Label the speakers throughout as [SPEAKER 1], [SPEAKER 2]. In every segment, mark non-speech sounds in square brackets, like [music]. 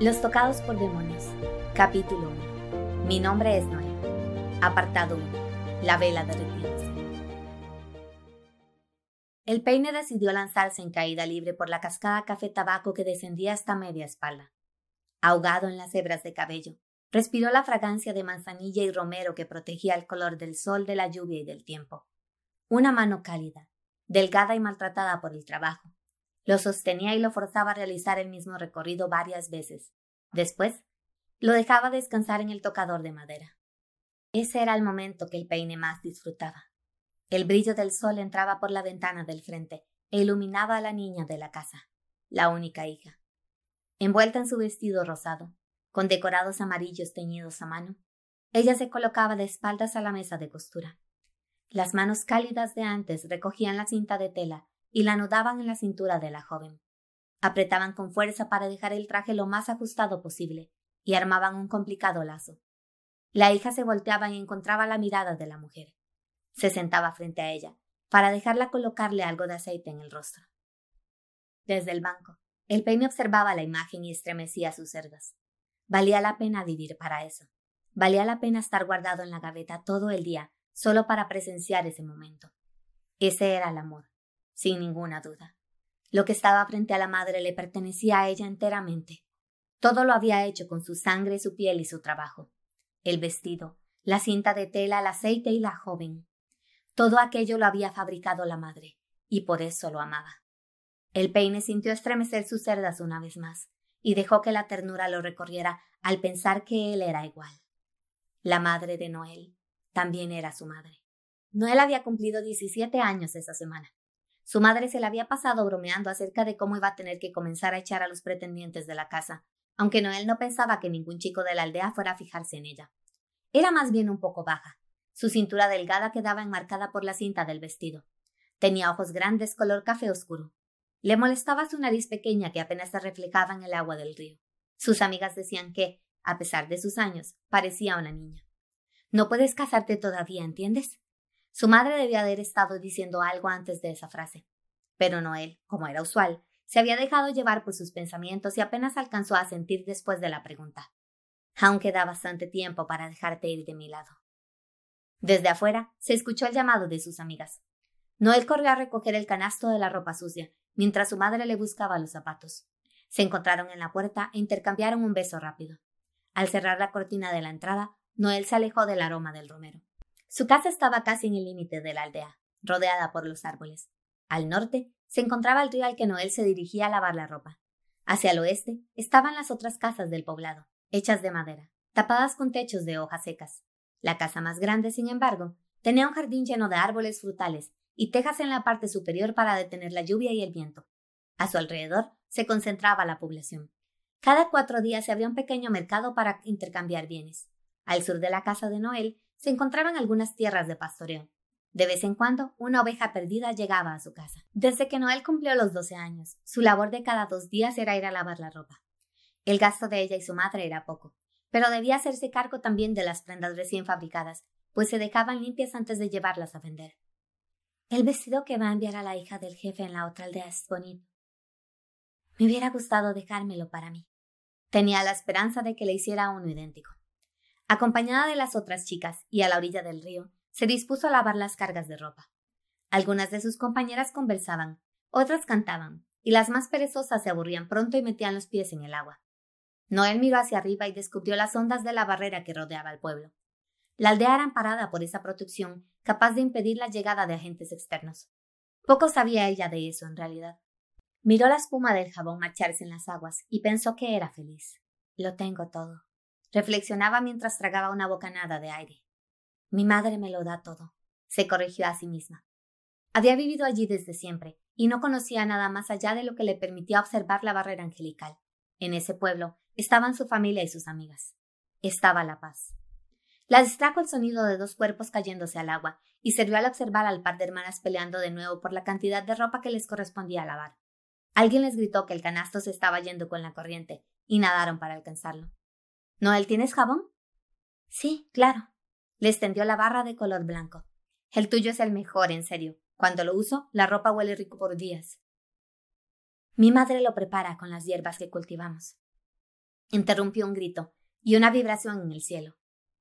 [SPEAKER 1] Los tocados por demonios. Capítulo 1. Mi nombre es Noé. Apartado 1. La vela derritiéndose. El peine decidió lanzarse en caída libre por la cascada café tabaco que descendía hasta media espalda. Ahogado en las hebras de cabello, respiró la fragancia de manzanilla y romero que protegía el color del sol, de la lluvia y del tiempo. Una mano cálida, delgada y maltratada por el trabajo, lo sostenía y lo forzaba a realizar el mismo recorrido varias veces. Después, lo dejaba descansar en el tocador de madera. Ese era el momento que el peine más disfrutaba. El brillo del sol entraba por la ventana del frente e iluminaba a la niña de la casa, la única hija. Envuelta en su vestido rosado, con decorados amarillos teñidos a mano, ella se colocaba de espaldas a la mesa de costura. Las manos cálidas de antes recogían la cinta de tela y la anudaban en la cintura de la joven. Apretaban con fuerza para dejar el traje lo más ajustado posible y armaban un complicado lazo. La hija se volteaba y encontraba la mirada de la mujer. Se sentaba frente a ella para dejarla colocarle algo de aceite en el rostro. Desde el banco, el peine observaba la imagen y estremecía sus cerdas. Valía la pena vivir para eso. Valía la pena estar guardado en la gaveta todo el día solo para presenciar ese momento. Ese era el amor, sin ninguna duda. Lo que estaba frente a la madre le pertenecía a ella enteramente. Todo lo había hecho con su sangre, su piel y su trabajo. El vestido, la cinta de tela, el aceite y la joven. Todo aquello lo había fabricado la madre, y por eso lo amaba. El peine sintió estremecer sus cerdas una vez más, y dejó que la ternura lo recorriera al pensar que él era igual. La madre de Noel también era su madre. Noel había cumplido diecisiete años esa semana. Su madre se la había pasado bromeando acerca de cómo iba a tener que comenzar a echar a los pretendientes de la casa, aunque Noel no pensaba que ningún chico de la aldea fuera a fijarse en ella. Era más bien un poco baja. Su cintura delgada quedaba enmarcada por la cinta del vestido. Tenía ojos grandes color café oscuro. Le molestaba su nariz pequeña que apenas se reflejaba en el agua del río. Sus amigas decían que, a pesar de sus años, parecía una niña. No puedes casarte todavía, ¿entiendes? Su madre debía haber estado diciendo algo antes de esa frase. Pero Noel, como era usual, se había dejado llevar por sus pensamientos y apenas alcanzó a sentir después de la pregunta. Aún queda bastante tiempo para dejarte ir de mi lado. Desde afuera se escuchó el llamado de sus amigas. Noel corrió a recoger el canasto de la ropa sucia, mientras su madre le buscaba los zapatos. Se encontraron en la puerta e intercambiaron un beso rápido. Al cerrar la cortina de la entrada, Noel se alejó del aroma del romero. Su casa estaba casi en el límite de la aldea, rodeada por los árboles. Al norte se encontraba el río al que Noel se dirigía a lavar la ropa. Hacia el oeste estaban las otras casas del poblado, hechas de madera, tapadas con techos de hojas secas. La casa más grande, sin embargo, tenía un jardín lleno de árboles frutales y tejas en la parte superior para detener la lluvia y el viento. A su alrededor se concentraba la población. Cada cuatro días se abría un pequeño mercado para intercambiar bienes. Al sur de la casa de Noel se encontraban algunas tierras de pastoreo. De vez en cuando, una oveja perdida llegaba a su casa. Desde que Noel cumplió los doce años, su labor de cada dos días era ir a lavar la ropa. El gasto de ella y su madre era poco, pero debía hacerse cargo también de las prendas recién fabricadas, pues se dejaban limpias antes de llevarlas a vender. El vestido que va a enviar a la hija del jefe en la otra aldea es bonito. Me hubiera gustado dejármelo para mí. Tenía la esperanza de que le hiciera uno idéntico. Acompañada de las otras chicas y a la orilla del río, se dispuso a lavar las cargas de ropa. Algunas de sus compañeras conversaban, otras cantaban, y las más perezosas se aburrían pronto y metían los pies en el agua. Noel miró hacia arriba y descubrió las ondas de la barrera que rodeaba el pueblo. La aldea era amparada por esa protección capaz de impedir la llegada de agentes externos. Poco sabía ella de eso en realidad. Miró la espuma del jabón marcharse en las aguas y pensó que era feliz. Lo tengo todo reflexionaba mientras tragaba una bocanada de aire. Mi madre me lo da todo, se corrigió a sí misma. Había vivido allí desde siempre, y no conocía nada más allá de lo que le permitía observar la barrera angelical. En ese pueblo estaban su familia y sus amigas. Estaba la paz. La distrajo el sonido de dos cuerpos cayéndose al agua, y sirvió al observar al par de hermanas peleando de nuevo por la cantidad de ropa que les correspondía lavar. Alguien les gritó que el canasto se estaba yendo con la corriente, y nadaron para alcanzarlo. ¿Noel tienes jabón? Sí, claro. Le extendió la barra de color blanco. El tuyo es el mejor, en serio. Cuando lo uso, la ropa huele rico por días. Mi madre lo prepara con las hierbas que cultivamos. Interrumpió un grito y una vibración en el cielo.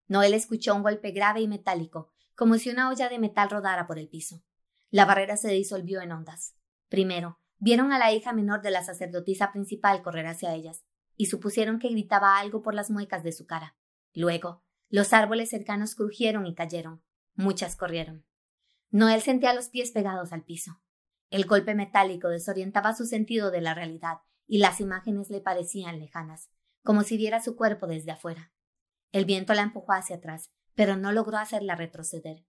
[SPEAKER 1] Noel escuchó un golpe grave y metálico, como si una olla de metal rodara por el piso. La barrera se disolvió en ondas. Primero, vieron a la hija menor de la sacerdotisa principal correr hacia ellas, y supusieron que gritaba algo por las muecas de su cara. Luego, los árboles cercanos crujieron y cayeron. Muchas corrieron. Noel sentía los pies pegados al piso. El golpe metálico desorientaba su sentido de la realidad y las imágenes le parecían lejanas, como si viera su cuerpo desde afuera. El viento la empujó hacia atrás, pero no logró hacerla retroceder.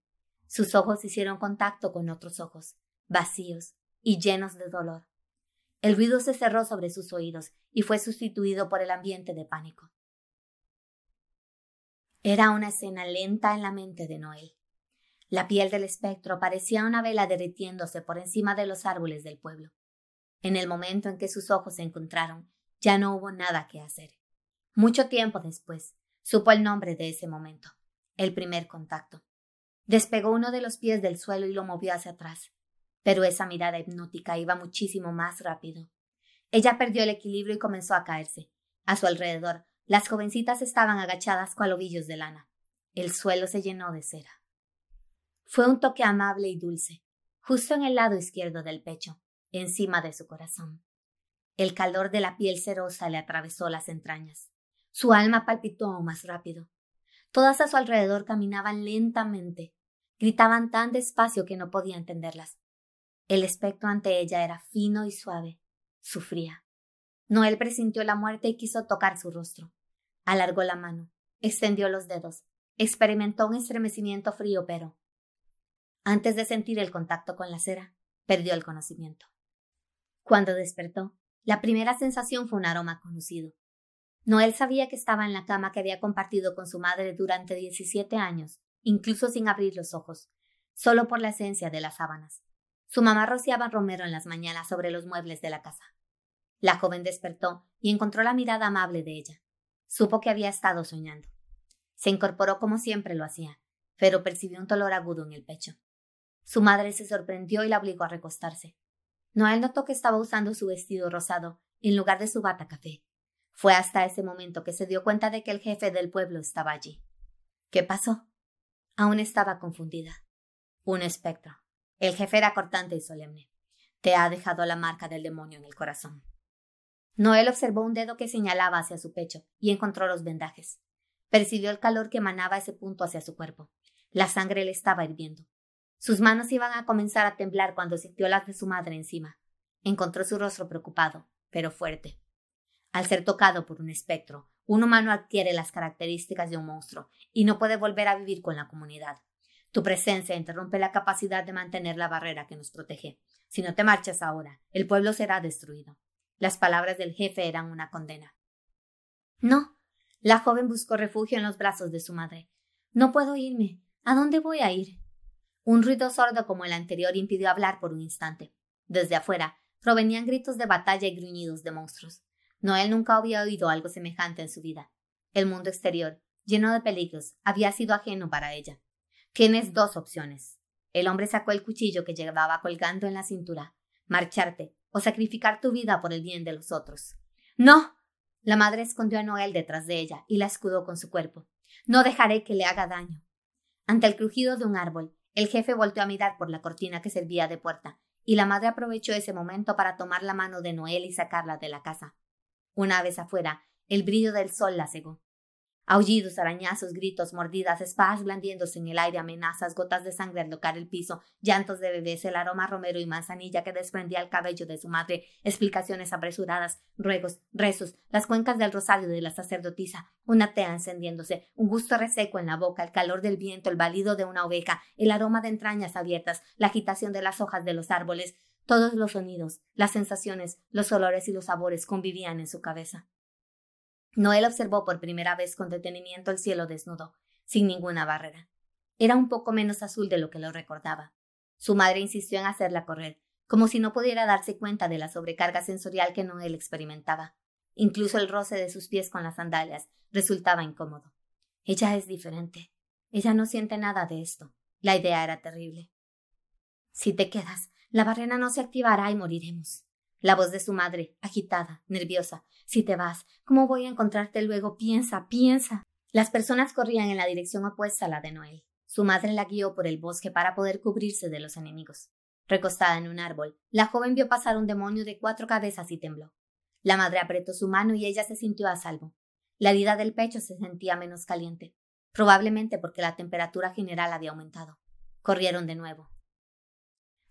[SPEAKER 1] Sus ojos hicieron contacto con otros ojos, vacíos y llenos de dolor. El ruido se cerró sobre sus oídos y fue sustituido por el ambiente de pánico. Era una escena lenta en la mente de Noel. La piel del espectro parecía una vela derritiéndose por encima de los árboles del pueblo. En el momento en que sus ojos se encontraron, ya no hubo nada que hacer. Mucho tiempo después, supo el nombre de ese momento, el primer contacto. Despegó uno de los pies del suelo y lo movió hacia atrás, pero esa mirada hipnótica iba muchísimo más rápido. Ella perdió el equilibrio y comenzó a caerse. A su alrededor, las jovencitas estaban agachadas cual ovillos de lana. El suelo se llenó de cera. Fue un toque amable y dulce, justo en el lado izquierdo del pecho, encima de su corazón. El calor de la piel cerosa le atravesó las entrañas. Su alma palpitó aún más rápido. Todas a su alrededor caminaban lentamente, gritaban tan despacio que no podía entenderlas. El espectro ante ella era fino y suave. Sufría. Noel presintió la muerte y quiso tocar su rostro. Alargó la mano, extendió los dedos, experimentó un estremecimiento frío, pero antes de sentir el contacto con la cera, perdió el conocimiento. Cuando despertó, la primera sensación fue un aroma conocido. Noel sabía que estaba en la cama que había compartido con su madre durante 17 años, incluso sin abrir los ojos, solo por la esencia de las sábanas. Su mamá rociaba romero en las mañanas sobre los muebles de la casa. La joven despertó y encontró la mirada amable de ella. Supo que había estado soñando. Se incorporó como siempre lo hacía, pero percibió un dolor agudo en el pecho. Su madre se sorprendió y la obligó a recostarse. Noel notó que estaba usando su vestido rosado en lugar de su bata café. Fue hasta ese momento que se dio cuenta de que el jefe del pueblo estaba allí. ¿Qué pasó? Aún estaba confundida. Un espectro. El jefe era cortante y solemne. Te ha dejado la marca del demonio en el corazón. Noel observó un dedo que señalaba hacia su pecho y encontró los vendajes. Percibió el calor que emanaba ese punto hacia su cuerpo. La sangre le estaba hirviendo. Sus manos iban a comenzar a temblar cuando sintió las de su madre encima. Encontró su rostro preocupado, pero fuerte. Al ser tocado por un espectro, un humano adquiere las características de un monstruo y no puede volver a vivir con la comunidad. Tu presencia interrumpe la capacidad de mantener la barrera que nos protege. Si no te marchas ahora, el pueblo será destruido. Las palabras del jefe eran una condena. No. La joven buscó refugio en los brazos de su madre. No puedo irme. ¿A dónde voy a ir? Un ruido sordo como el anterior impidió hablar por un instante. Desde afuera provenían gritos de batalla y gruñidos de monstruos. Noel nunca había oído algo semejante en su vida. El mundo exterior, lleno de peligros, había sido ajeno para ella. Tienes dos opciones. El hombre sacó el cuchillo que llevaba colgando en la cintura. Marcharte o sacrificar tu vida por el bien de los otros. No. La madre escondió a Noel detrás de ella y la escudó con su cuerpo. No dejaré que le haga daño. Ante el crujido de un árbol, el jefe volteó a mirar por la cortina que servía de puerta, y la madre aprovechó ese momento para tomar la mano de Noel y sacarla de la casa. Una vez afuera, el brillo del sol la cegó. Aullidos, arañazos, gritos, mordidas, espadas blandiéndose en el aire, amenazas, gotas de sangre al tocar el piso, llantos de bebés, el aroma romero y manzanilla que desprendía el cabello de su madre, explicaciones apresuradas, ruegos, rezos, las cuencas del rosario de la sacerdotisa, una tea encendiéndose, un gusto reseco en la boca, el calor del viento, el balido de una oveja, el aroma de entrañas abiertas, la agitación de las hojas de los árboles, todos los sonidos, las sensaciones, los olores y los sabores convivían en su cabeza. Noel observó por primera vez con detenimiento el cielo desnudo, sin ninguna barrera. Era un poco menos azul de lo que lo recordaba. Su madre insistió en hacerla correr, como si no pudiera darse cuenta de la sobrecarga sensorial que Noel experimentaba. Incluso el roce de sus pies con las sandalias resultaba incómodo. Ella es diferente. Ella no siente nada de esto. La idea era terrible. Si te quedas, la barrera no se activará y moriremos. La voz de su madre, agitada, nerviosa. Si te vas, ¿cómo voy a encontrarte luego? Piensa, piensa. Las personas corrían en la dirección opuesta a la de Noel. Su madre la guió por el bosque para poder cubrirse de los enemigos. Recostada en un árbol, la joven vio pasar un demonio de cuatro cabezas y tembló. La madre apretó su mano y ella se sintió a salvo. La herida del pecho se sentía menos caliente, probablemente porque la temperatura general había aumentado. Corrieron de nuevo.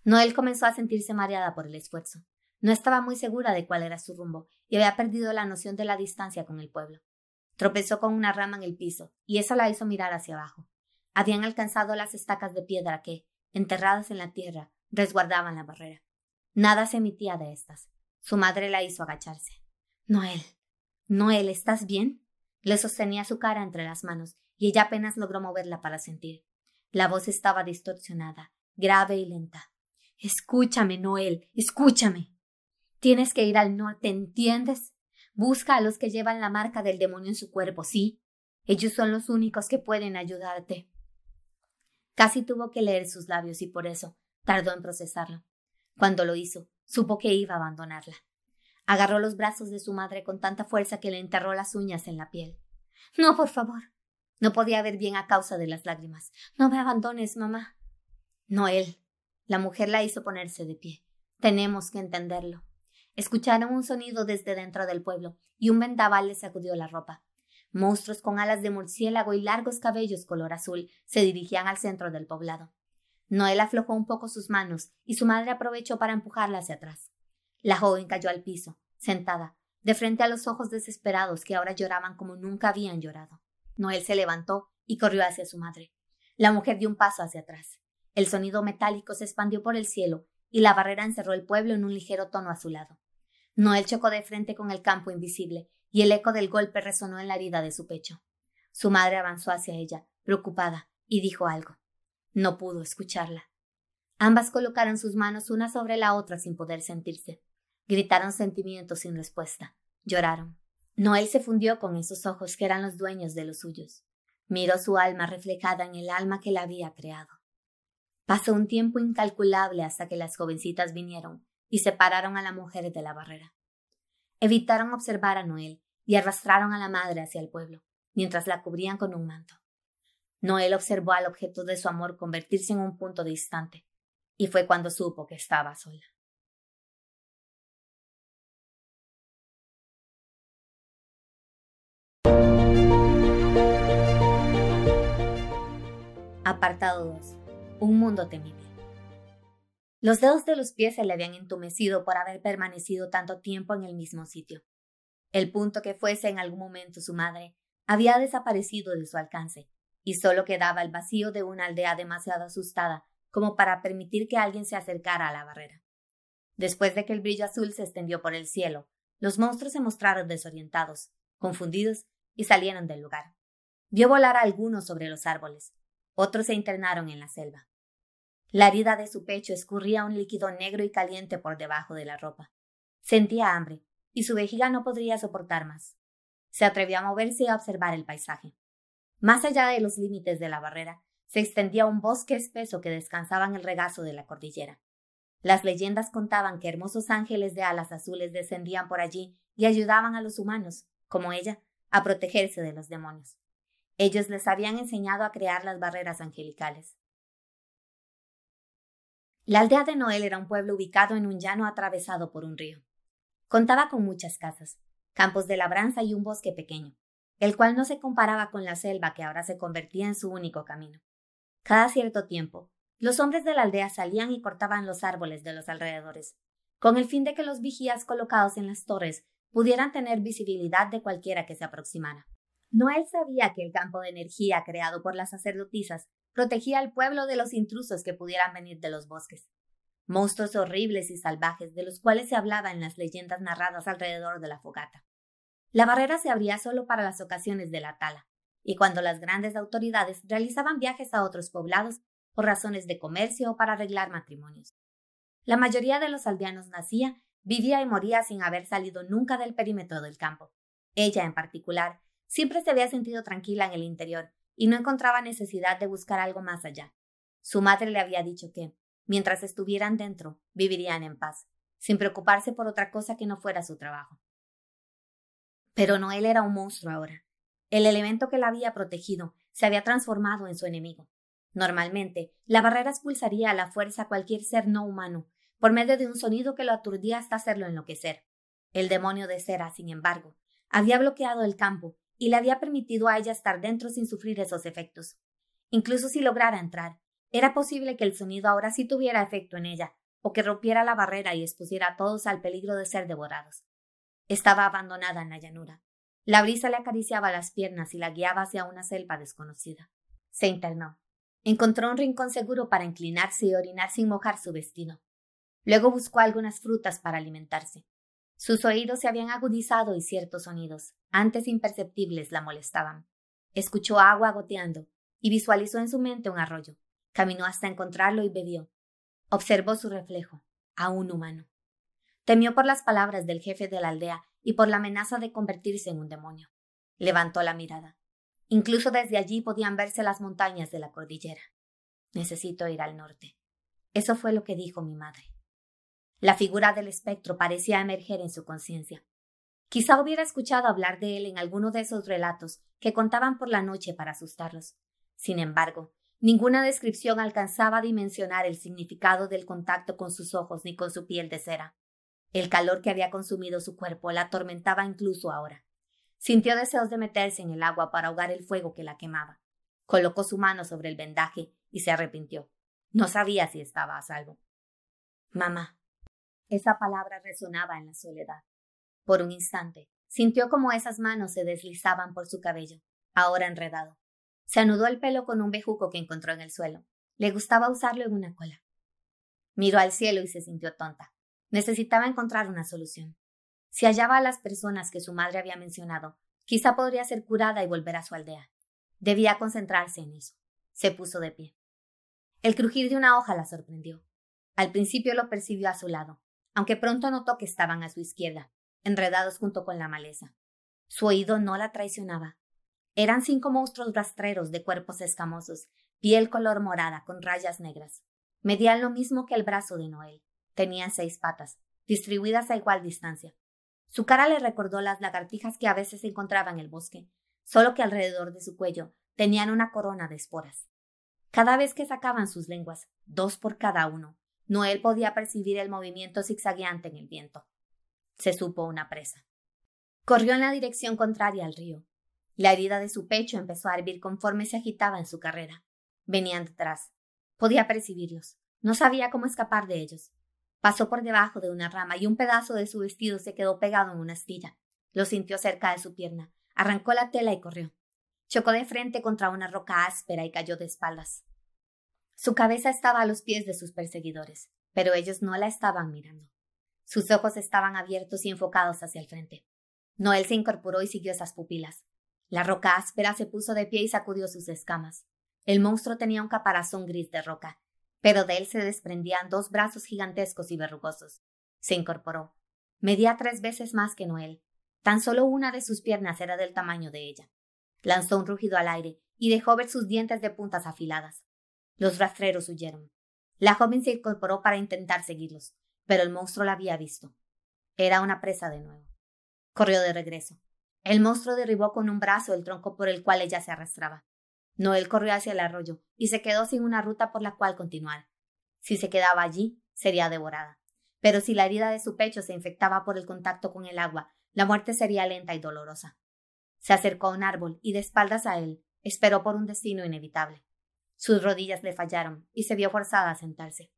[SPEAKER 1] Noel comenzó a sentirse mareada por el esfuerzo. No estaba muy segura de cuál era su rumbo y había perdido la noción de la distancia con el pueblo. Tropezó con una rama en el piso y eso la hizo mirar hacia abajo. Habían alcanzado las estacas de piedra que, enterradas en la tierra, resguardaban la barrera. Nada se emitía de estas. Su madre la hizo agacharse. Noel. Noel, ¿estás bien? Le sostenía su cara entre las manos y ella apenas logró moverla para sentir. La voz estaba distorsionada, grave y lenta. Escúchame, Noel, escúchame. Tienes que ir al norte, ¿entiendes? Busca a los que llevan la marca del demonio en su cuerpo, sí. Ellos son los únicos que pueden ayudarte. Casi tuvo que leer sus labios y por eso tardó en procesarlo. Cuando lo hizo, supo que iba a abandonarla. Agarró los brazos de su madre con tanta fuerza que le enterró las uñas en la piel. No, por favor. No podía ver bien a causa de las lágrimas. No me abandones, mamá. Noel. La mujer la hizo ponerse de pie. Tenemos que entenderlo. Escucharon un sonido desde dentro del pueblo, y un vendaval les sacudió la ropa. Monstruos con alas de murciélago y largos cabellos color azul se dirigían al centro del poblado. Noel aflojó un poco sus manos y su madre aprovechó para empujarla hacia atrás. La joven cayó al piso, sentada, de frente a los ojos desesperados que ahora lloraban como nunca habían llorado. Noel se levantó y corrió hacia su madre. La mujer dio un paso hacia atrás. El sonido metálico se expandió por el cielo y la barrera encerró el pueblo en un ligero tono azulado. Noel chocó de frente con el campo invisible, y el eco del golpe resonó en la herida de su pecho. Su madre avanzó hacia ella, preocupada, y dijo algo. No pudo escucharla. Ambas colocaron sus manos una sobre la otra sin poder sentirse. Gritaron sentimientos sin respuesta. Lloraron. Noel se fundió con esos ojos que eran los dueños de los suyos. Miró su alma reflejada en el alma que la había creado. Pasó un tiempo incalculable hasta que las jovencitas vinieron y separaron a la mujer de la barrera. Evitaron observar a Noel y arrastraron a la madre hacia el pueblo, mientras la cubrían con un manto. Noel observó al objeto de su amor convertirse en un punto distante, y fue cuando supo que estaba sola. Apartado 2. Un mundo temible. Los dedos de los pies se le habían entumecido por haber permanecido tanto tiempo en el mismo sitio. El punto que fuese en algún momento su madre había desaparecido de su alcance, y solo quedaba el vacío de una aldea demasiado asustada como para permitir que alguien se acercara a la barrera. Después de que el brillo azul se extendió por el cielo, los monstruos se mostraron desorientados, confundidos, y salieron del lugar. Vio volar a algunos sobre los árboles, otros se internaron en la selva. La herida de su pecho escurría un líquido negro y caliente por debajo de la ropa. Sentía hambre, y su vejiga no podría soportar más. Se atrevió a moverse y a observar el paisaje. Más allá de los límites de la barrera, se extendía un bosque espeso que descansaba en el regazo de la cordillera. Las leyendas contaban que hermosos ángeles de alas azules descendían por allí y ayudaban a los humanos, como ella, a protegerse de los demonios. Ellos les habían enseñado a crear las barreras angelicales. La aldea de Noel era un pueblo ubicado en un llano atravesado por un río. Contaba con muchas casas, campos de labranza y un bosque pequeño, el cual no se comparaba con la selva que ahora se convertía en su único camino. Cada cierto tiempo, los hombres de la aldea salían y cortaban los árboles de los alrededores, con el fin de que los vigías colocados en las torres pudieran tener visibilidad de cualquiera que se aproximara. Noel sabía que el campo de energía creado por las sacerdotisas protegía al pueblo de los intrusos que pudieran venir de los bosques. Monstruos horribles y salvajes de los cuales se hablaba en las leyendas narradas alrededor de la fogata. La barrera se abría solo para las ocasiones de la tala, y cuando las grandes autoridades realizaban viajes a otros poblados por razones de comercio o para arreglar matrimonios. La mayoría de los aldeanos nacía, vivía y moría sin haber salido nunca del perímetro del campo. Ella, en particular, siempre se había sentido tranquila en el interior y no encontraba necesidad de buscar algo más allá. Su madre le había dicho que, mientras estuvieran dentro, vivirían en paz, sin preocuparse por otra cosa que no fuera su trabajo. Pero Noel era un monstruo ahora. El elemento que la había protegido se había transformado en su enemigo. Normalmente, la barrera expulsaría a la fuerza a cualquier ser no humano, por medio de un sonido que lo aturdía hasta hacerlo enloquecer. El demonio de cera, sin embargo, había bloqueado el campo y le había permitido a ella estar dentro sin sufrir esos efectos. Incluso si lograra entrar, era posible que el sonido ahora sí tuviera efecto en ella, o que rompiera la barrera y expusiera a todos al peligro de ser devorados. Estaba abandonada en la llanura. La brisa le acariciaba las piernas y la guiaba hacia una selva desconocida. Se internó. Encontró un rincón seguro para inclinarse y orinar sin mojar su vestido. Luego buscó algunas frutas para alimentarse. Sus oídos se habían agudizado y ciertos sonidos, antes imperceptibles, la molestaban. Escuchó agua goteando y visualizó en su mente un arroyo. Caminó hasta encontrarlo y bebió. Observó su reflejo, a un humano. Temió por las palabras del jefe de la aldea y por la amenaza de convertirse en un demonio. Levantó la mirada. Incluso desde allí podían verse las montañas de la cordillera. Necesito ir al norte. Eso fue lo que dijo mi madre. La figura del espectro parecía emerger en su conciencia. Quizá hubiera escuchado hablar de él en alguno de esos relatos que contaban por la noche para asustarlos. Sin embargo, ninguna descripción alcanzaba a dimensionar el significado del contacto con sus ojos ni con su piel de cera. El calor que había consumido su cuerpo la atormentaba incluso ahora. Sintió deseos de meterse en el agua para ahogar el fuego que la quemaba. Colocó su mano sobre el vendaje y se arrepintió. No sabía si estaba a salvo. Mamá. Esa palabra resonaba en la soledad. Por un instante, sintió como esas manos se deslizaban por su cabello, ahora enredado. Se anudó el pelo con un bejuco que encontró en el suelo. Le gustaba usarlo en una cola. Miró al cielo y se sintió tonta. Necesitaba encontrar una solución. Si hallaba a las personas que su madre había mencionado, quizá podría ser curada y volver a su aldea. Debía concentrarse en eso. Se puso de pie. El crujir de una hoja la sorprendió. Al principio lo percibió a su lado, aunque pronto notó que estaban a su izquierda, enredados junto con la maleza. Su oído no la traicionaba. Eran cinco monstruos rastreros de cuerpos escamosos, piel color morada con rayas negras. Medían lo mismo que el brazo de Noel. Tenían seis patas, distribuidas a igual distancia. Su cara le recordó las lagartijas que a veces se encontraba en el bosque, solo que alrededor de su cuello tenían una corona de esporas. Cada vez que sacaban sus lenguas, dos por cada uno, Noel podía percibir el movimiento zigzagueante en el viento. Se supo una presa. Corrió en la dirección contraria al río. La herida de su pecho empezó a hervir conforme se agitaba en su carrera. Venían detrás. Podía percibirlos. No sabía cómo escapar de ellos. Pasó por debajo de una rama y un pedazo de su vestido se quedó pegado en una astilla. Lo sintió cerca de su pierna. Arrancó la tela y corrió. Chocó de frente contra una roca áspera y cayó de espaldas. Su cabeza estaba a los pies de sus perseguidores, pero ellos no la estaban mirando. Sus ojos estaban abiertos y enfocados hacia el frente. Noel se incorporó y siguió esas pupilas. La roca áspera se puso de pie y sacudió sus escamas. El monstruo tenía un caparazón gris de roca, pero de él se desprendían dos brazos gigantescos y verrugosos. Se incorporó. Medía tres veces más que Noel. Tan solo una de sus piernas era del tamaño de ella. Lanzó un rugido al aire y dejó ver sus dientes de puntas afiladas. Los rastreros huyeron. La joven se incorporó para intentar seguirlos, pero el monstruo la había visto. Era una presa de nuevo. Corrió de regreso. El monstruo derribó con un brazo el tronco por el cual ella se arrastraba. Noel corrió hacia el arroyo y se quedó sin una ruta por la cual continuar. Si se quedaba allí, sería devorada. Pero si la herida de su pecho se infectaba por el contacto con el agua, la muerte sería lenta y dolorosa. Se acercó a un árbol y de espaldas a él, esperó por un destino inevitable. Sus rodillas le fallaron y se vio forzada a sentarse.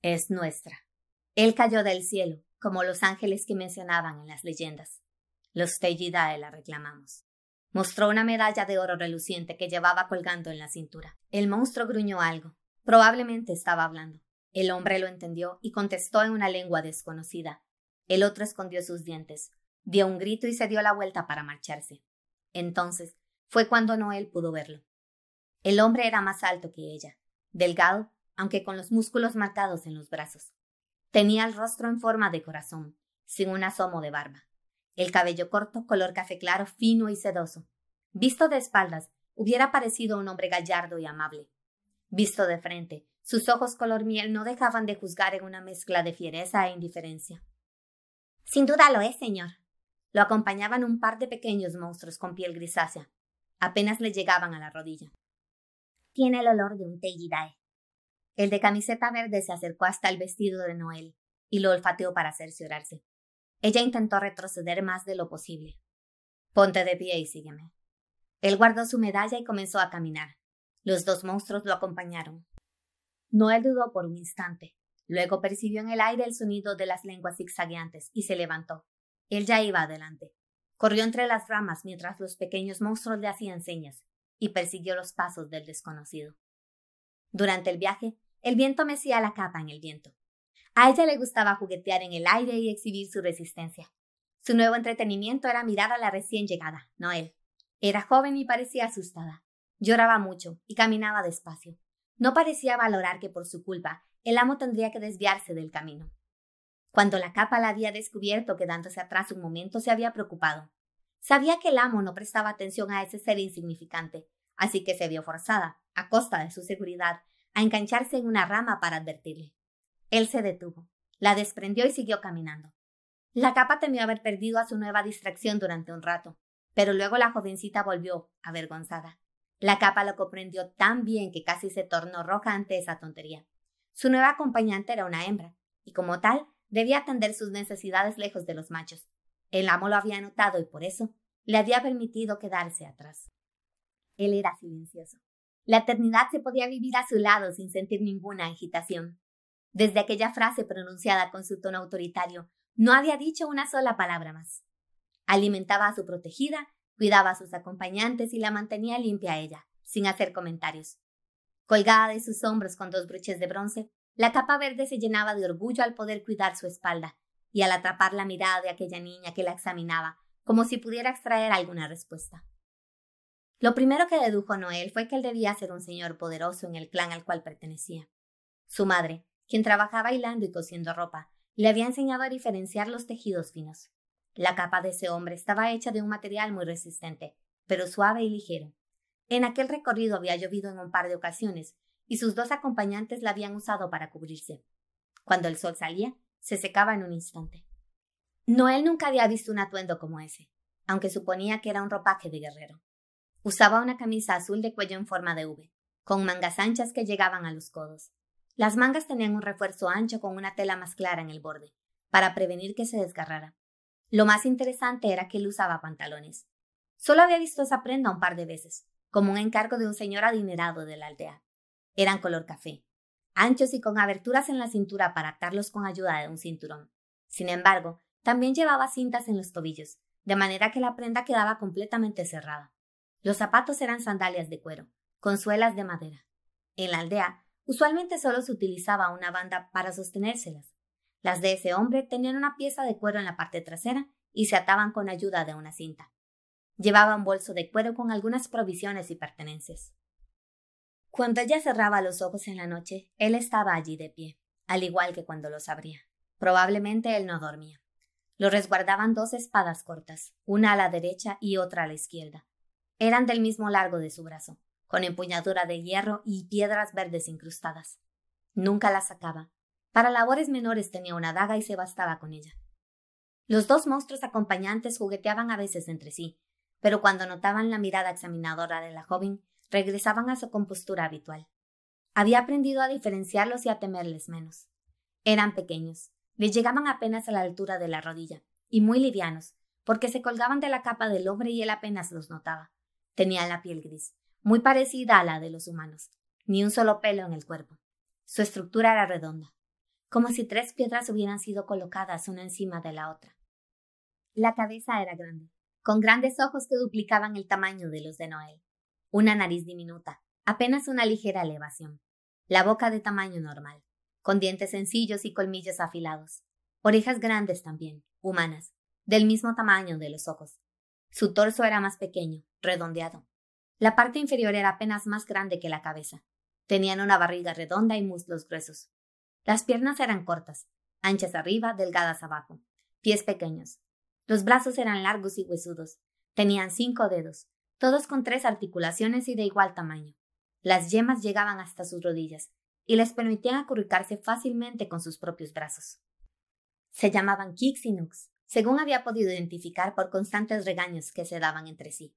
[SPEAKER 1] Es nuestra. Él cayó del cielo, como los ángeles que mencionaban en las leyendas. Los Tejidae la reclamamos. Mostró una medalla de oro reluciente que llevaba colgando en la cintura. El monstruo gruñó algo. Probablemente estaba hablando. El hombre lo entendió y contestó en una lengua desconocida. El otro escondió sus dientes, dio un grito y se dio la vuelta para marcharse. Entonces fue cuando Noel pudo verlo. El hombre era más alto que ella, delgado, aunque con los músculos marcados en los brazos. Tenía el rostro en forma de corazón, sin un asomo de barba el cabello corto, color café claro, fino y sedoso. Visto de espaldas, hubiera parecido un hombre gallardo y amable. Visto de frente, Sus ojos color miel no dejaban de juzgar en una mezcla de fiereza e indiferencia. Sin duda lo es, señor. Lo acompañaban un par de pequeños monstruos con piel grisácea. Apenas le llegaban a la rodilla. Tiene el olor de un Teigidae. El de camiseta verde se acercó hasta el vestido de Noel y lo olfateó para cerciorarse. Ella intentó retroceder más de lo posible. Ponte de pie y sígueme. Él guardó su medalla y comenzó a caminar. Los dos monstruos lo acompañaron. Noel dudó por un instante. Luego percibió en el aire el sonido de las lenguas zigzagueantes y se levantó. Él ya iba adelante. Corrió entre las ramas mientras los pequeños monstruos le hacían señas y persiguió los pasos del desconocido. Durante el viaje, el viento mecía la capa en el viento. A ella le gustaba juguetear en el aire y exhibir su resistencia. Su nuevo entretenimiento era mirar a la recién llegada, Noel. Era joven y parecía asustada. Lloraba mucho y caminaba despacio. No parecía valorar que por su culpa el amo tendría que desviarse del camino. Cuando la capa la había descubierto quedándose atrás un momento se había preocupado. Sabía que el amo no prestaba atención a ese ser insignificante, así que se vio forzada, a costa de su seguridad, a engancharse en una rama para advertirle. Él se detuvo, la desprendió y siguió caminando. La capa temió haber perdido a su nueva distracción durante un rato, pero luego la jovencita volvió, avergonzada. La capa lo comprendió tan bien que casi se tornó roja ante esa tontería. Su nueva acompañante era una hembra, y como tal, debía atender sus necesidades lejos de los machos. El amo lo había notado y por eso le había permitido quedarse atrás. Él era silencioso. La eternidad se podía vivir a su lado sin sentir ninguna agitación. Desde aquella frase pronunciada con su tono autoritario, no había dicho una sola palabra más. Alimentaba a su protegida, cuidaba a sus acompañantes y la mantenía limpia a ella, sin hacer comentarios. Colgada de sus hombros con dos broches de bronce, la capa verde se llenaba de orgullo al poder cuidar su espalda y al atrapar la mirada de aquella niña que la examinaba, como si pudiera extraer alguna respuesta. Lo primero que dedujo Noel fue que él debía ser un señor poderoso en el clan al cual pertenecía. Su madre, quien trabajaba hilando y cosiendo ropa, le había enseñado a diferenciar los tejidos finos. La capa de ese hombre estaba hecha de un material muy resistente, pero suave y ligero. En aquel recorrido había llovido en un par de ocasiones, y sus dos acompañantes la habían usado para cubrirse. Cuando el sol salía, se secaba en un instante. Noel nunca había visto un atuendo como ese, aunque suponía que era un ropaje de guerrero. Usaba una camisa azul de cuello en forma de V, con mangas anchas que llegaban a los codos. Las mangas tenían un refuerzo ancho con una tela más clara en el borde, para prevenir que se desgarrara. Lo más interesante era que él usaba pantalones. Solo había visto esa prenda un par de veces, como un encargo de un señor adinerado de la aldea. Eran color café, anchos y con aberturas en la cintura para atarlos con ayuda de un cinturón. Sin embargo, también llevaba cintas en los tobillos, de manera que la prenda quedaba completamente cerrada. Los zapatos eran sandalias de cuero, con suelas de madera. En la aldea, Usualmente solo se utilizaba una banda para sostenérselas. Las de ese hombre tenían una pieza de cuero en la parte trasera y se ataban con ayuda de una cinta. Llevaba un bolso de cuero con algunas provisiones y pertenencias. Cuando ella cerraba los ojos en la noche, él estaba allí de pie, al igual que cuando los abría. Probablemente él no dormía. Lo resguardaban dos espadas cortas, una a la derecha y otra a la izquierda. Eran del mismo largo de su brazo con empuñadura de hierro y piedras verdes incrustadas. Nunca la sacaba. Para labores menores tenía una daga y se bastaba con ella. Los dos monstruos acompañantes jugueteaban a veces entre sí, pero cuando notaban la mirada examinadora de la joven, regresaban a su compostura habitual. Había aprendido a diferenciarlos y a temerles menos. Eran pequeños, les llegaban apenas a la altura de la rodilla, y muy livianos, porque se colgaban de la capa del hombre y él apenas los notaba. Tenían la piel gris, muy parecida a la de los humanos, ni un solo pelo en el cuerpo. Su estructura era redonda, como si tres piedras hubieran sido colocadas una encima de la otra. La cabeza era grande, con grandes ojos que duplicaban el tamaño de los de Noel, una nariz diminuta, apenas una ligera elevación, la boca de tamaño normal, con dientes sencillos y colmillos afilados, orejas grandes también, humanas, del mismo tamaño de los ojos. Su torso era más pequeño, redondeado, la parte inferior era apenas más grande que la cabeza. Tenían una barriga redonda y muslos gruesos. Las piernas eran cortas, anchas arriba, delgadas abajo, pies pequeños. Los brazos eran largos y huesudos. Tenían cinco dedos, todos con tres articulaciones y de igual tamaño. Las yemas llegaban hasta sus rodillas, y les permitían acurrucarse fácilmente con sus propios brazos. Se llamaban Kix y Nux, según había podido identificar por constantes regaños que se daban entre sí.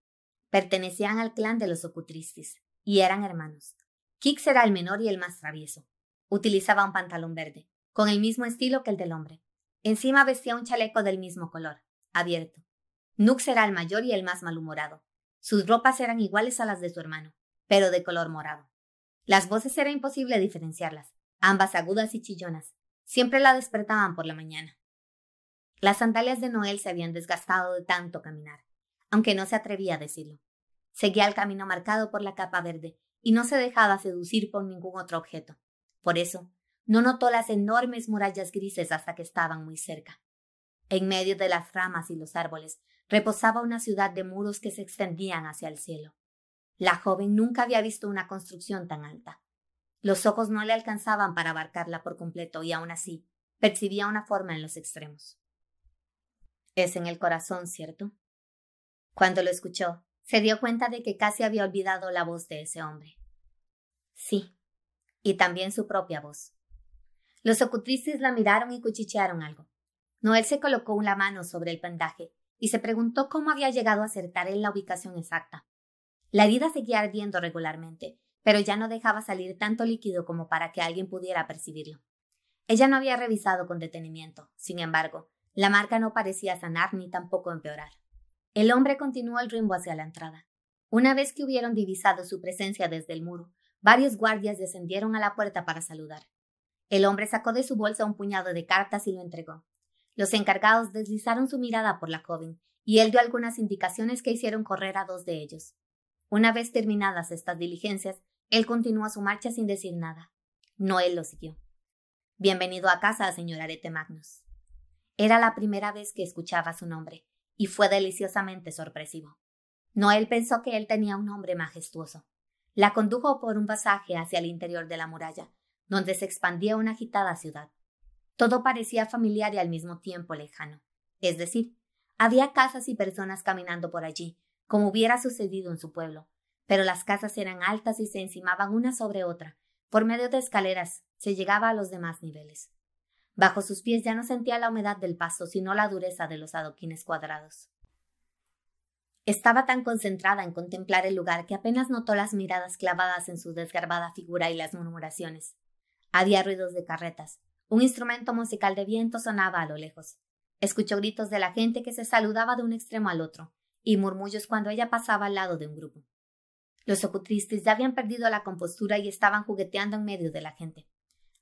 [SPEAKER 1] Pertenecían al clan de los Ocutristis y eran hermanos. Kix era el menor y el más travieso. Utilizaba un pantalón verde, con el mismo estilo que el del hombre. Encima vestía un chaleco del mismo color, abierto. Nux era el mayor y el más malhumorado. Sus ropas eran iguales a las de su hermano, pero de color morado. Las voces era imposible diferenciarlas, ambas agudas y chillonas. Siempre la despertaban por la mañana. Las sandalias de Noel se habían desgastado de tanto caminar, aunque no se atrevía a decirlo. Seguía el camino marcado por la capa verde y no se dejaba seducir por ningún otro objeto. Por eso, no notó las enormes murallas grises hasta que estaban muy cerca. En medio de las ramas y los árboles reposaba una ciudad de muros que se extendían hacia el cielo. La joven nunca había visto una construcción tan alta. Los ojos no le alcanzaban para abarcarla por completo y aún así percibía una forma en los extremos. Es en el corazón, ¿cierto? Cuando lo escuchó, se dio cuenta de que casi había olvidado la voz de ese hombre. Sí, y también su propia voz. Los ocutristes la miraron y cuchichearon algo. Noel se colocó una mano sobre el pendaje y se preguntó cómo había llegado a acertar en la ubicación exacta. La herida seguía ardiendo regularmente, pero ya no dejaba salir tanto líquido como para que alguien pudiera percibirlo. Ella no había revisado con detenimiento. Sin embargo, la marca no parecía sanar ni tampoco empeorar. El hombre continuó el rumbo hacia la entrada. Una vez que hubieron divisado su presencia desde el muro, varios guardias descendieron a la puerta para saludar. El hombre sacó de su bolsa un puñado de cartas y lo entregó. Los encargados deslizaron su mirada por la joven, y él dio algunas indicaciones que hicieron correr a dos de ellos. Una vez terminadas estas diligencias, él continuó su marcha sin decir nada. Noel lo siguió. Bienvenido a casa, señor Arete Magnus. Era la primera vez que escuchaba su nombre, y fue deliciosamente sorpresivo. Noel pensó que él tenía un nombre majestuoso. La condujo por un pasaje hacia el interior de la muralla, donde se expandía una agitada ciudad. Todo parecía familiar y al mismo tiempo lejano. Es decir, había casas y personas caminando por allí, como hubiera sucedido en su pueblo, pero las casas eran altas y se encimaban una sobre otra. Por medio de escaleras se llegaba a los demás niveles. Bajo sus pies ya no sentía la humedad del paso, sino la dureza de los adoquines cuadrados. Estaba tan concentrada en contemplar el lugar que apenas notó las miradas clavadas en su desgarbada figura y las murmuraciones. Había ruidos de carretas. Un instrumento musical de viento sonaba a lo lejos. Escuchó gritos de la gente que se saludaba de un extremo al otro, y murmullos cuando ella pasaba al lado de un grupo. Los ocutristes ya habían perdido la compostura y estaban jugueteando en medio de la gente.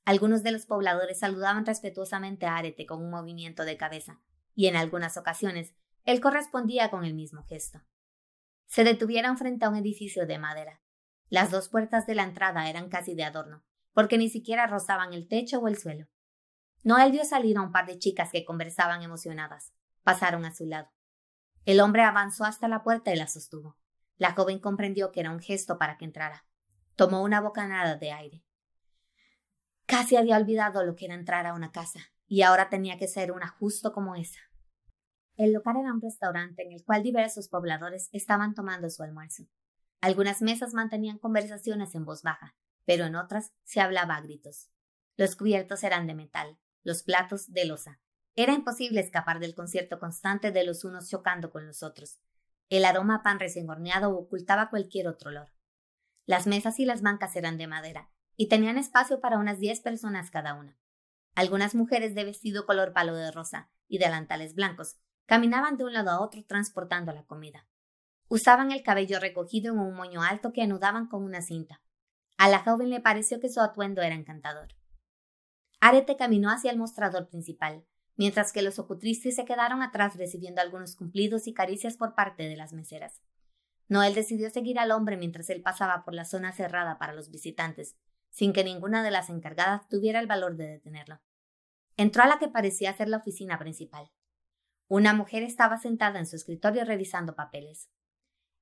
[SPEAKER 1] Algunos de los pobladores saludaban respetuosamente a Arete con un movimiento de cabeza, y en algunas ocasiones él correspondía con el mismo gesto. Se detuvieron frente a un edificio de madera. Las dos puertas de la entrada eran casi de adorno, porque ni siquiera rozaban el techo o el suelo. Noel vio salir a un par de chicas que conversaban emocionadas. Pasaron a su lado. El hombre avanzó hasta la puerta y la sostuvo. La joven comprendió que era un gesto para que entrara. Tomó una bocanada de aire. Casi había olvidado lo que era entrar a una casa, y ahora tenía que ser una justo como esa. El local era un restaurante en el cual diversos pobladores estaban tomando su almuerzo. Algunas mesas mantenían conversaciones en voz baja, pero en otras se hablaba a gritos. Los cubiertos eran de metal, los platos de losa, era imposible escapar del concierto constante de los unos chocando con los otros. El aroma a pan recién horneado ocultaba cualquier otro olor. Las mesas y las bancas eran de madera, y tenían espacio para unas diez personas cada una. Algunas mujeres de vestido color palo de rosa y delantales blancos caminaban de un lado a otro transportando la comida. Usaban el cabello recogido en un moño alto que anudaban con una cinta. A la joven le pareció que su atuendo era encantador. Arete caminó hacia el mostrador principal, mientras que los ocutristes se quedaron atrás recibiendo algunos cumplidos y caricias por parte de las meseras. Noel decidió seguir al hombre mientras él pasaba por la zona cerrada para los visitantes, sin que ninguna de las encargadas tuviera el valor de detenerlo. Entró a la que parecía ser la oficina principal. Una mujer estaba sentada en su escritorio revisando papeles.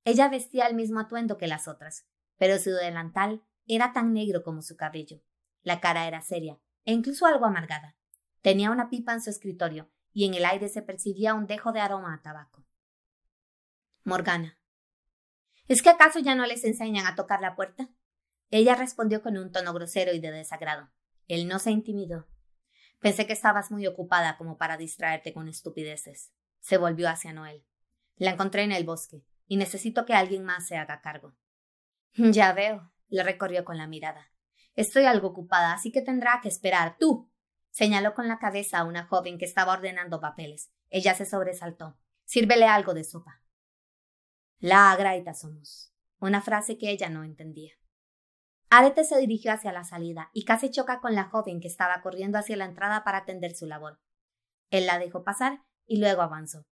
[SPEAKER 1] Ella vestía el mismo atuendo que las otras, pero su delantal era tan negro como su cabello. La cara era seria e incluso algo amargada. Tenía una pipa en su escritorio y en el aire se percibía un dejo de aroma a tabaco. Morgana. ¿Es que acaso ya no les enseñan a tocar la puerta? Ella respondió con un tono grosero y de desagrado. Él no se intimidó. Pensé que estabas muy ocupada como para distraerte con estupideces. Se volvió hacia Noel. La encontré en el bosque, y necesito que alguien más se haga cargo. Ya veo, le recorrió con la mirada. Estoy algo ocupada, así que tendrá que esperar. Tú. señaló con la cabeza a una joven que estaba ordenando papeles. Ella se sobresaltó. Sírvele algo de sopa. La agraita somos. Una frase que ella no entendía. Arete se dirigió hacia la salida y casi choca con la joven que estaba corriendo hacia la entrada para atender su labor. Él la dejó pasar y luego avanzó.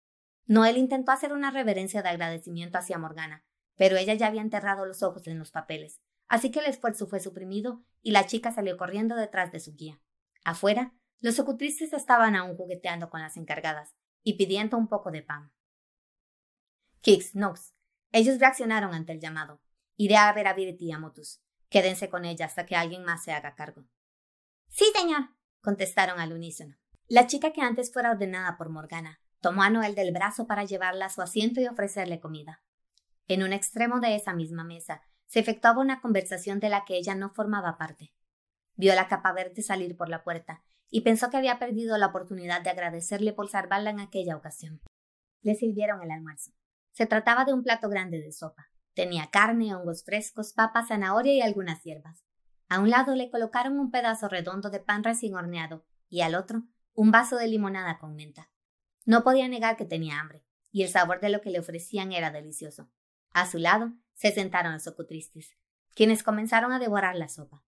[SPEAKER 1] Noel intentó hacer una reverencia de agradecimiento hacia Morgana, pero ella ya había enterrado los ojos en los papeles, así que el esfuerzo fue suprimido y la chica salió corriendo detrás de su guía. Afuera, los ocutristes estaban aún jugueteando con las encargadas y pidiendo un poco de pan. Kix, Nox. Ellos reaccionaron ante el llamado. Iré a ver a Virity y a Motus. Quédense con ella hasta que alguien más se haga cargo. Sí, señor, contestaron al unísono. La chica que antes fuera ordenada por Morgana tomó a Noel del brazo para llevarla a su asiento y ofrecerle comida. En un extremo de esa misma mesa se efectuaba una conversación de la que ella no formaba parte. Vio la capa verde salir por la puerta y pensó que había perdido la oportunidad de agradecerle por salvarla en aquella ocasión. Le sirvieron el almuerzo. Se trataba de un plato grande de sopa. Tenía carne, hongos frescos, papas, zanahoria y algunas hierbas. A un lado le colocaron un pedazo redondo de pan recién horneado y al otro un vaso de limonada con menta. No podía negar que tenía hambre, y el sabor de lo que le ofrecían era delicioso. A su lado se sentaron los ocutristes, quienes comenzaron a devorar la sopa.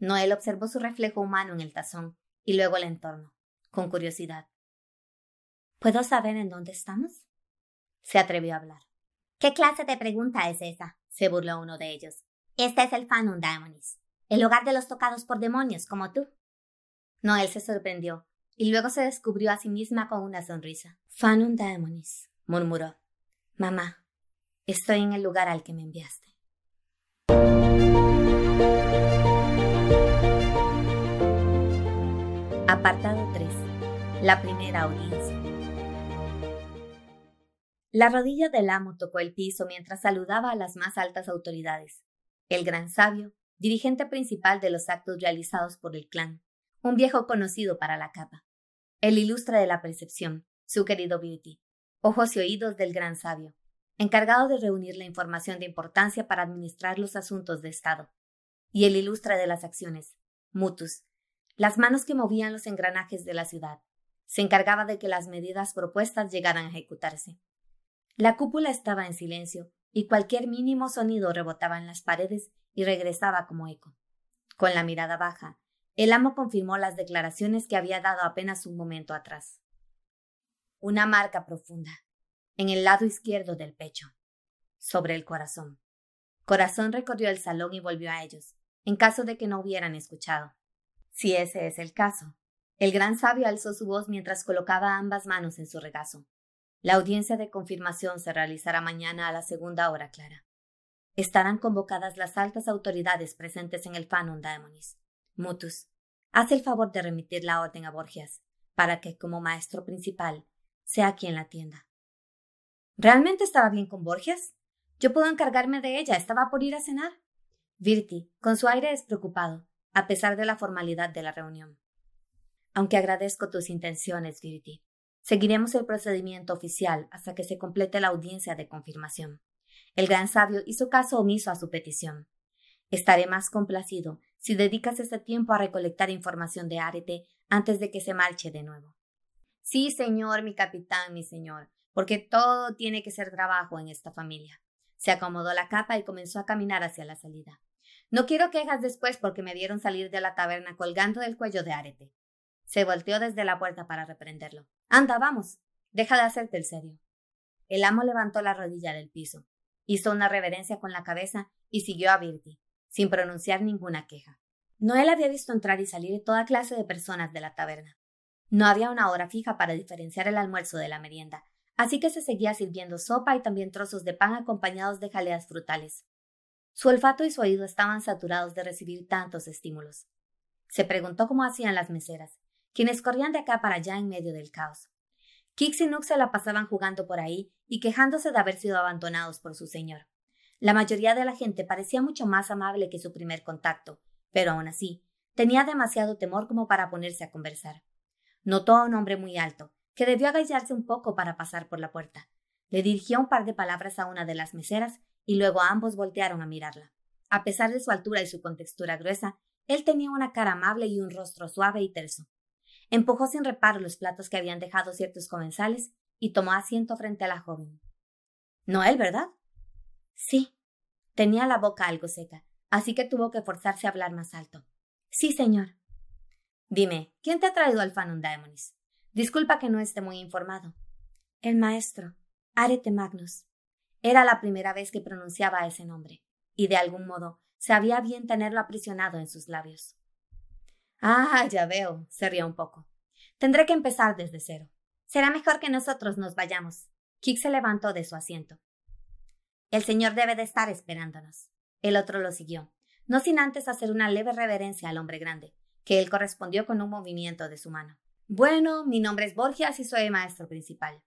[SPEAKER 1] Noel observó su reflejo humano en el tazón y luego el entorno, con curiosidad. ¿Puedo saber en dónde estamos? Se atrevió a hablar. ¿Qué clase de pregunta es esa? se burló uno de ellos. Este es el Fanum Daemonis, el hogar de los tocados por demonios como tú. Noel se sorprendió y luego se descubrió a sí misma con una sonrisa. Fanum Daemonis, murmuró. Mamá, estoy en el lugar al que me enviaste. Apartado 3. La primera audiencia. La rodilla del amo tocó el piso mientras saludaba a las más altas autoridades. El gran sabio, dirigente principal de los actos realizados por el clan, un viejo conocido para la capa. El ilustre de la percepción, su querido Beauty, ojos y oídos del gran sabio, encargado de reunir la información de importancia para administrar los asuntos de Estado. Y el ilustre de las acciones, Mutus, las manos que movían los engranajes de la ciudad. Se encargaba de que las medidas propuestas llegaran a ejecutarse. La cúpula estaba en silencio, y cualquier mínimo sonido rebotaba en las paredes y regresaba como eco. Con la mirada baja, el amo confirmó las declaraciones que había dado apenas un momento atrás. Una marca profunda, en el lado izquierdo del pecho, sobre el corazón. Corazón recorrió el salón y volvió a ellos, en caso de que no hubieran escuchado. Si ese es el caso. El gran sabio alzó su voz mientras colocaba ambas manos en su regazo. La audiencia de confirmación se realizará mañana a la segunda hora clara. Estarán convocadas las altas autoridades presentes en el Fanon Daemonis. Mutus, haz el favor de remitir la orden a Borgias, para que, como maestro principal, sea quien la atienda. ¿Realmente estaba bien con Borgias? Yo puedo encargarme de ella. Estaba por ir a cenar. Virti, con su aire despreocupado, a pesar de la formalidad de la reunión. Aunque agradezco tus intenciones, Virti, Seguiremos el procedimiento oficial hasta que se complete la audiencia de confirmación. El gran sabio hizo caso omiso a su petición. Estaré más complacido si dedicas ese tiempo a recolectar información de Arete antes de que se marche de nuevo. Sí, señor, mi capitán, mi señor, porque todo tiene que ser trabajo en esta familia. Se acomodó la capa y comenzó a caminar hacia la salida. No quiero quejas después porque me vieron salir de la taberna colgando del cuello de Arete. Se volteó desde la puerta para reprenderlo. Anda, vamos. Deja de hacerte el serio. El amo levantó la rodilla del piso, hizo una reverencia con la cabeza y siguió a Virti, sin pronunciar ninguna queja. Noel había visto entrar y salir toda clase de personas de la taberna. No había una hora fija para diferenciar el almuerzo de la merienda, así que se seguía sirviendo sopa y también trozos de pan acompañados de jaleas frutales. Su olfato y su oído estaban saturados de recibir tantos estímulos. Se preguntó cómo hacían las meseras, quienes corrían de acá para allá en medio del caos. Kix y Nook se la pasaban jugando por ahí y quejándose de haber sido abandonados por su señor. La mayoría de la gente parecía mucho más amable que su primer contacto, pero aún así, tenía demasiado temor como para ponerse a conversar. Notó a un hombre muy alto, que debió agacharse un poco para pasar por la puerta. Le dirigió un par de palabras a una de las meseras y luego ambos voltearon a mirarla. A pesar de su altura y su contextura gruesa, él tenía una cara amable y un rostro suave y terso. Empujó sin reparo los platos que habían dejado ciertos comensales y tomó asiento frente a la joven. Noel, ¿verdad? Sí. Tenía la boca algo seca, así que tuvo que forzarse a hablar más alto. Sí, señor. Dime, ¿quién te ha traído al Fanum Daemonis? Disculpa que no esté muy informado. El maestro, Arete Magnus. Era la primera vez que pronunciaba ese nombre, y de algún modo sabía bien tenerlo aprisionado en sus labios. Ah, ya veo, se rió un poco. Tendré que empezar desde cero. Será mejor que nosotros nos vayamos. Kik se levantó de su asiento. El señor debe de estar esperándonos. El otro lo siguió, no sin antes hacer una leve reverencia al hombre grande, que él correspondió con un movimiento de su mano. Bueno, mi nombre es Borgias y soy maestro principal.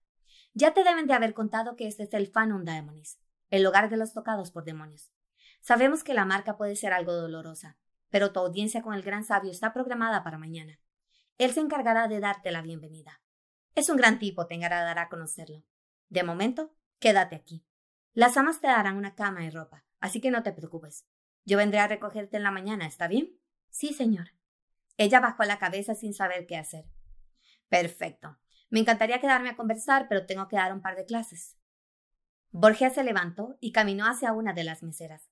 [SPEAKER 1] Ya te deben de haber contado que este es el Fanum Daemonis, el lugar de los tocados por demonios. Sabemos que la marca puede ser algo dolorosa, pero tu audiencia con el gran sabio está programada para mañana. Él se encargará de darte la bienvenida. Es un gran tipo, te agradará conocerlo. De momento, quédate aquí. Las amas te darán una cama y ropa, así que no te preocupes. Yo vendré a recogerte en la mañana, ¿está bien? Sí, señor. Ella bajó la cabeza sin saber qué hacer. Perfecto. Me encantaría quedarme a conversar, pero tengo que dar un par de clases. Borgia se levantó y caminó hacia una de las meseras.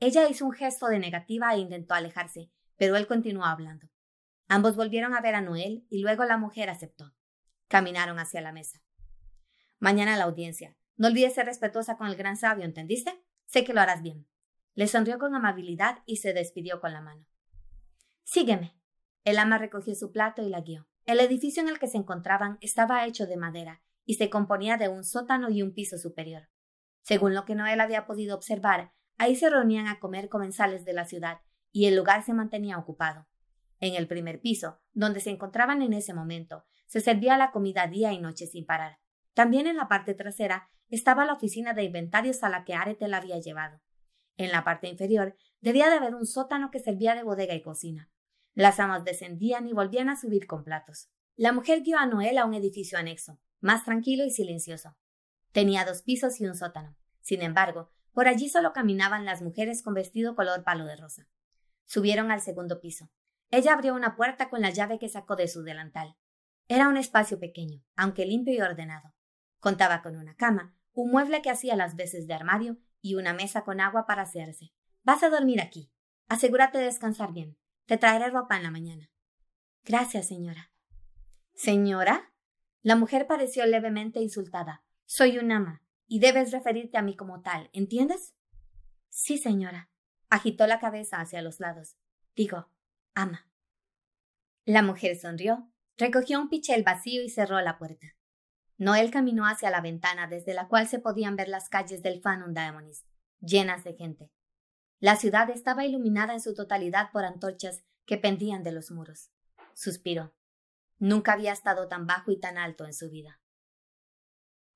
[SPEAKER 1] Ella hizo un gesto de negativa e intentó alejarse, pero él continuó hablando. Ambos volvieron a ver a Noel y luego la mujer aceptó. Caminaron hacia la mesa. Mañana la audiencia. No olvides ser respetuosa con el gran sabio, ¿entendiste? Sé que lo harás bien. Le sonrió con amabilidad y se despidió con la mano. Sígueme. El ama recogió su plato y la guió. El edificio en el que se encontraban estaba hecho de madera y se componía de un sótano y un piso superior. Según lo que Noel había podido observar, ahí se reunían a comer comensales de la ciudad y el lugar se mantenía ocupado. En el primer piso, donde se encontraban en ese momento, se servía la comida día y noche sin parar. También en la parte trasera estaba la oficina de inventarios a la que Arete la había llevado. En la parte inferior debía de haber un sótano que servía de bodega y cocina. Las amas descendían y volvían a subir con platos. La mujer guió a Noel a un edificio anexo, más tranquilo y silencioso. Tenía dos pisos y un sótano. Sin embargo, por allí solo caminaban las mujeres con vestido color palo de rosa. Subieron al segundo piso. Ella abrió una puerta con la llave que sacó de su delantal. Era un espacio pequeño, aunque limpio y ordenado. Contaba con una cama, un mueble que hacía las veces de armario y una mesa con agua para hacerse. Vas a dormir aquí. Asegúrate de descansar bien. Te traeré ropa en la mañana. Gracias, señora. ¿Señora? La mujer pareció levemente insultada. Soy un ama, y debes referirte a mí como tal, ¿entiendes? Sí, señora. Agitó la cabeza hacia los lados. Digo, ama. La mujer sonrió, recogió un pichel vacío y cerró la puerta. Noel caminó hacia la ventana desde la cual se podían ver las calles del Fanum Daemonis, llenas de gente. La ciudad estaba iluminada en su totalidad por antorchas que pendían de los muros. Suspiró. Nunca había estado tan bajo y tan alto en su vida.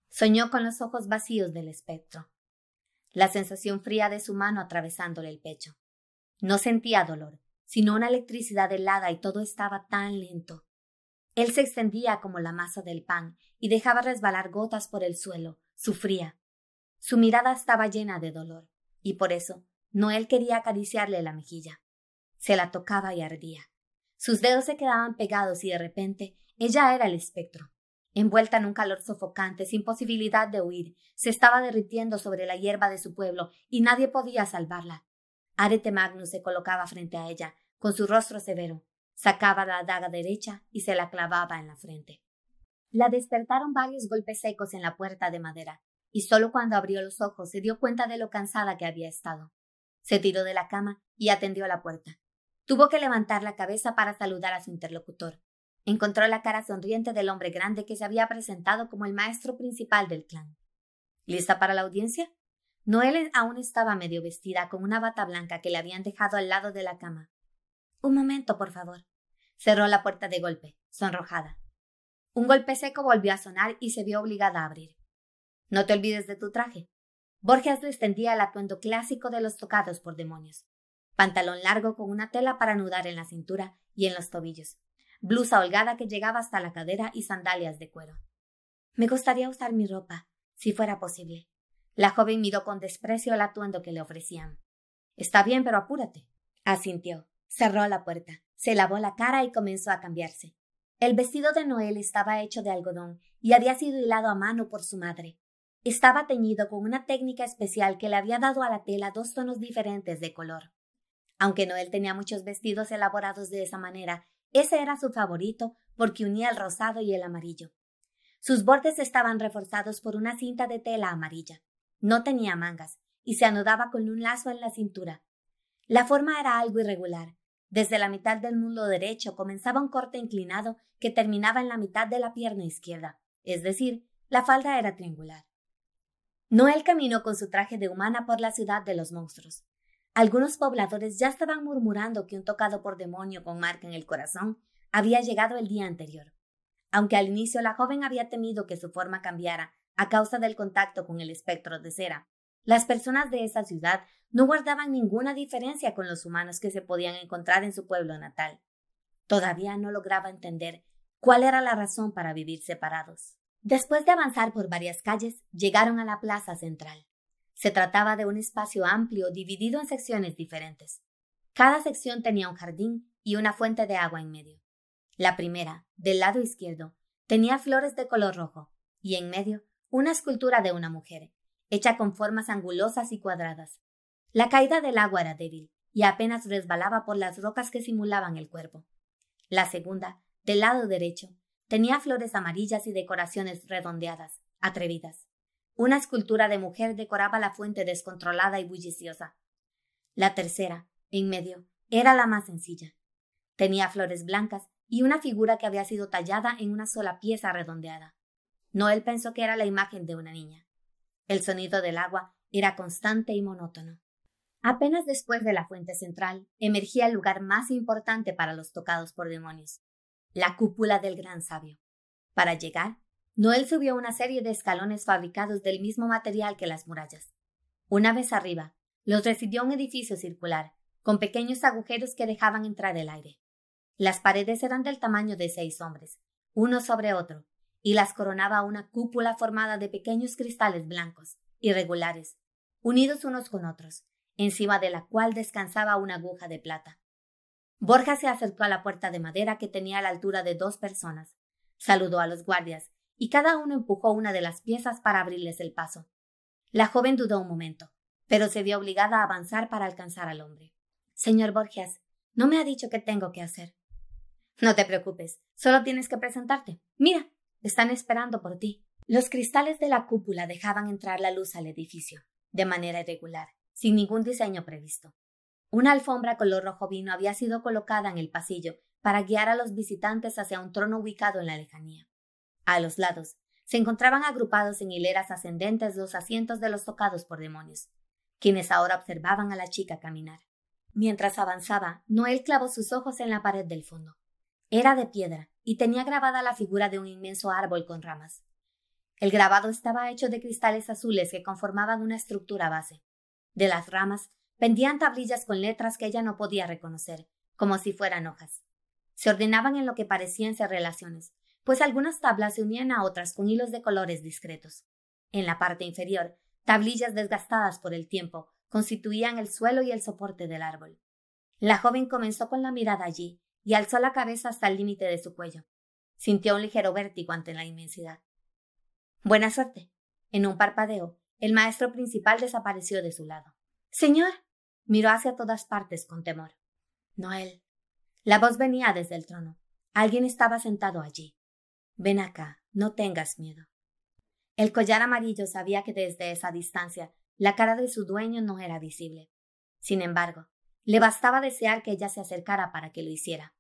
[SPEAKER 1] Soñó con los ojos vacíos del espectro, la sensación fría de su mano atravesándole el pecho. No sentía dolor, sino una electricidad helada y todo estaba tan lento. Él se extendía como la masa del pan y dejaba resbalar gotas por el suelo, sufría. Su mirada estaba llena de dolor, y por eso Noel quería acariciarle la mejilla. Se la tocaba y ardía. Sus dedos se quedaban pegados y de repente ella era el espectro. Envuelta en un calor sofocante, sin posibilidad de huir, se estaba derritiendo sobre la hierba de su pueblo y nadie podía salvarla. Arete Magnus se colocaba frente a ella, con su rostro severo. Sacaba la daga derecha y se la clavaba en la frente. La despertaron varios golpes secos en la puerta de madera, y solo cuando abrió los ojos se dio cuenta de lo cansada que había estado. Se tiró de la cama y atendió la puerta. Tuvo que levantar la cabeza para saludar a su interlocutor. Encontró la cara sonriente del hombre grande que se había presentado como el maestro principal del clan. ¿Lista para la audiencia? Noel aún estaba medio vestida con una bata blanca que le habían dejado al lado de la cama. Un momento, por favor. Cerró la puerta de golpe, sonrojada. Un golpe seco volvió a sonar y se vio obligada a abrir. No te olvides de tu traje. Borges descendía el atuendo clásico de los tocados por demonios. Pantalón largo con una tela para anudar en la cintura y en los tobillos. Blusa holgada que llegaba hasta la cadera y sandalias de cuero. Me gustaría usar mi ropa, si fuera posible. La joven miró con desprecio el atuendo que le ofrecían. Está bien, pero apúrate. Asintió. Cerró la puerta, se lavó la cara y comenzó a cambiarse. El vestido de Noel estaba hecho de algodón y había sido hilado a mano por su madre. Estaba teñido con una técnica especial que le había dado a la tela dos tonos diferentes de color. Aunque Noel tenía muchos vestidos elaborados de esa manera, ese era su favorito porque unía el rosado y el amarillo. Sus bordes estaban reforzados por una cinta de tela amarilla. No tenía mangas y se anudaba con un lazo en la cintura. La forma era algo irregular, desde la mitad del muslo derecho comenzaba un corte inclinado que terminaba en la mitad de la pierna izquierda, es decir, la falda era triangular. Noel caminó con su traje de humana por la ciudad de los monstruos. Algunos pobladores ya estaban murmurando que un tocado por demonio con marca en el corazón había llegado el día anterior. Aunque al inicio la joven había temido que su forma cambiara a causa del contacto con el espectro de cera, las personas de esa ciudad no guardaban ninguna diferencia con los humanos que se podían encontrar en su pueblo natal. Todavía no lograba entender cuál era la razón para vivir separados. Después de avanzar por varias calles, llegaron a la plaza central. Se trataba de un espacio amplio dividido en secciones diferentes. Cada sección tenía un jardín y una fuente de agua en medio. La primera, del lado izquierdo, tenía flores de color rojo y en medio una escultura de una mujer, hecha con formas angulosas y cuadradas. La caída del agua era débil y apenas resbalaba por las rocas que simulaban el cuerpo. La segunda, del lado derecho, tenía flores amarillas y decoraciones redondeadas, atrevidas. Una escultura de mujer decoraba la fuente descontrolada y bulliciosa. La tercera, en medio, era la más sencilla. Tenía flores blancas y una figura que había sido tallada en una sola pieza redondeada. Noel pensó que era la imagen de una niña. El sonido del agua era constante y monótono. Apenas después de la fuente central, emergía el lugar más importante para los tocados por demonios, la cúpula del gran sabio. Para llegar, Noel subió una serie de escalones fabricados del mismo material que las murallas. Una vez arriba, los recibió un edificio circular, con pequeños agujeros que dejaban entrar el aire. Las paredes eran del tamaño de seis hombres, uno sobre otro, y las coronaba una cúpula formada de pequeños cristales blancos, irregulares, unidos unos con otros, encima de la cual descansaba una aguja de plata. Borja se acercó a la puerta de madera que tenía la altura de dos personas, saludó a los guardias, y cada uno empujó una de las piezas para abrirles el paso. La joven dudó un momento, pero se vio obligada a avanzar para alcanzar al hombre. Señor Borgias, no me ha dicho qué tengo que hacer. No te preocupes, solo tienes que presentarte. Mira, están esperando por ti. Los cristales de la cúpula dejaban entrar la luz al edificio, de manera irregular, sin ningún diseño previsto. Una alfombra color rojo vino había sido colocada en el pasillo para guiar a los visitantes hacia un trono ubicado en la lejanía. A los lados se encontraban agrupados en hileras ascendentes los asientos de los tocados por demonios, quienes ahora observaban a la chica caminar. Mientras avanzaba, Noel clavó sus ojos en la pared del fondo. Era de piedra y tenía grabada la figura de un inmenso árbol con ramas. El grabado estaba hecho de cristales azules que conformaban una estructura base. De las ramas pendían tablillas con letras que ella no podía reconocer, como si fueran hojas. Se ordenaban en lo que parecían ser relaciones, pues algunas tablas se unían a otras con hilos de colores discretos. En la parte inferior, tablillas desgastadas por el tiempo constituían el suelo y el soporte del árbol. La joven comenzó con la mirada allí y alzó la cabeza hasta el límite de su cuello. Sintió un ligero vértigo ante la inmensidad. Buena suerte. En un parpadeo, el maestro principal desapareció de su lado. Señor. Miró hacia todas partes con temor. Noel. La voz venía desde el trono. Alguien estaba sentado allí. Ven acá, no tengas miedo. El collar amarillo sabía que desde esa distancia la cara de su dueño no era visible. Sin embargo, le bastaba desear que ella se acercara para que lo hiciera.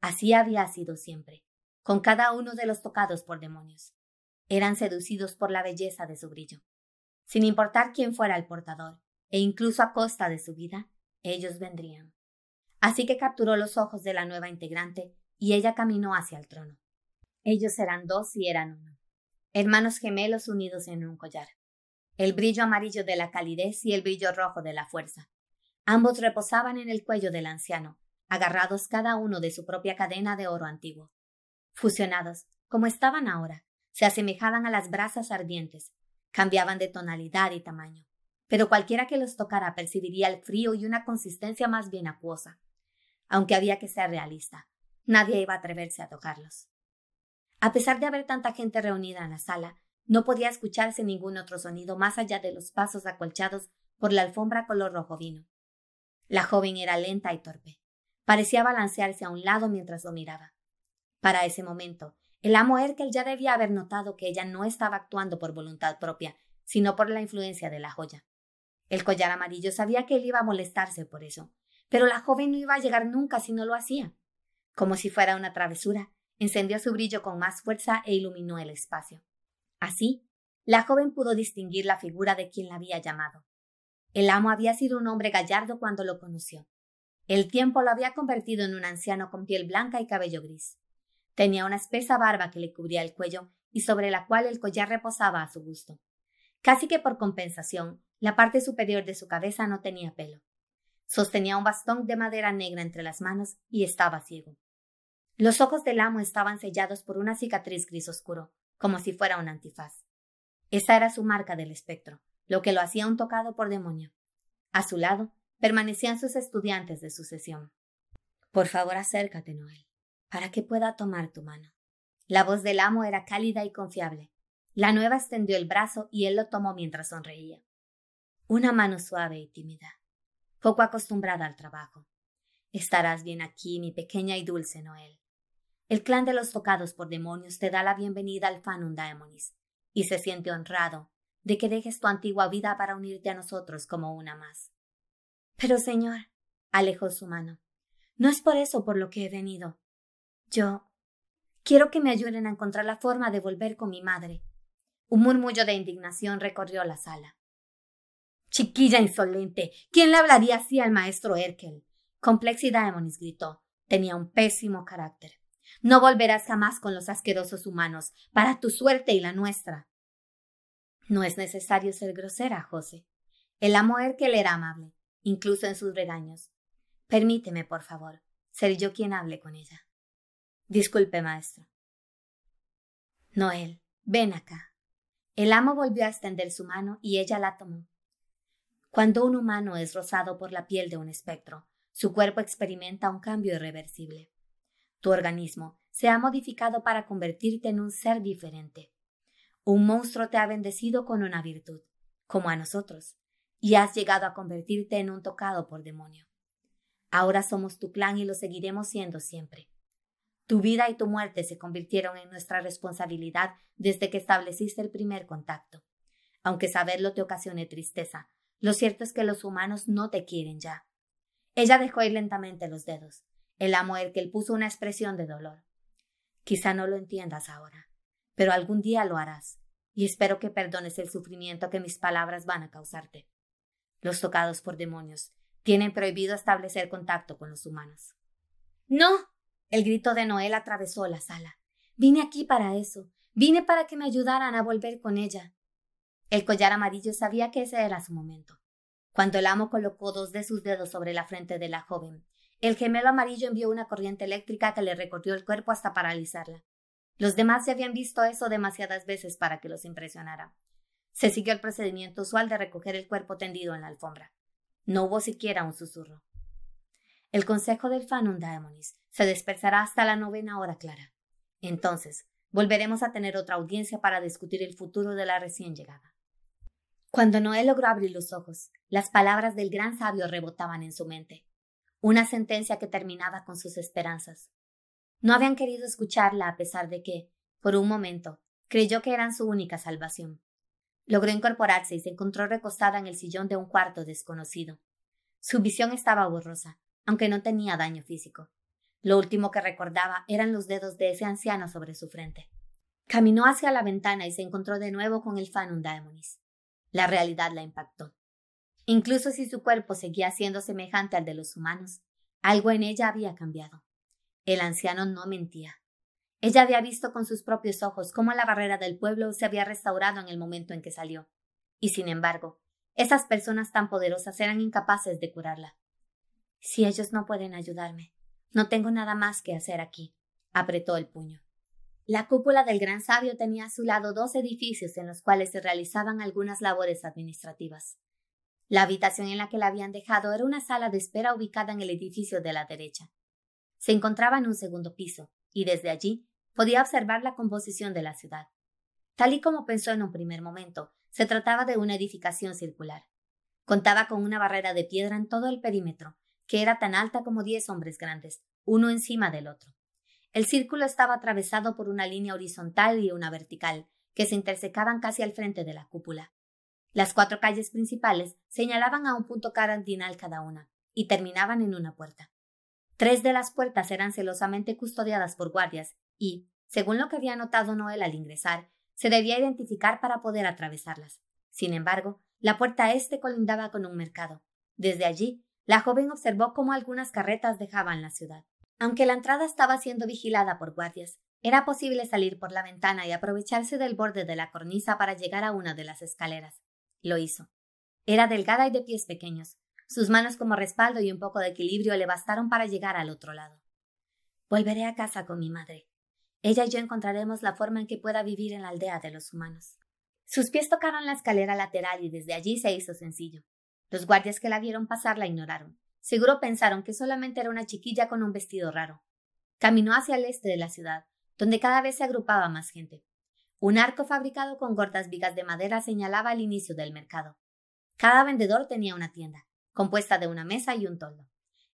[SPEAKER 1] Así había sido siempre, con cada uno de los tocados por demonios. Eran seducidos por la belleza de su brillo. Sin importar quién fuera el portador, e incluso a costa de su vida, ellos vendrían. Así que capturó los ojos de la nueva integrante y ella caminó hacia el trono. Ellos eran dos y eran uno, hermanos gemelos unidos en un collar. el brillo amarillo de la calidez y el brillo rojo de la fuerza. Ambos reposaban en el cuello del anciano, agarrados cada uno de su propia cadena de oro antiguo. Fusionados, como estaban ahora, se asemejaban a las brasas ardientes, cambiaban de tonalidad y tamaño, pero cualquiera que los tocara percibiría el frío y una consistencia más bien acuosa. Aunque había que ser realista, nadie iba a atreverse a tocarlos. A pesar de haber tanta gente reunida en la sala, no podía escucharse ningún otro sonido más allá de los pasos acolchados por la alfombra color rojo vino. La joven era lenta y torpe. Parecía balancearse a un lado mientras lo miraba. Para ese momento, el amo Erkel ya debía haber notado que ella no estaba actuando por voluntad propia, sino por la influencia de la joya. El collar amarillo sabía que él iba a molestarse por eso, pero la joven no iba a llegar nunca si no lo hacía. Como si fuera una travesura, encendió su brillo con más fuerza e iluminó el espacio. Así, la joven pudo distinguir la figura de quien la había llamado. El amo había sido un hombre gallardo cuando lo conoció. El tiempo lo había convertido en un anciano con piel blanca y cabello gris. Tenía una espesa barba que le cubría el cuello y sobre la cual el collar reposaba a su gusto. Casi que por compensación, la parte superior de su cabeza no tenía pelo. Sostenía un bastón de madera negra entre las manos y estaba ciego. Los ojos del amo estaban sellados por una cicatriz gris oscuro, como si fuera un antifaz. Esa era su marca del espectro, lo que lo hacía un tocado por demonio. A su lado permanecían sus estudiantes de sucesión. Por favor, acércate, Noel, para que pueda tomar tu mano. La voz del amo era cálida y confiable. La nueva extendió el brazo y él lo tomó mientras sonreía. Una mano suave y tímida, poco acostumbrada al trabajo. Estarás bien aquí, mi pequeña y dulce Noel. El clan de los tocados por demonios te da la bienvenida al Fanum Daemonis y se siente honrado de que dejes tu antigua vida para unirte a nosotros como una más. Pero, señor, alejó su mano, no es por eso por lo que he venido. Yo quiero que me ayuden a encontrar la forma de volver con mi madre. Un murmullo de indignación recorrió la sala. Chiquilla insolente, ¿quién le hablaría así al maestro Erkel? Complexi Daemonis gritó. Tenía un pésimo carácter. No volverás jamás con los asquerosos humanos, para tu suerte y la nuestra. No es necesario ser grosera, José. El amo Erkel era amable, incluso en sus regaños. Permíteme, por favor, ser yo quien hable con ella. Disculpe, maestro. Noel, ven acá. El amo volvió a extender su mano y ella la tomó. Cuando un humano es rozado por la piel de un espectro, su cuerpo experimenta un cambio irreversible. Tu organismo se ha modificado para convertirte en un ser diferente. Un monstruo te ha bendecido con una virtud, como a nosotros, y has llegado a convertirte en un tocado por demonio. Ahora somos tu clan y lo seguiremos siendo siempre. Tu vida y tu muerte se convirtieron en nuestra responsabilidad desde que estableciste el primer contacto. Aunque saberlo te ocasione tristeza, lo cierto es que los humanos no te quieren ya. Ella dejó ir lentamente los dedos. El amo Erkel puso una expresión de dolor. Quizá no lo entiendas ahora, pero algún día lo harás, y espero que perdones el sufrimiento que mis palabras van a causarte. Los tocados por demonios tienen prohibido establecer contacto con los humanos. No. El grito de Noel atravesó la sala. Vine aquí para eso. Vine para que me ayudaran a volver con ella. El collar amarillo sabía que ese era su momento. Cuando el amo colocó dos de sus dedos sobre la frente de la joven el gemelo amarillo envió una corriente eléctrica que le recorrió el cuerpo hasta paralizarla. Los demás ya habían visto eso demasiadas veces para que los impresionara. Se siguió el procedimiento usual de recoger el cuerpo tendido en la alfombra. No hubo siquiera un susurro. El consejo del Fanum Daemonis se dispersará hasta la novena hora clara. Entonces, volveremos a tener otra audiencia para discutir el futuro de la recién llegada. Cuando Noé logró abrir los ojos, las palabras del gran sabio rebotaban en su mente una sentencia que terminaba con sus esperanzas. No habían querido escucharla a pesar de que, por un momento, creyó que eran su única salvación. Logró incorporarse y se encontró recostada en el sillón de un cuarto desconocido. Su visión estaba borrosa, aunque no tenía daño físico. Lo último que recordaba eran los dedos de ese anciano sobre su frente. Caminó hacia la ventana y se encontró de nuevo con el Fanum Daemonis. La realidad la impactó. Incluso si su cuerpo seguía siendo semejante al de los humanos, algo en ella había cambiado. El anciano no mentía. Ella había visto con sus propios ojos cómo la barrera del pueblo se había restaurado en el momento en que salió. y sin embargo, esas personas tan poderosas eran incapaces de curarla. Si ellos no pueden ayudarme, no tengo nada más que hacer aquí, apretó el puño. La cúpula del gran sabio tenía a su lado dos edificios en los cuales se realizaban algunas labores administrativas. La habitación en la que la habían dejado era una sala de espera ubicada en el edificio de la derecha. Se encontraba en un segundo piso, y desde allí podía observar la composición de la ciudad. Tal y como pensó en un primer momento, se trataba de una edificación circular. Contaba con una barrera de piedra en todo el perímetro, que era tan alta como diez hombres grandes, uno encima del otro. El círculo estaba atravesado por una línea horizontal y una vertical, que se intersecaban casi al frente de la cúpula. Las cuatro calles principales señalaban a un punto cardinal cada una, y terminaban en una puerta. Tres de las puertas eran celosamente custodiadas por guardias, y, según lo que había notado Noel al ingresar, se debía identificar para poder atravesarlas. Sin embargo, la puerta este colindaba con un mercado. Desde allí, la joven observó cómo algunas carretas dejaban la ciudad. Aunque la entrada estaba siendo vigilada por guardias, era posible salir por la ventana y aprovecharse del borde de la cornisa para llegar a una de las escaleras. Lo hizo. Era delgada y de pies pequeños. Sus manos como respaldo y un poco de equilibrio le bastaron para llegar al otro lado. Volveré a casa con mi madre. Ella y yo encontraremos la forma en que pueda vivir en la aldea de los humanos. Sus pies tocaron la escalera lateral y desde allí se hizo sencillo. Los guardias que la vieron pasar la ignoraron. Seguro pensaron que solamente era una chiquilla con un vestido raro. Caminó hacia el este de la ciudad, donde cada vez se agrupaba más gente. Un arco fabricado con gordas vigas de madera señalaba el inicio del mercado. Cada vendedor tenía una tienda, compuesta de una mesa y un toldo.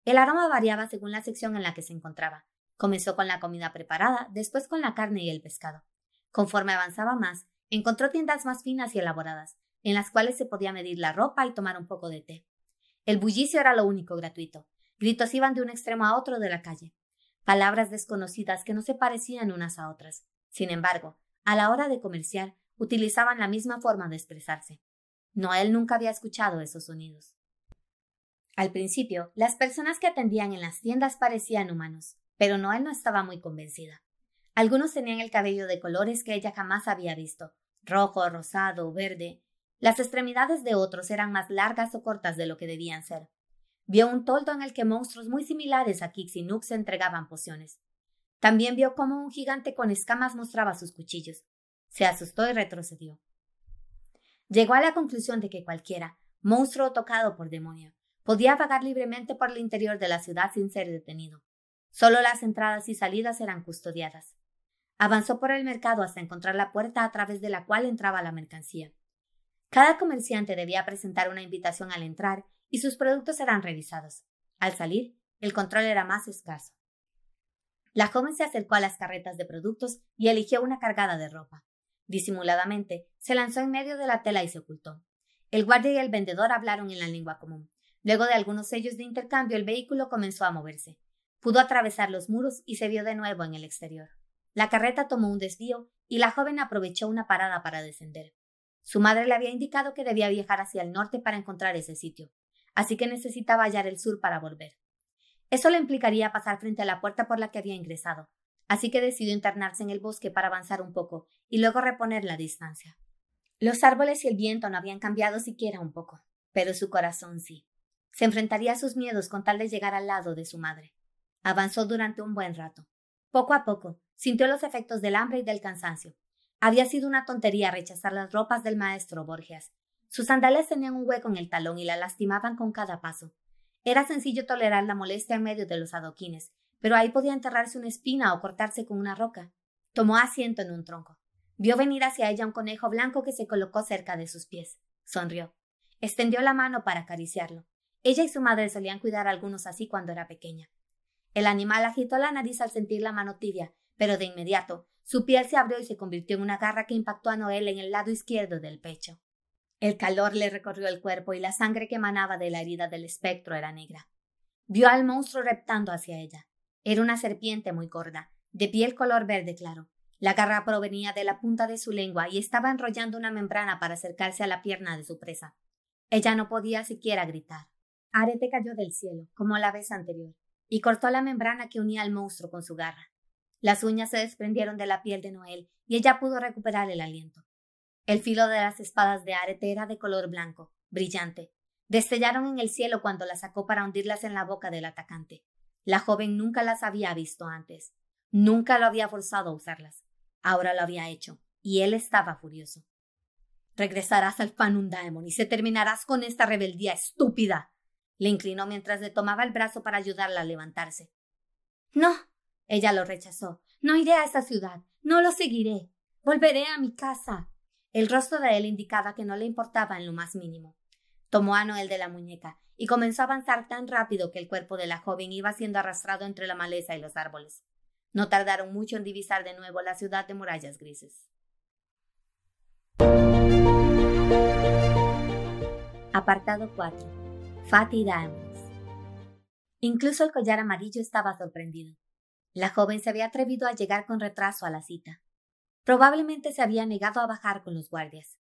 [SPEAKER 1] El aroma variaba según la sección en la que se encontraba. Comenzó con la comida preparada, después con la carne y el pescado. Conforme avanzaba más, encontró tiendas más finas y elaboradas, en las cuales se podía medir la ropa y tomar un poco de té. El bullicio era lo único gratuito. Gritos iban de un extremo a otro de la calle. Palabras desconocidas que no se parecían unas a otras. Sin embargo, a la hora de comerciar, utilizaban la misma forma de expresarse. Noel nunca había escuchado esos sonidos. Al principio, las personas que atendían en las tiendas parecían humanos, pero Noel no estaba muy convencida. Algunos tenían el cabello de colores que ella jamás había visto, rojo, rosado, verde, las extremidades de otros eran más largas o cortas de lo que debían ser. Vio un toldo en el que monstruos muy similares a Kix y Nux entregaban pociones. También vio cómo un gigante con escamas mostraba sus cuchillos. Se asustó y retrocedió. Llegó a la conclusión de que cualquiera, monstruo tocado por demonio, podía vagar libremente por el interior de la ciudad sin ser detenido. Solo las entradas y salidas eran custodiadas. Avanzó por el mercado hasta encontrar la puerta a través de la cual entraba la mercancía. Cada comerciante debía presentar una invitación al entrar y sus productos eran revisados. Al salir, el control era más escaso. La joven se acercó a las carretas de productos y eligió una cargada de ropa. Disimuladamente, se lanzó en medio de la tela y se ocultó. El guardia y el vendedor hablaron en la lengua común. Luego de algunos sellos de intercambio, el vehículo comenzó a moverse. Pudo atravesar los muros y se vio de nuevo en el exterior. La carreta tomó un desvío y la joven aprovechó una parada para descender. Su madre le había indicado que debía viajar hacia el norte para encontrar ese sitio, así que necesitaba hallar el sur para volver. Eso le implicaría pasar frente a la puerta por la que había ingresado, así que decidió internarse en el bosque para avanzar un poco y luego reponer la distancia. Los árboles y el viento no habían cambiado siquiera un poco, pero su corazón sí. Se enfrentaría a sus miedos con tal de llegar al lado de su madre. Avanzó durante un buen rato. Poco a poco, sintió los efectos del hambre y del cansancio, había sido una tontería rechazar las ropas del maestro Borgias. Sus sandalias tenían un hueco en el talón y la lastimaban con cada paso. Era sencillo tolerar la molestia en medio de los adoquines, pero ahí podía enterrarse una espina o cortarse con una roca. Tomó asiento en un tronco. Vio venir hacia ella un conejo blanco que se colocó cerca de sus pies. Sonrió. Extendió la mano para acariciarlo. Ella y su madre solían cuidar a algunos así cuando era pequeña. El animal agitó la nariz al sentir la mano tibia, pero de inmediato su piel se abrió y se convirtió en una garra que impactó a Noel en el lado izquierdo del pecho. El calor le recorrió el cuerpo y la sangre que emanaba de la herida del espectro era negra. Vio al monstruo reptando hacia ella. Era una serpiente muy gorda, de piel color verde claro. La garra provenía de la punta de su lengua y estaba enrollando una membrana para acercarse a la pierna de su presa. Ella no podía siquiera gritar. Arete cayó del cielo, como la vez anterior, y cortó la membrana que unía al monstruo con su garra. Las uñas se desprendieron de la piel de Noel y ella pudo recuperar el aliento. El filo de las espadas de arete era de color blanco, brillante. Destellaron en el cielo cuando las sacó para hundirlas en la boca del atacante. La joven nunca las había visto antes. Nunca lo había forzado a usarlas. Ahora lo había hecho, y él estaba furioso. Regresarás al Fanundaemon y se terminarás con esta rebeldía estúpida. Le inclinó mientras le tomaba el brazo para ayudarla a levantarse. No. Ella lo rechazó. No iré a esa ciudad. No lo seguiré. Volveré a mi casa. El rostro de él indicaba que no le importaba en lo más mínimo. Tomó a Noel de la muñeca y comenzó a avanzar tan rápido que el cuerpo de la joven iba siendo arrastrado entre la maleza y los árboles. No tardaron mucho en divisar de nuevo la ciudad de murallas grises. Apartado 4. Fatty Diamonds. Incluso el collar amarillo estaba sorprendido. La joven se había atrevido a llegar con retraso a la cita. Probablemente se había negado a bajar con los guardias.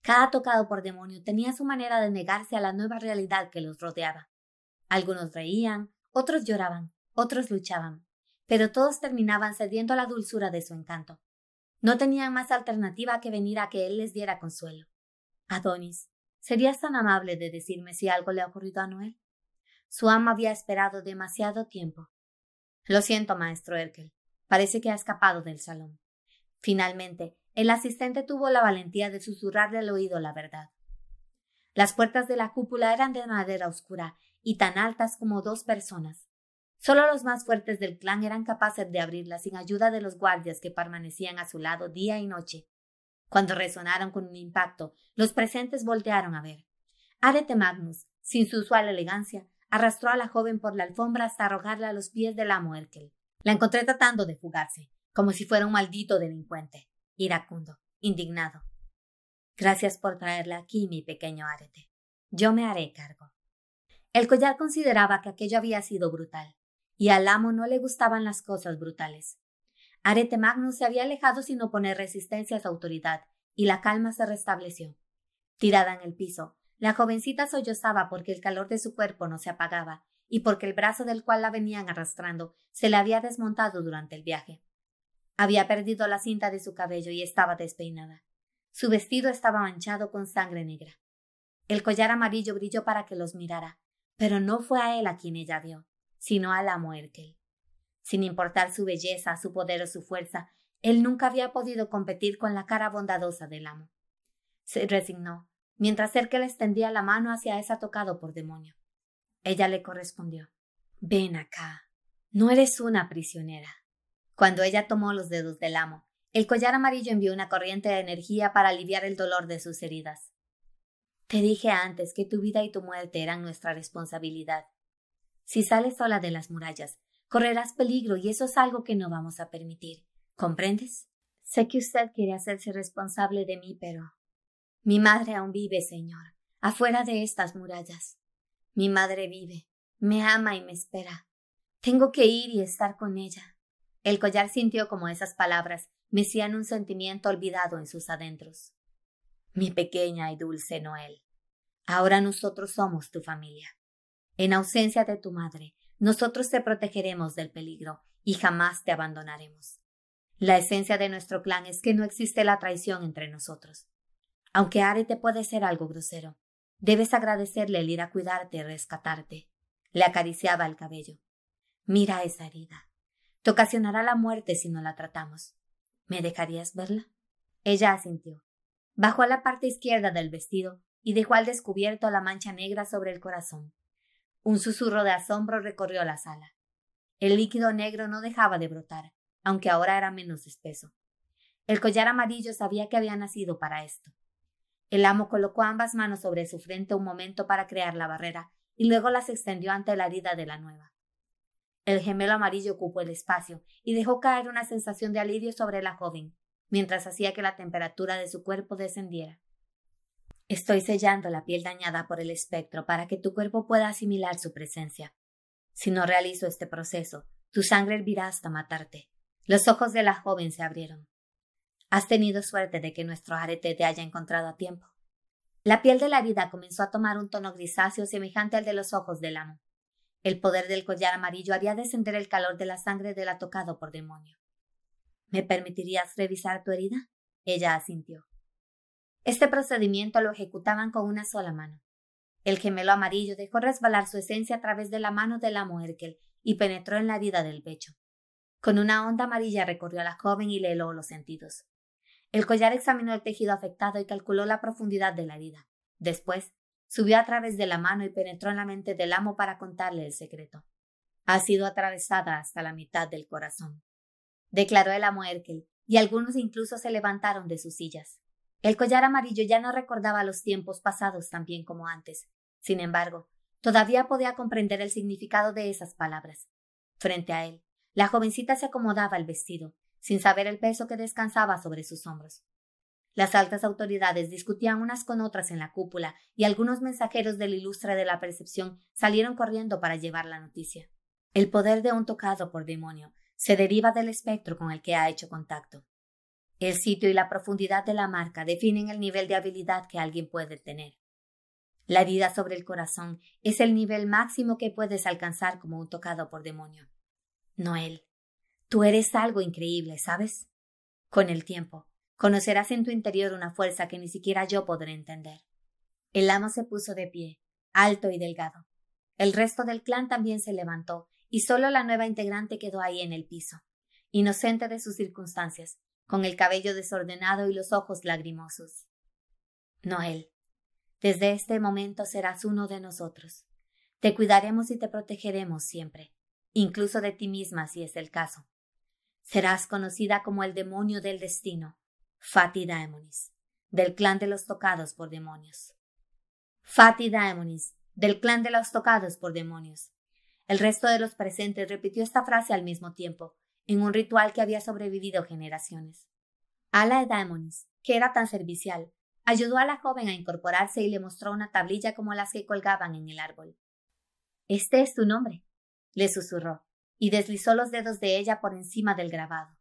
[SPEAKER 1] Cada tocado por demonio tenía su manera de negarse a la nueva realidad que los rodeaba. Algunos reían, otros lloraban, otros luchaban, pero todos terminaban cediendo a la dulzura de su encanto. No tenían más alternativa que venir a que él les diera consuelo. Adonis, ¿serías tan amable de decirme si algo le ha ocurrido a Noel? Su ama había esperado demasiado tiempo. Lo siento, maestro Erkel. Parece que ha escapado del salón. Finalmente, el asistente tuvo la valentía de susurrarle al oído la verdad. Las puertas de la cúpula eran de madera oscura y tan altas como dos personas. Solo los más fuertes del clan eran capaces de abrirlas sin ayuda de los guardias que permanecían a su lado día y noche. Cuando resonaron con un impacto, los presentes voltearon a ver. Arete Magnus, sin su usual elegancia, arrastró a la joven por la alfombra hasta arrojarla a los pies del amo Erkel. La encontré tratando de fugarse, como si fuera un maldito delincuente, iracundo, indignado. Gracias por traerla aquí, mi pequeño Arete. Yo me haré cargo. El collar consideraba que aquello había sido brutal, y al amo no le gustaban las cosas brutales. Arete Magnus se había alejado sin oponer resistencia a su autoridad, y la calma se restableció. Tirada en el piso, la jovencita sollozaba porque el calor de su cuerpo no se apagaba y porque el brazo del cual la venían arrastrando se le había desmontado durante el viaje. Había perdido la cinta de su cabello y estaba despeinada. Su vestido estaba manchado con sangre negra. El collar amarillo brilló para que los mirara, pero no fue a él a quien ella vio, sino a la Erkel. Sin importar su belleza, su poder o su fuerza, él nunca había podido competir con la cara bondadosa del amo. Se resignó, mientras él que le extendía la mano hacia esa tocado por demonio. Ella le correspondió. Ven acá. No eres una prisionera. Cuando ella tomó los dedos del amo, el collar amarillo envió una corriente de energía para aliviar el dolor de sus heridas. Te dije antes que tu vida y tu muerte eran nuestra responsabilidad. Si sales sola de las murallas, correrás peligro y eso es algo que no vamos a permitir. ¿Comprendes? Sé que usted quiere hacerse responsable de mí, pero mi madre aún vive, señor, afuera de estas murallas. Mi madre vive, me ama y me espera. Tengo que ir y estar con ella. El collar sintió como esas palabras mecían un sentimiento olvidado en sus adentros. Mi pequeña y dulce Noel, ahora nosotros somos tu familia. En ausencia de tu madre, nosotros te protegeremos del peligro y jamás te abandonaremos. La esencia de nuestro clan es que no existe la traición entre nosotros. Aunque Arete puede ser algo grosero, debes agradecerle el ir a cuidarte y rescatarte. Le acariciaba el cabello. Mira esa herida. Te ocasionará la muerte si no la tratamos. ¿Me dejarías verla? Ella asintió. Bajó a la parte izquierda del vestido y dejó al descubierto la mancha negra sobre el corazón. Un susurro de asombro recorrió la sala. El líquido negro no dejaba de brotar, aunque ahora era menos espeso. El collar amarillo sabía que había nacido para esto. El amo colocó ambas manos sobre su frente un momento para crear la barrera y luego las extendió ante la herida de la nueva. El gemelo amarillo ocupó el espacio y dejó caer una sensación de alivio sobre la joven, mientras hacía que la temperatura de su cuerpo descendiera. Estoy sellando la piel dañada por el espectro para que tu cuerpo pueda asimilar su presencia. Si no realizo este proceso, tu sangre hervirá hasta matarte. Los ojos de la joven se abrieron. Has tenido suerte de que nuestro arete te haya encontrado a tiempo. La piel de la herida comenzó a tomar un tono grisáceo semejante al de los ojos del amo. El poder del collar amarillo haría descender el calor de la sangre del atocado por demonio. ¿Me permitirías revisar tu herida? Ella asintió. Este procedimiento lo ejecutaban con una sola mano. El gemelo amarillo dejó resbalar su esencia a través de la mano de la Erkel y penetró en la herida del pecho. Con una onda amarilla recorrió a la joven y le heló los sentidos. El collar examinó el tejido afectado y calculó la profundidad de la herida. Después, subió a través de la mano y penetró en la mente del amo para contarle el secreto. Ha sido atravesada hasta la mitad del corazón, declaró el amo Erkel, y algunos incluso se levantaron de sus sillas. El collar amarillo ya no recordaba los tiempos pasados tan bien como antes. Sin embargo, todavía podía comprender el significado de esas palabras. Frente a él, la jovencita se acomodaba el vestido, sin saber el peso que descansaba sobre sus hombros. Las altas autoridades discutían unas con otras en la cúpula y algunos mensajeros del ilustre de la percepción salieron corriendo para llevar la noticia. El poder de un tocado por demonio se deriva del espectro con el que ha hecho contacto. El sitio y la profundidad de la marca definen el nivel de habilidad que alguien puede tener. La herida sobre el corazón es el nivel máximo que puedes alcanzar como un tocado por demonio. Noel, tú eres algo increíble, ¿sabes? Con el tiempo, conocerás en tu interior una fuerza que ni siquiera yo podré entender. El amo se puso de pie, alto y delgado. El resto del clan también se levantó, y solo la nueva integrante quedó ahí en el piso, inocente de sus circunstancias, con el cabello desordenado y los ojos lagrimosos. Noel, desde este momento serás uno de nosotros. Te cuidaremos y te protegeremos siempre, incluso de ti misma si es el caso. Serás conocida como el demonio del destino, Fati Daemonis, del clan de los tocados por demonios. Fati Daemonis, del clan de los tocados por demonios. El resto de los presentes repitió esta frase al mismo tiempo, en un ritual que había sobrevivido generaciones. Ala Daemonis, que era tan servicial, ayudó a la joven a incorporarse y le mostró una tablilla como las que colgaban en el árbol. Este es tu nombre, le susurró, y deslizó los dedos de ella por encima del grabado.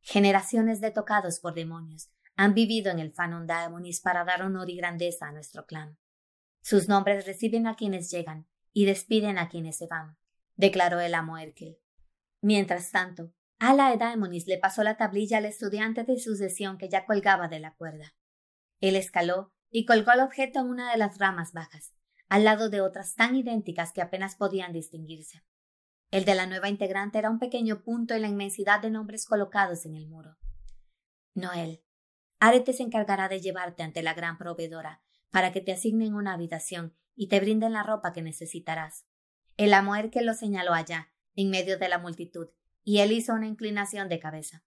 [SPEAKER 1] Generaciones de tocados por demonios han vivido en el Fanon Daemonis para dar honor y grandeza a nuestro clan. Sus nombres reciben a quienes llegan y despiden a quienes se van, declaró el amo Erkel. Mientras tanto, Ala Daemonis le pasó la tablilla al estudiante de sucesión que ya colgaba de la cuerda. Él escaló y colgó el objeto en una de las ramas bajas, al lado de otras tan idénticas que apenas podían distinguirse. El de la nueva integrante era un pequeño punto en la inmensidad de nombres colocados en el muro. Noel, Arete se encargará de llevarte ante la gran proveedora para que te asignen una habitación y te brinden la ropa que necesitarás. El amuer que lo señaló allá, en medio de la multitud, y él hizo una inclinación de cabeza.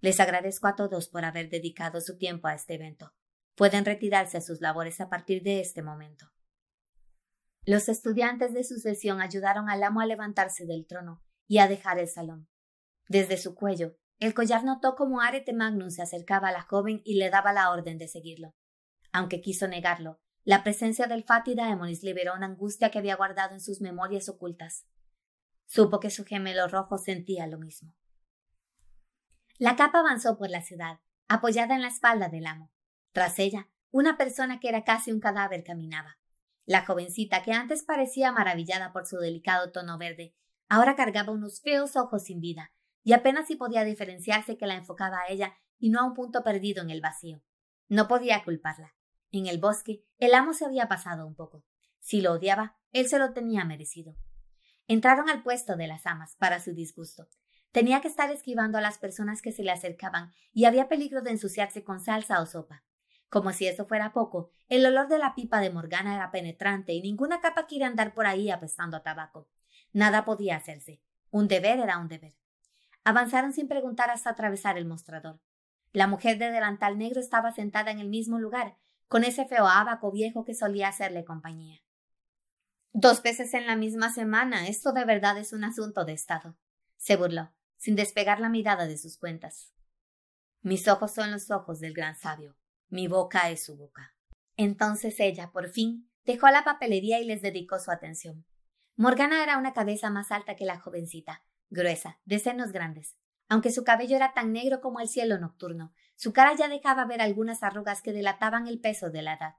[SPEAKER 1] Les agradezco a todos por haber dedicado su tiempo a este evento. Pueden retirarse a sus labores a partir de este momento. Los estudiantes de sucesión ayudaron al amo a levantarse del trono y a dejar el salón. Desde su cuello, el collar notó cómo Arete Magnum se acercaba a la joven y le daba la orden de seguirlo. Aunque quiso negarlo, la presencia del Fati Daemonis liberó una angustia que había guardado en sus memorias ocultas. Supo que su gemelo rojo sentía lo mismo. La capa avanzó por la ciudad, apoyada en la espalda del amo. Tras ella, una persona que era casi un cadáver caminaba. La jovencita, que antes parecía maravillada por su delicado tono verde, ahora cargaba unos feos ojos sin vida, y apenas si podía diferenciarse que la enfocaba a ella y no a un punto perdido en el vacío. No podía culparla. En el bosque, el amo se había pasado un poco. Si lo odiaba, él se lo tenía merecido. Entraron al puesto de las amas, para su disgusto. Tenía que estar esquivando a las personas que se le acercaban y había peligro de ensuciarse con salsa o sopa. Como si eso fuera poco, el olor de la pipa de Morgana era penetrante y ninguna capa quiere andar por ahí apestando a tabaco. Nada podía hacerse. Un deber era un deber. Avanzaron sin preguntar hasta atravesar el mostrador. La mujer de delantal negro estaba sentada en el mismo lugar, con ese feo abaco viejo que solía hacerle compañía. Dos veces en la misma semana. Esto de verdad es un asunto de Estado. Se burló, sin despegar la mirada de sus cuentas. Mis ojos son los ojos del gran sabio. Mi boca es su boca. Entonces ella, por fin, dejó la papelería y les dedicó su atención. Morgana era una cabeza más alta que la jovencita, gruesa, de senos grandes. Aunque su cabello era tan negro como el cielo nocturno, su cara ya dejaba ver algunas arrugas que delataban el peso de la edad.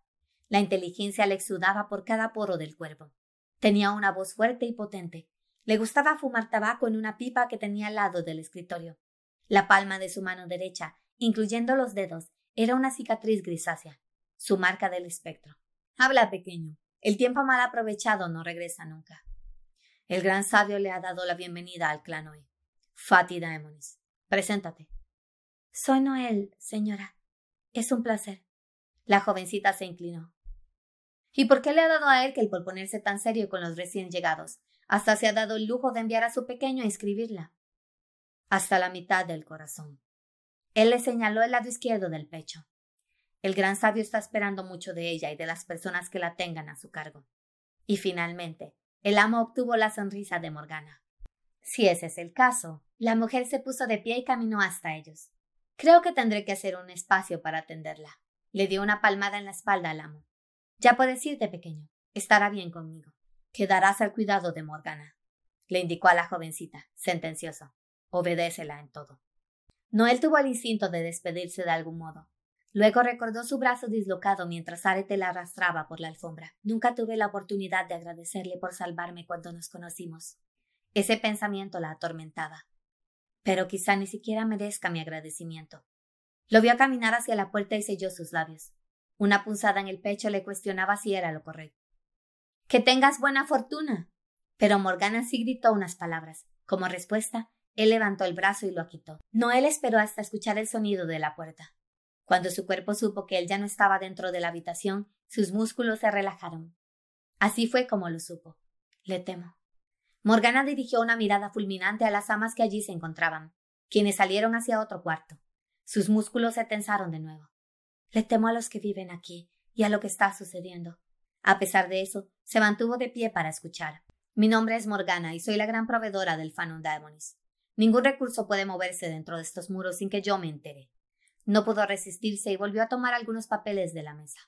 [SPEAKER 1] La inteligencia le exudaba por cada poro del cuerpo. Tenía una voz fuerte y potente. Le gustaba fumar tabaco en una pipa que tenía al lado del escritorio. La palma de su mano derecha, incluyendo los dedos, era una cicatriz grisácea, su marca del espectro. Habla, pequeño. El tiempo mal aprovechado no regresa nunca. El gran sabio le ha dado la bienvenida al clan hoy. Fati Daemonis, preséntate. Soy Noel, señora. Es un placer. La jovencita se inclinó. ¿Y por qué le ha dado a él que el por ponerse tan serio con los recién llegados? Hasta se ha dado el lujo de enviar a su pequeño a inscribirla. Hasta la mitad del corazón. Él le señaló el lado izquierdo del pecho. El gran sabio está esperando mucho de ella y de las personas que la tengan a su cargo. Y finalmente, el amo obtuvo la sonrisa de Morgana. Si ese es el caso, la mujer se puso de pie y caminó hasta ellos. Creo que tendré que hacer un espacio para atenderla. Le dio una palmada en la espalda al amo. Ya puedes irte, pequeño. Estará bien conmigo. Quedarás al cuidado de Morgana. Le indicó a la jovencita, sentencioso. Obedécela en todo. Noel tuvo el instinto de despedirse de algún modo. Luego recordó su brazo dislocado mientras Arete la arrastraba por la alfombra. Nunca tuve la oportunidad de agradecerle por salvarme cuando nos conocimos. Ese pensamiento la atormentaba. Pero quizá ni siquiera merezca mi agradecimiento. Lo vio caminar hacia la puerta y selló sus labios. Una punzada en el pecho le cuestionaba si era lo correcto. Que tengas buena fortuna. Pero Morgana sí gritó unas palabras. Como respuesta, él levantó el brazo y lo quitó. Noel esperó hasta escuchar el sonido de la puerta. Cuando su cuerpo supo que él ya no estaba dentro de la habitación, sus músculos se relajaron. Así fue como lo supo. Le temo. Morgana dirigió una mirada fulminante a las amas que allí se encontraban, quienes salieron hacia otro cuarto. Sus músculos se tensaron de nuevo. Le temo a los que viven aquí y a lo que está sucediendo. A pesar de eso, se mantuvo de pie para escuchar. Mi nombre es Morgana y soy la gran proveedora del Fanum Daemonis. Ningún recurso puede moverse dentro de estos muros sin que yo me entere. No pudo resistirse y volvió a tomar algunos papeles de la mesa.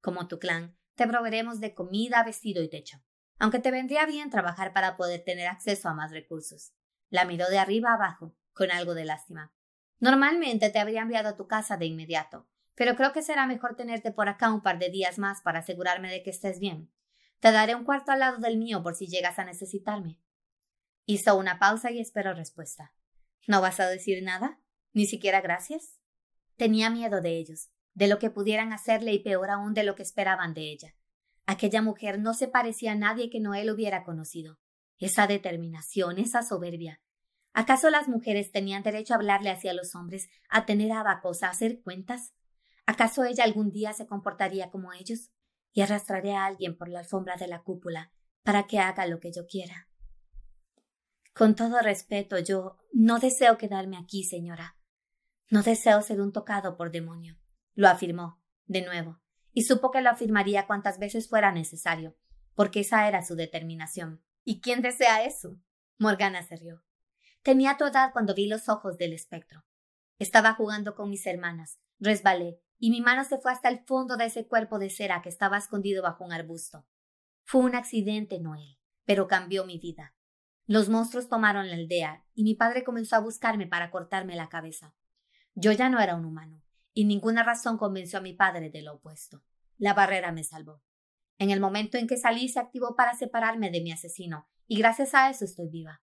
[SPEAKER 1] Como tu clan, te proveeremos de comida, vestido y techo aunque te vendría bien trabajar para poder tener acceso a más recursos. La miró de arriba abajo, con algo de lástima. Normalmente te habría enviado a tu casa de inmediato, pero creo que será mejor tenerte por acá un par de días más para asegurarme de que estés bien. Te daré un cuarto al lado del mío por si llegas a necesitarme. Hizo una pausa y esperó respuesta. ¿No vas a decir nada? ¿Ni siquiera gracias? Tenía miedo de ellos, de lo que pudieran hacerle y peor aún de lo que esperaban de ella. Aquella mujer no se parecía a nadie que Noel hubiera conocido. Esa determinación, esa soberbia. ¿Acaso las mujeres tenían derecho a hablarle hacia los hombres, a tener abacos, a hacer cuentas? ¿Acaso ella algún día se comportaría como ellos? Y arrastraré a alguien por la alfombra de la cúpula para que haga lo que yo quiera. Con todo respeto, yo no deseo quedarme aquí, señora. No deseo ser un tocado por demonio, lo afirmó, de nuevo, y supo que lo afirmaría cuantas veces fuera necesario, porque esa era su determinación. ¿Y quién desea eso? Morgana se rió. Tenía tu edad cuando vi los ojos del espectro. Estaba jugando con mis hermanas, resbalé, y mi mano se fue hasta el fondo de ese cuerpo de cera que estaba escondido bajo un arbusto. Fue un accidente, Noel, pero cambió mi vida. Los monstruos tomaron la aldea, y mi padre comenzó a buscarme para cortarme la cabeza. Yo ya no era un humano, y ninguna razón convenció a mi padre de lo opuesto. La barrera me salvó. En el momento en que salí se activó para separarme de mi asesino, y gracias a eso estoy viva.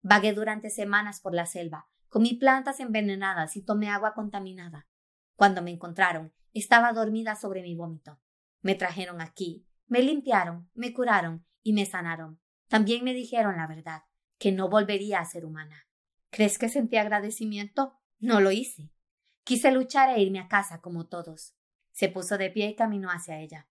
[SPEAKER 1] Vagué durante semanas por la selva, comí plantas envenenadas y tomé agua contaminada. Cuando me encontraron, estaba dormida sobre mi vómito. Me trajeron aquí, me limpiaron, me curaron y me sanaron. También me dijeron la verdad, que no volvería a ser humana. ¿Crees que sentí agradecimiento? No lo hice. Quise luchar e irme a casa como todos. Se puso de pie y caminó hacia ella.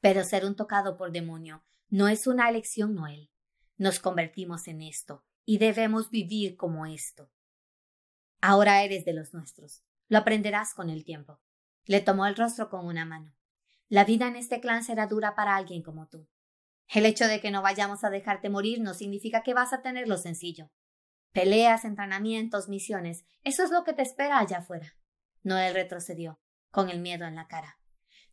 [SPEAKER 1] Pero ser un tocado por demonio no es una elección, Noel. Nos convertimos en esto y debemos vivir como esto. Ahora eres de los nuestros. Lo aprenderás con el tiempo. Le tomó el rostro con una mano. La vida en este clan será dura para alguien como tú. El hecho de que no vayamos a dejarte morir no significa que vas a tenerlo sencillo. Peleas, entrenamientos, misiones, eso es lo que te espera allá afuera. Noel retrocedió, con el miedo en la cara.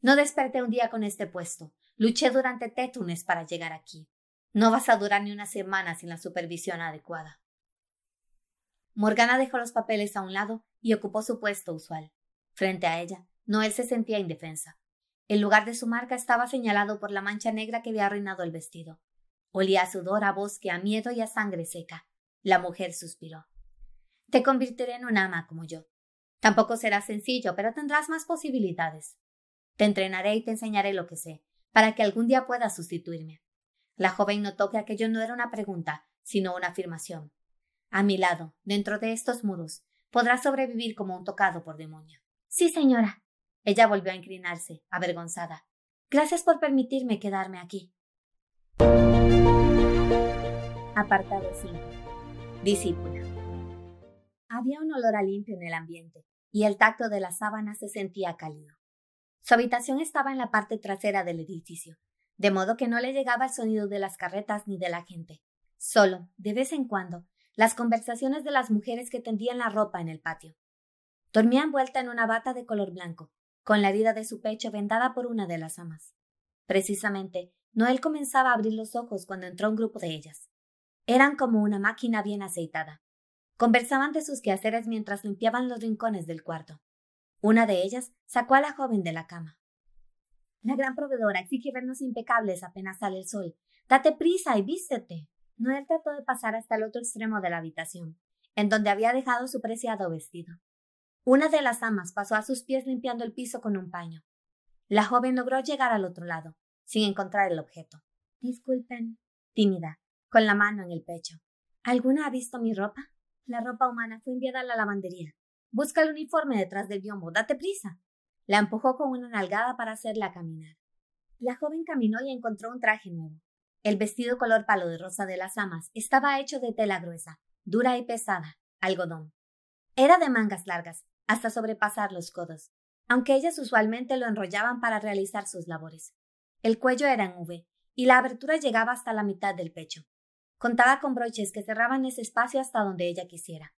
[SPEAKER 1] No desperté un día con este puesto. Luché durante tétunes para llegar aquí. No vas a durar ni una semana sin la supervisión adecuada. Morgana dejó los papeles a un lado y ocupó su puesto usual. Frente a ella, Noel se sentía indefensa. El lugar de su marca estaba señalado por la mancha negra que había arruinado el vestido. Olía a sudor, a bosque, a miedo y a sangre seca. La mujer suspiró. Te convertiré en un ama como yo. Tampoco será sencillo, pero tendrás más posibilidades. Te entrenaré y te enseñaré lo que sé, para que algún día puedas sustituirme. La joven notó que aquello no era una pregunta, sino una afirmación. A mi lado, dentro de estos muros, podrás sobrevivir como un tocado por demonio. Sí, señora. Ella volvió a inclinarse, avergonzada. Gracias por permitirme quedarme aquí. Apartado 5. Discípula. Había un olor a limpio en el ambiente, y el tacto de la sábana se sentía cálido. Su habitación estaba en la parte trasera del edificio, de modo que no le llegaba el sonido de las carretas ni de la gente. Solo, de vez en cuando, las conversaciones de las mujeres que tendían la ropa en el patio. Dormía envuelta en una bata de color blanco, con la herida de su pecho vendada por una de las amas. Precisamente, Noel comenzaba a abrir los ojos cuando entró un grupo de ellas. Eran como una máquina bien aceitada. Conversaban de sus quehaceres mientras limpiaban los rincones del cuarto. Una de ellas sacó a la joven de la cama. La gran proveedora exige vernos impecables apenas sale el sol. Date prisa y vístete. Noel trató de pasar hasta el otro extremo de la habitación, en donde había dejado su preciado vestido. Una de las amas pasó a sus pies limpiando el piso con un paño. La joven logró llegar al otro lado, sin encontrar el objeto. Disculpen, tímida, con la mano en el pecho. ¿Alguna ha visto mi ropa? La ropa humana fue enviada a la lavandería. Busca el uniforme detrás del biombo. Date prisa. La empujó con una nalgada para hacerla caminar. La joven caminó y encontró un traje nuevo. El vestido color palo de rosa de las amas estaba hecho de tela gruesa, dura y pesada, algodón. Era de mangas largas, hasta sobrepasar los codos, aunque ellas usualmente lo enrollaban para realizar sus labores. El cuello era en V, y la abertura llegaba hasta la mitad del pecho. Contaba con broches que cerraban ese espacio hasta donde ella quisiera.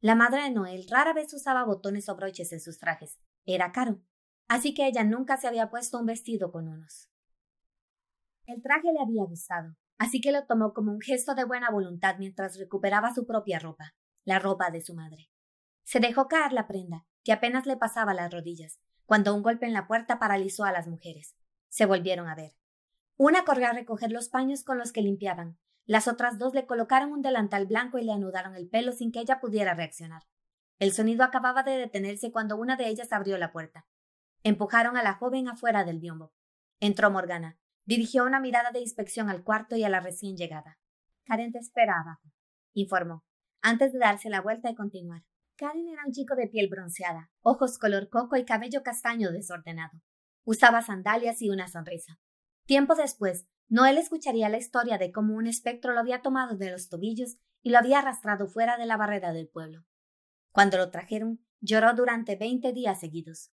[SPEAKER 1] La madre de Noel rara vez usaba botones o broches en sus trajes. Era caro así que ella nunca se había puesto un vestido con unos. El traje le había gustado, así que lo tomó como un gesto de buena voluntad mientras recuperaba su propia ropa, la ropa de su madre. Se dejó caer la prenda, que apenas le pasaba las rodillas, cuando un golpe en la puerta paralizó a las mujeres. Se volvieron a ver. Una corrió a recoger los paños con los que limpiaban. Las otras dos le colocaron un delantal blanco y le anudaron el pelo sin que ella pudiera reaccionar. El sonido acababa de detenerse cuando una de ellas abrió la puerta. Empujaron a la joven afuera del biombo. Entró Morgana. Dirigió una mirada de inspección al cuarto y a la recién llegada. Karen te espera abajo, informó, antes de darse la vuelta y continuar. Karen era un chico de piel bronceada, ojos color coco y cabello castaño desordenado. Usaba sandalias y una sonrisa. Tiempo después, Noel escucharía la historia de cómo un espectro lo había tomado de los tobillos y lo había arrastrado fuera de la barrera del pueblo. Cuando lo trajeron, lloró durante veinte días seguidos.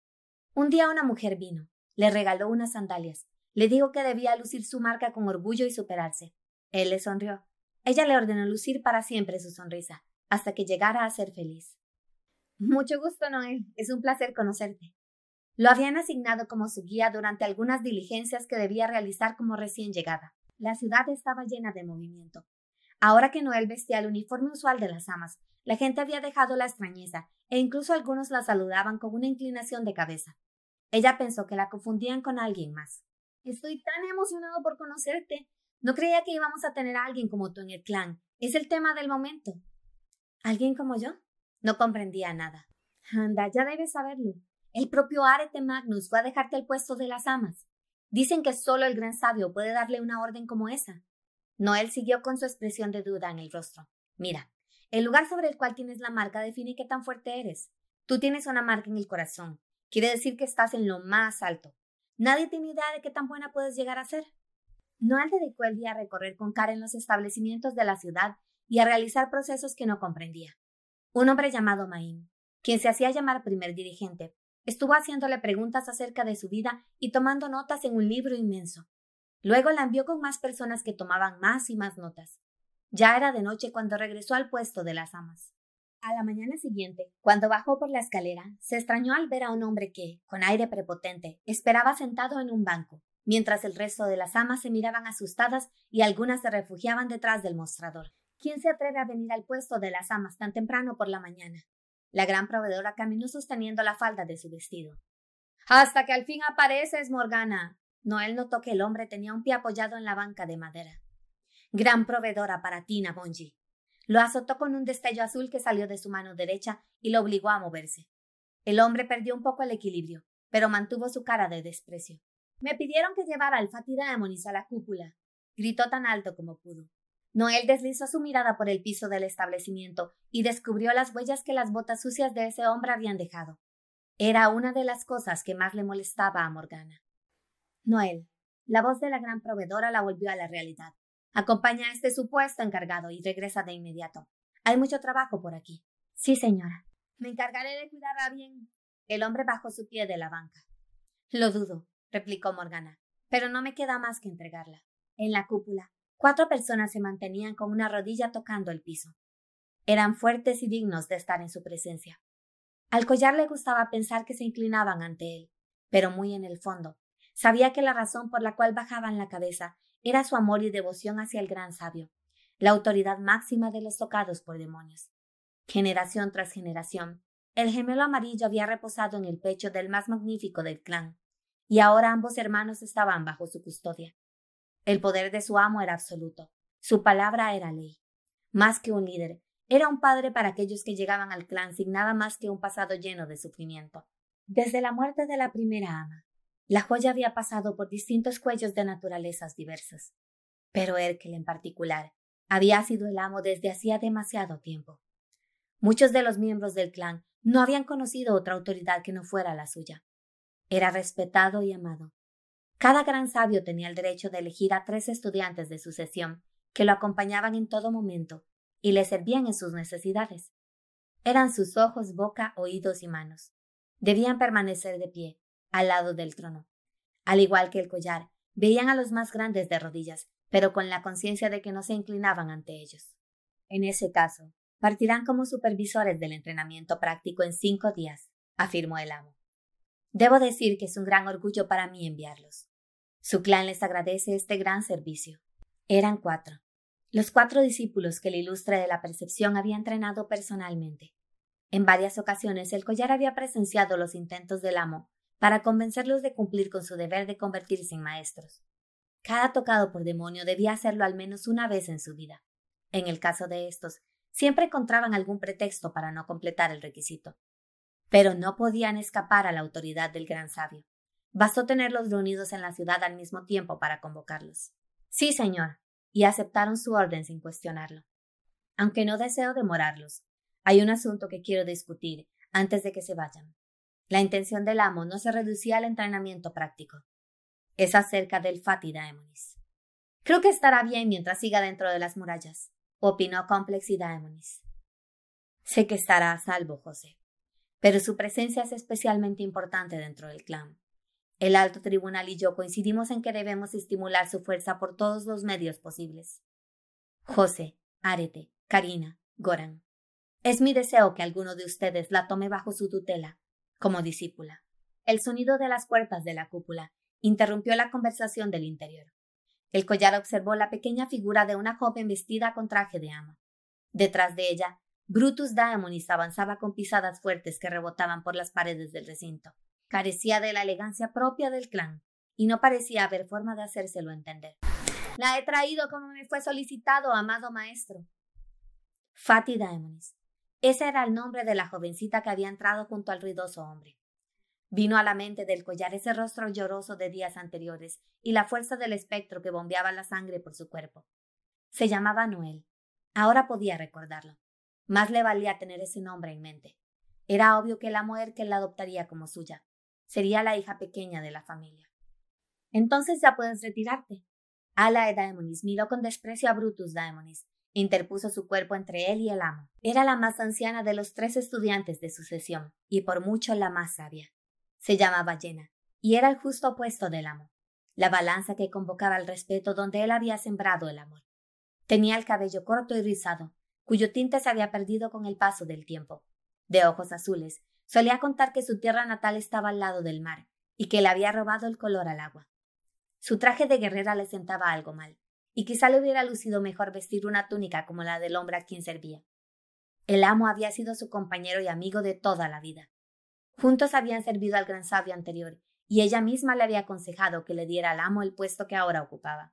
[SPEAKER 1] Un día una mujer vino, le regaló unas sandalias, le dijo que debía lucir su marca con orgullo y superarse. Él le sonrió. Ella le ordenó lucir para siempre su sonrisa, hasta que llegara a ser feliz. Mucho gusto, Noel. Es un placer conocerte. Lo habían asignado como su guía durante algunas diligencias que debía realizar como recién llegada. La ciudad estaba llena de movimiento. Ahora que Noel vestía el uniforme usual de las amas, la gente había dejado la extrañeza, e incluso algunos la saludaban con una inclinación de cabeza. Ella pensó que la confundían con alguien más. Estoy tan emocionado por conocerte. No creía que íbamos a tener a alguien como tú en el clan. Es el tema del momento. ¿Alguien como yo? No comprendía nada. Anda, ya debes saberlo. El propio Arete Magnus fue a dejarte el puesto de las amas. Dicen que solo el gran sabio puede darle una orden como esa. Noel siguió con su expresión de duda en el rostro. Mira, el lugar sobre el cual tienes la marca define qué tan fuerte eres. Tú tienes una marca en el corazón. Quiere decir que estás en lo más alto. Nadie tiene idea de qué tan buena puedes llegar a ser. Noel dedicó el día a recorrer con Karen los establecimientos de la ciudad y a realizar procesos que no comprendía. Un hombre llamado Maim, quien se hacía llamar primer dirigente, estuvo haciéndole preguntas acerca de su vida y tomando notas en un libro inmenso. Luego la envió con más personas que tomaban más y más notas. Ya era de noche cuando regresó al puesto de las amas. A la mañana siguiente, cuando bajó por la escalera, se extrañó al ver a un hombre que, con aire prepotente, esperaba sentado en un banco, mientras el resto de las amas se miraban asustadas y algunas se refugiaban detrás del mostrador. ¿Quién se atreve a venir al puesto de las amas tan temprano por la mañana? La gran proveedora caminó sosteniendo la falda de su vestido. Hasta que al fin apareces, Morgana. Noel notó que el hombre tenía un pie apoyado en la banca de madera. Gran proveedora para Tina Bonji. Lo azotó con un destello azul que salió de su mano derecha y lo obligó a moverse. El hombre perdió un poco el equilibrio, pero mantuvo su cara de desprecio. Me pidieron que llevara al Fatih Daemonis a la cúpula, gritó tan alto como pudo. Noel deslizó su mirada por el piso del establecimiento y descubrió las huellas que las botas sucias de ese hombre habían dejado. Era una de las cosas que más le molestaba a Morgana. Noel, la voz de la gran proveedora la volvió a la realidad. Acompaña a este supuesto encargado y regresa de inmediato. Hay mucho trabajo por aquí. Sí, señora. Me encargaré de cuidarla bien. El hombre bajó su pie de la banca. Lo dudo, replicó Morgana, pero no me queda más que entregarla. En la cúpula, cuatro personas se mantenían con una rodilla tocando el piso. Eran fuertes y dignos de estar en su presencia. Al collar le gustaba pensar que se inclinaban ante él, pero muy en el fondo, sabía que la razón por la cual bajaban la cabeza era su amor y devoción hacia el gran sabio, la autoridad máxima de los tocados por demonios. Generación tras generación, el gemelo amarillo había reposado en el pecho del más magnífico del clan, y ahora ambos hermanos estaban bajo su custodia. El poder de su amo era absoluto, su palabra era ley. Más que un líder, era un padre para aquellos que llegaban al clan sin nada más que un pasado lleno de sufrimiento. Desde la muerte de la primera ama, la joya había pasado por distintos cuellos de naturalezas diversas, pero Erkel en particular había sido el amo desde hacía demasiado tiempo. Muchos de los miembros del clan no habían conocido otra autoridad que no fuera la suya. Era respetado y amado. Cada gran sabio tenía el derecho de elegir a tres estudiantes de sucesión que lo acompañaban en todo momento y le servían en sus necesidades. Eran sus ojos, boca, oídos y manos. Debían permanecer de pie, al lado del trono. Al igual que el collar, veían a los más grandes de rodillas, pero con la conciencia de que no se inclinaban ante ellos. En ese caso, partirán como supervisores del entrenamiento práctico en cinco días, afirmó el amo. Debo decir que es un gran orgullo para mí enviarlos. Su clan les agradece este gran servicio. Eran cuatro. Los cuatro discípulos que el ilustre de la percepción había entrenado personalmente. En varias ocasiones el collar había presenciado los intentos del amo para convencerlos de cumplir con su deber de convertirse en maestros. Cada tocado por demonio debía hacerlo al menos una vez en su vida. En el caso de estos, siempre encontraban algún pretexto para no completar el requisito. Pero no podían escapar a la autoridad del gran sabio. Bastó tenerlos reunidos en la ciudad al mismo tiempo para convocarlos. Sí, señor, y aceptaron su orden sin cuestionarlo. Aunque no deseo demorarlos, hay un asunto que quiero discutir antes de que se vayan. La intención del amo no se reducía al entrenamiento práctico. Es acerca del Fatih Daemonis. Creo que estará bien mientras siga dentro de las murallas, opinó Complex y Daemonis. Sé que estará a salvo, José pero su presencia es especialmente importante dentro del clan. El alto tribunal y yo coincidimos en que debemos estimular su fuerza por todos los medios posibles. José, Arete, Karina, Goran. Es mi deseo que alguno de ustedes la tome bajo su tutela, como discípula. El sonido de las puertas de la cúpula interrumpió la conversación del interior. El collar observó la pequeña figura de una joven vestida con traje de ama. Detrás de ella Brutus Daemonis avanzaba con pisadas fuertes que rebotaban por las paredes del recinto. Carecía de la elegancia propia del clan, y no parecía haber forma de hacérselo entender. La he traído como me fue solicitado, amado maestro. Fati Daemonis. Ese era el nombre de la jovencita que había entrado junto al ruidoso hombre. Vino a la mente del collar ese rostro lloroso de días anteriores y la fuerza del espectro que bombeaba la sangre por su cuerpo. Se llamaba Noel. Ahora podía recordarlo. Más le valía tener ese nombre en mente. Era obvio que la mujer que la adoptaría como suya. Sería la hija pequeña de la familia. Entonces ya puedes retirarte. Ala de Daemonis miró con desprecio a Brutus Daemonis. Interpuso su cuerpo entre él y el amo. Era la más anciana de los tres estudiantes de sucesión, y por mucho la más sabia. Se llamaba Llena, y era el justo opuesto del amo, la balanza que convocaba el respeto donde él había sembrado el amor. Tenía el cabello corto y rizado, cuyo tinte se había perdido con el paso del tiempo. De ojos azules, solía contar que su tierra natal estaba al lado del mar y que le había robado el color al agua. Su traje de guerrera le sentaba algo mal, y quizá le hubiera lucido mejor vestir una túnica como la del hombre a quien servía. El amo había sido su compañero y amigo de toda la vida. Juntos habían servido al gran sabio anterior, y ella misma le había aconsejado que le diera al amo el puesto que ahora ocupaba.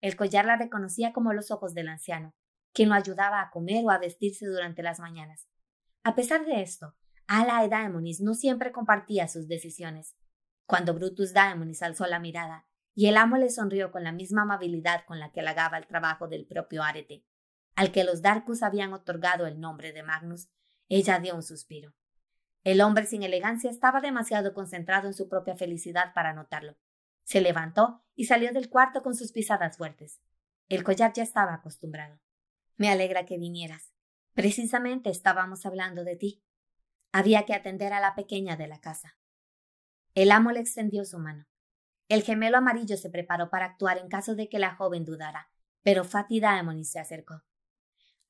[SPEAKER 1] El collar la reconocía como los ojos del anciano, quien lo ayudaba a comer o a vestirse durante las mañanas. A pesar de esto, Ala Daemonis no siempre compartía sus decisiones. Cuando Brutus Daemonis alzó la mirada, y el amo le sonrió con la misma amabilidad con la que halagaba el trabajo del propio Arete, al que los Darkus habían otorgado el nombre de Magnus, ella dio un suspiro. El hombre sin elegancia estaba demasiado concentrado en su propia felicidad para notarlo. Se levantó y salió del cuarto con sus pisadas fuertes. El collar ya estaba acostumbrado. Me alegra que vinieras. Precisamente estábamos hablando de ti. Había que atender a la pequeña de la casa. El amo le extendió su mano. El gemelo amarillo se preparó para actuar en caso de que la joven dudara, pero Fatih Daemonis se acercó.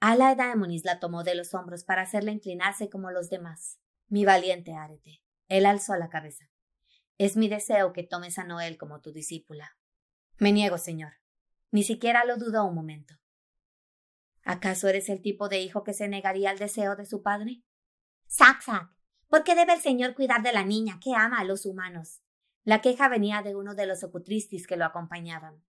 [SPEAKER 1] Ala Daemonis la tomó de los hombros para hacerla inclinarse como los demás. Mi valiente Arete. Él alzó la cabeza. Es mi deseo que tomes a Noel como tu discípula. Me niego, señor. Ni siquiera lo dudó un momento. ¿Acaso eres el tipo de hijo que se negaría al deseo de su padre? Sac, sac. ¿Por qué debe el señor cuidar de la niña que ama a los humanos? La queja venía de uno de los ocutristis que lo acompañaban.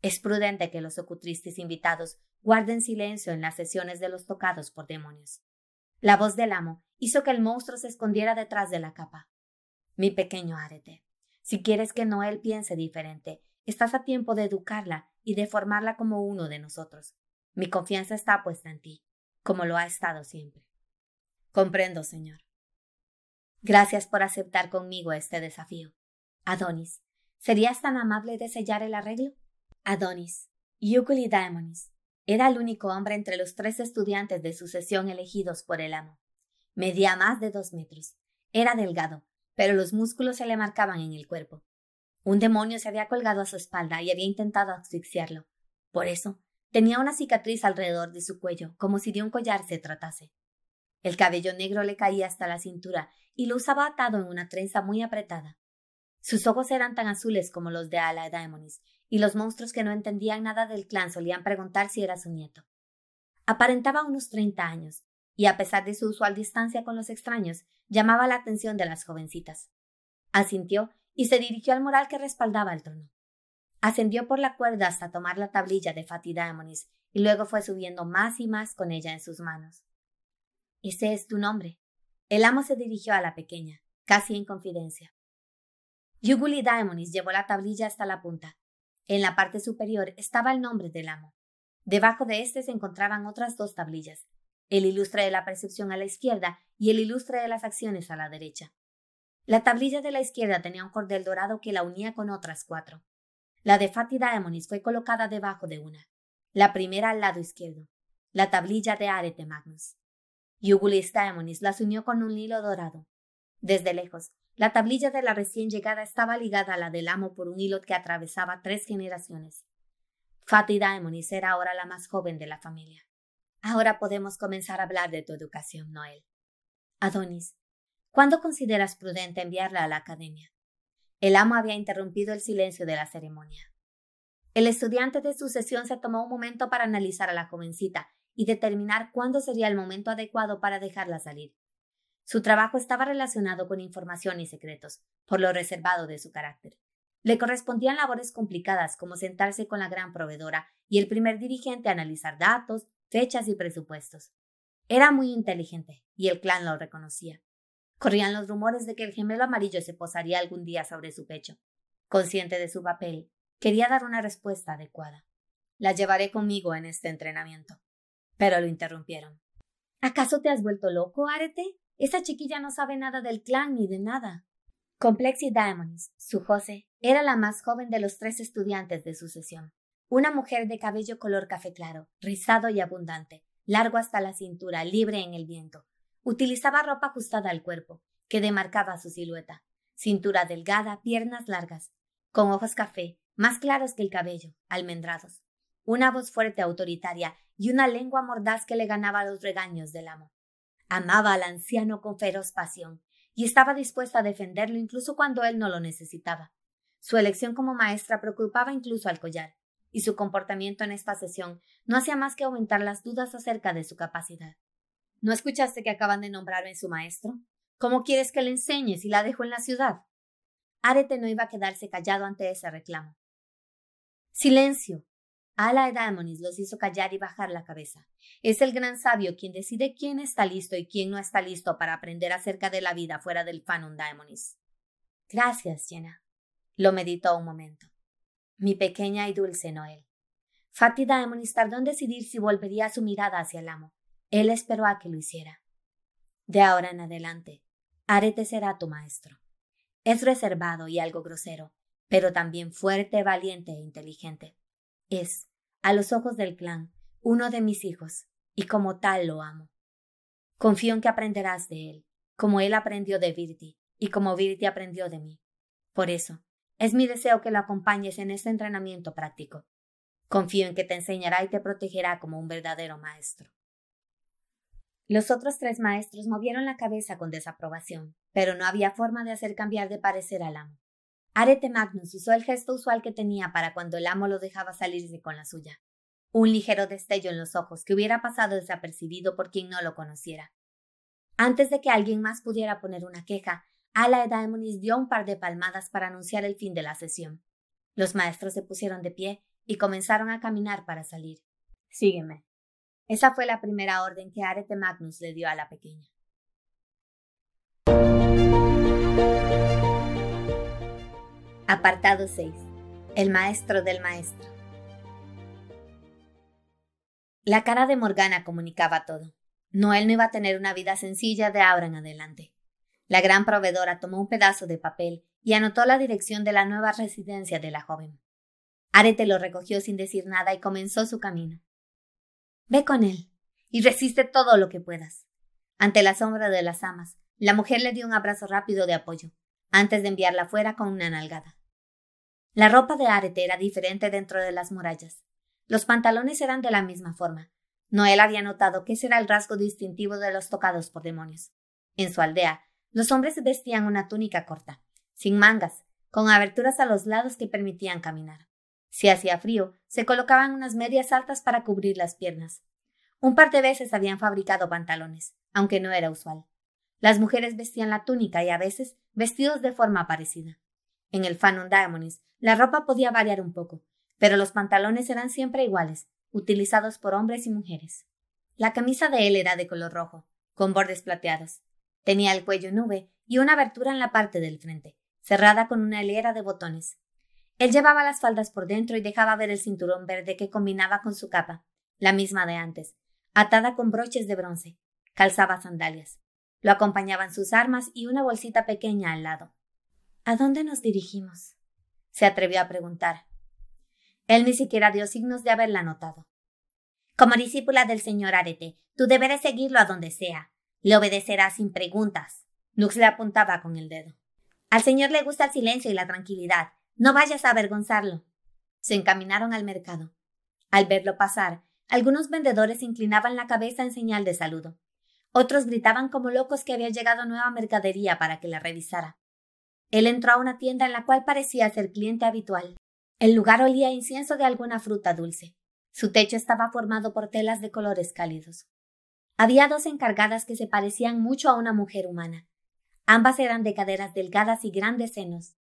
[SPEAKER 1] Es prudente que los ocutristis invitados guarden silencio en las sesiones de los tocados por demonios. La voz del amo hizo que el monstruo se escondiera detrás de la capa. Mi pequeño Arete, si quieres que Noel piense diferente, estás a tiempo de educarla y de formarla como uno de nosotros. Mi confianza está puesta en ti, como lo ha estado siempre. Comprendo, señor. Gracias por aceptar conmigo este desafío. Adonis, ¿serías tan amable de sellar el arreglo? Adonis, Yukuli Daemonis, era el único hombre entre los tres estudiantes de sucesión elegidos por el amo. Medía más de dos metros. Era delgado, pero los músculos se le marcaban en el cuerpo. Un demonio se había colgado a su espalda y había intentado asfixiarlo. Por eso, tenía una cicatriz alrededor de su cuello, como si de un collar se tratase. El cabello negro le caía hasta la cintura y lo usaba atado en una trenza muy apretada. Sus ojos eran tan azules como los de Ala Daemonis, y los monstruos que no entendían nada del clan solían preguntar si era su nieto. Aparentaba unos treinta años, y a pesar de su usual distancia con los extraños, llamaba la atención de las jovencitas. Asintió y se dirigió al mural que respaldaba el trono. Ascendió por la cuerda hasta tomar la tablilla de Fatih Daemonis y luego fue subiendo más y más con ella en sus manos. Ese es tu nombre. El amo se dirigió a la pequeña, casi en confidencia. Yuguli Daemonis llevó la tablilla hasta la punta. En la parte superior estaba el nombre del amo. Debajo de éste se encontraban otras dos tablillas, el ilustre de la percepción a la izquierda y el ilustre de las acciones a la derecha. La tablilla de la izquierda tenía un cordel dorado que la unía con otras cuatro. La de Fatih Daemonis fue colocada debajo de una, la primera al lado izquierdo, la tablilla de Arete Magnus. Yugulis Daemonis las unió con un hilo dorado. Desde lejos, la tablilla de la recién llegada estaba ligada a la del amo por un hilo que atravesaba tres generaciones. Fatih Daemonis era ahora la más joven de la familia. Ahora podemos comenzar a hablar de tu educación, Noel. Adonis, ¿cuándo consideras prudente enviarla a la academia? El amo había interrumpido el silencio de la ceremonia. El estudiante de sucesión se tomó un momento para analizar a la jovencita y determinar cuándo sería el momento adecuado para dejarla salir. Su trabajo estaba relacionado con información y secretos, por lo reservado de su carácter. Le correspondían labores complicadas como sentarse con la gran proveedora y el primer dirigente a analizar datos, fechas y presupuestos. Era muy inteligente, y el clan lo reconocía. Corrían los rumores de que el gemelo amarillo se posaría algún día sobre su pecho. Consciente de su papel, quería dar una respuesta adecuada. La llevaré conmigo en este entrenamiento pero lo interrumpieron. ¿Acaso te has vuelto loco, Arete? Esa chiquilla no sabe nada del clan ni de nada. Complexi Diamonds, su José, era la más joven de los tres estudiantes de su sesión. Una mujer de cabello color café claro, rizado y abundante, largo hasta la cintura, libre en el viento. Utilizaba ropa ajustada al cuerpo, que demarcaba su silueta. Cintura delgada, piernas largas, con ojos café, más claros que el cabello, almendrados. Una voz fuerte autoritaria y una lengua mordaz que le ganaba los regaños del amo. Amaba al anciano con feroz pasión, y estaba dispuesta a defenderlo incluso cuando él no lo necesitaba. Su elección como maestra preocupaba incluso al collar, y su comportamiento en esta sesión no hacía más que aumentar las dudas acerca de su capacidad. ¿No escuchaste que acaban de nombrarme su maestro? ¿Cómo quieres que le enseñe si la dejo en la ciudad? Arete no iba a quedarse callado ante ese reclamo. Silencio, Ala Edamonis los hizo callar y bajar la cabeza. Es el gran sabio quien decide quién está listo y quién no está listo para aprender acerca de la vida fuera del Fanum Daemonis. Gracias, Jenna. Lo meditó un momento. Mi pequeña y dulce Noel. Fatih Daemonis tardó en decidir si volvería su mirada hacia el amo. Él esperó a que lo hiciera. De ahora en adelante, Arete será tu maestro. Es reservado y algo grosero, pero también fuerte, valiente e inteligente. Es, a los ojos del clan, uno de mis hijos, y como tal lo amo. Confío en que aprenderás de él, como él aprendió de Virti, y como Virti aprendió de mí. Por eso, es mi deseo que lo acompañes en este entrenamiento práctico. Confío en que te enseñará y te protegerá como un verdadero maestro. Los otros tres maestros movieron la cabeza con desaprobación, pero no había forma de hacer cambiar de parecer al amo. Arete Magnus usó el gesto usual que tenía para cuando el amo lo dejaba salirse con la suya. Un ligero destello en los ojos que hubiera pasado desapercibido por quien no lo conociera. Antes de que alguien más pudiera poner una queja, Ala Edaemonis dio un par de palmadas para anunciar el fin de la sesión. Los maestros se pusieron de pie y comenzaron a caminar para salir. Sígueme. Esa fue la primera orden que Arete Magnus le dio a la pequeña. Apartado 6. El maestro del maestro. La cara de Morgana comunicaba todo. Noel no iba a tener una vida sencilla de ahora en adelante. La gran proveedora tomó un pedazo de papel y anotó la dirección de la nueva residencia de la joven. Arete lo recogió sin decir nada y comenzó su camino. Ve con él y resiste todo lo que puedas. Ante la sombra de las amas, la mujer le dio un abrazo rápido de apoyo, antes de enviarla fuera con una nalgada. La ropa de Arete era diferente dentro de las murallas. Los pantalones eran de la misma forma. Noel había notado que ese era el rasgo distintivo de los tocados por demonios. En su aldea, los hombres vestían una túnica corta, sin mangas, con aberturas a los lados que permitían caminar. Si hacía frío, se colocaban unas medias altas para cubrir las piernas. Un par de veces habían fabricado pantalones, aunque no era usual. Las mujeres vestían la túnica y a veces vestidos de forma parecida. En el Fanon Diamonds la ropa podía variar un poco, pero los pantalones eran siempre iguales, utilizados por hombres y mujeres. La camisa de él era de color rojo, con bordes plateados. Tenía el cuello nube y una abertura en la parte del frente, cerrada con una hilera de botones. Él llevaba las faldas por dentro y dejaba ver el cinturón verde que combinaba con su capa, la misma de antes, atada con broches de bronce. Calzaba sandalias. Lo acompañaban sus armas y una bolsita pequeña al lado. ¿A dónde nos dirigimos? se atrevió a preguntar. Él ni siquiera dio signos de haberla notado. Como discípula del señor Arete, tú deberás seguirlo a donde sea. Le obedecerás sin preguntas. Nux le apuntaba con el dedo. Al señor le gusta el silencio y la tranquilidad. No vayas a avergonzarlo. Se encaminaron al mercado. Al verlo pasar, algunos vendedores inclinaban la cabeza en señal de saludo. Otros gritaban como locos que había llegado nueva mercadería para que la revisara. Él entró a una tienda en la cual parecía ser cliente habitual. El lugar olía a incienso de alguna fruta dulce. Su techo estaba formado por telas de colores cálidos. Había dos encargadas que se parecían mucho a una mujer humana. Ambas eran de caderas delgadas y grandes senos.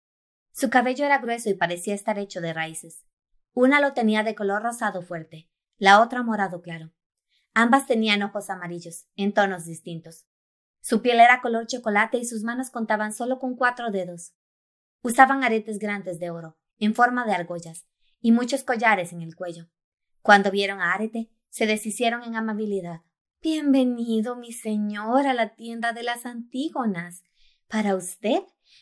[SPEAKER 1] Su cabello era grueso y parecía estar hecho de raíces. Una lo tenía de color rosado fuerte, la otra morado claro. Ambas tenían ojos amarillos, en tonos distintos. Su piel era color chocolate y sus manos contaban solo con cuatro dedos. Usaban aretes grandes de oro, en forma de argollas, y muchos collares en el cuello. Cuando vieron a Arete, se deshicieron en amabilidad. Bienvenido, mi señor, a la tienda de las Antígonas. Para usted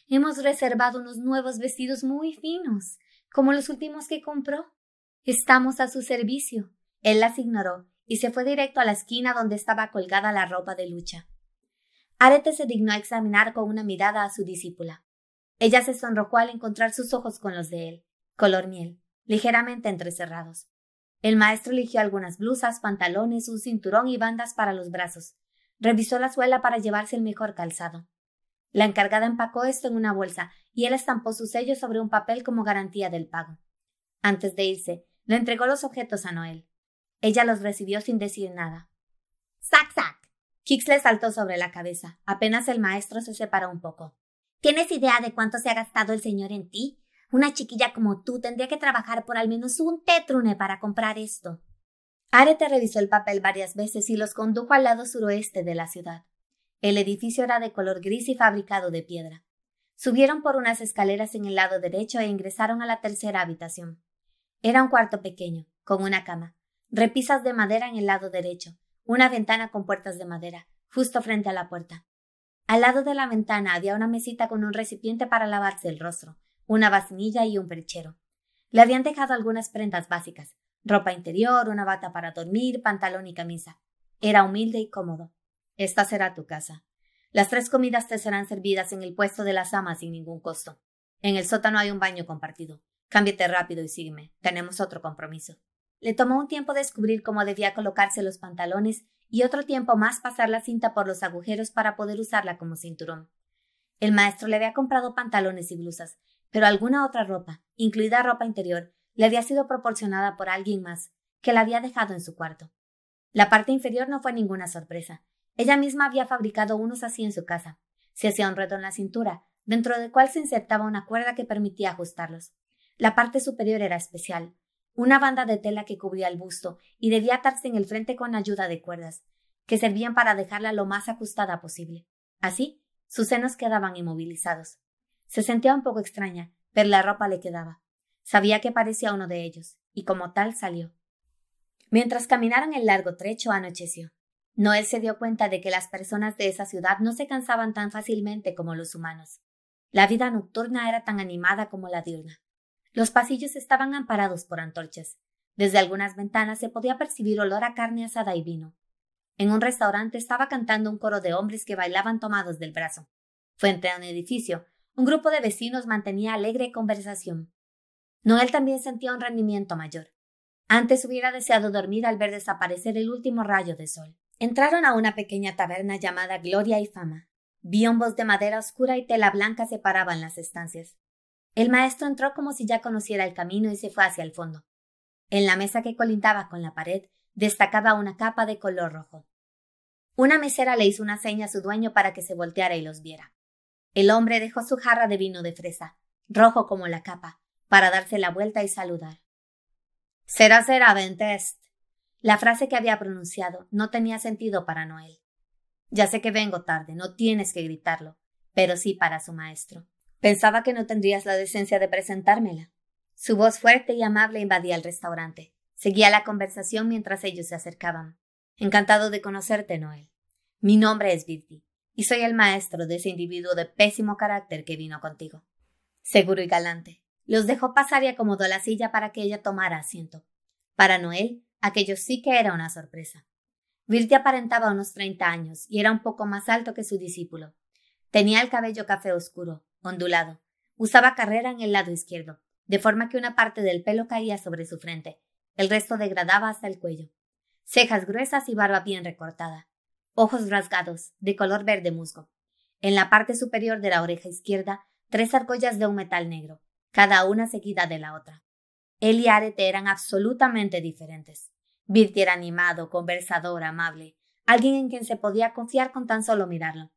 [SPEAKER 1] hemos reservado unos nuevos vestidos muy finos, como los últimos que compró. Estamos a su servicio. Él las ignoró y se fue directo a la esquina donde estaba colgada la ropa de lucha. Arete se dignó a examinar con una mirada a su discípula. Ella se sonrojó al encontrar sus ojos con los de él, color miel, ligeramente entrecerrados. El maestro eligió algunas blusas, pantalones, un cinturón y bandas para los brazos. Revisó la suela para llevarse el mejor calzado. La encargada empacó esto en una bolsa y él estampó su sello sobre un papel como garantía del pago. Antes de irse, le entregó los objetos a Noel. Ella los recibió sin decir nada. ¡Sac, sac! Kix le saltó sobre la cabeza. Apenas el maestro se separó un poco. ¿Tienes idea de cuánto se ha gastado el señor en ti? Una chiquilla como tú tendría que trabajar por al menos un tetrune para comprar esto. Arete revisó el papel varias veces y los condujo al lado suroeste de la ciudad. El edificio era de color gris y fabricado de piedra. Subieron por unas escaleras en el lado derecho e ingresaron a la tercera habitación. Era un cuarto pequeño, con una cama, repisas de madera en el lado derecho, una ventana con puertas de madera, justo frente a la puerta. Al lado de la ventana había una mesita con un recipiente para lavarse el rostro, una vacinilla y un perchero. Le habían dejado algunas prendas básicas, ropa interior, una bata para dormir, pantalón y camisa. Era humilde y cómodo. Esta será tu casa. Las tres comidas te serán servidas en el puesto de las amas sin ningún costo. En el sótano hay un baño compartido. Cámbiate rápido y sígueme. Tenemos otro compromiso. Le tomó un tiempo descubrir cómo debía colocarse los pantalones y otro tiempo más pasar la cinta por los agujeros para poder usarla como cinturón. El maestro le había comprado pantalones y blusas, pero alguna otra ropa, incluida ropa interior, le había sido proporcionada por alguien más, que la había dejado en su cuarto. La parte inferior no fue ninguna sorpresa. Ella misma había fabricado unos así en su casa. Se hacía un reto en la cintura, dentro del cual se insertaba una cuerda que permitía ajustarlos. La parte superior era especial, una banda de tela que cubría el busto y debía atarse en el frente con ayuda de cuerdas, que servían para dejarla lo más ajustada posible. Así, sus senos quedaban inmovilizados. Se sentía un poco extraña, pero la ropa le quedaba. Sabía que parecía uno de ellos, y como tal salió. Mientras caminaron el largo trecho anocheció. Noel se dio cuenta de que las personas de esa ciudad no se cansaban tan fácilmente como los humanos. La vida nocturna era tan animada como la diurna. Los pasillos estaban amparados por antorchas. Desde algunas ventanas se podía percibir olor a carne asada y vino. En un restaurante estaba cantando un coro de hombres que bailaban tomados del brazo. Frente a un edificio, un grupo de vecinos mantenía alegre conversación. Noel también sentía un rendimiento mayor. Antes hubiera deseado dormir al ver desaparecer el último rayo de sol. Entraron a una pequeña taberna llamada Gloria y Fama. Biombos de madera oscura y tela blanca separaban las estancias. El maestro entró como si ya conociera el camino y se fue hacia el fondo. En la mesa que colindaba con la pared destacaba una capa de color rojo. Una mesera le hizo una seña a su dueño para que se volteara y los viera. El hombre dejó su jarra de vino de fresa, rojo como la capa, para darse la vuelta y saludar. Será será Ventest. La frase que había pronunciado no tenía sentido para Noel. Ya sé que vengo tarde, no tienes que gritarlo, pero sí para su maestro. Pensaba que no tendrías la decencia de presentármela. Su voz fuerte y amable invadía el restaurante. Seguía la conversación mientras ellos se acercaban. Encantado de conocerte, Noel. Mi nombre es Virti, y soy el maestro de ese individuo de pésimo carácter que vino contigo. Seguro y galante. Los dejó pasar y acomodó la silla para que ella tomara asiento. Para Noel, aquello sí que era una sorpresa. Virti aparentaba unos treinta años y era un poco más alto que su discípulo. Tenía el cabello café oscuro, ondulado. Usaba carrera en el lado izquierdo, de forma que una parte del pelo caía sobre su frente, el resto degradaba hasta el cuello. Cejas gruesas y barba bien recortada. Ojos rasgados, de color verde musgo. En la parte superior de la oreja izquierda, tres argollas de un metal negro, cada una seguida de la otra. Él y Arete eran absolutamente diferentes. Virti era animado, conversador, amable, alguien en quien se podía confiar con tan solo mirarlo.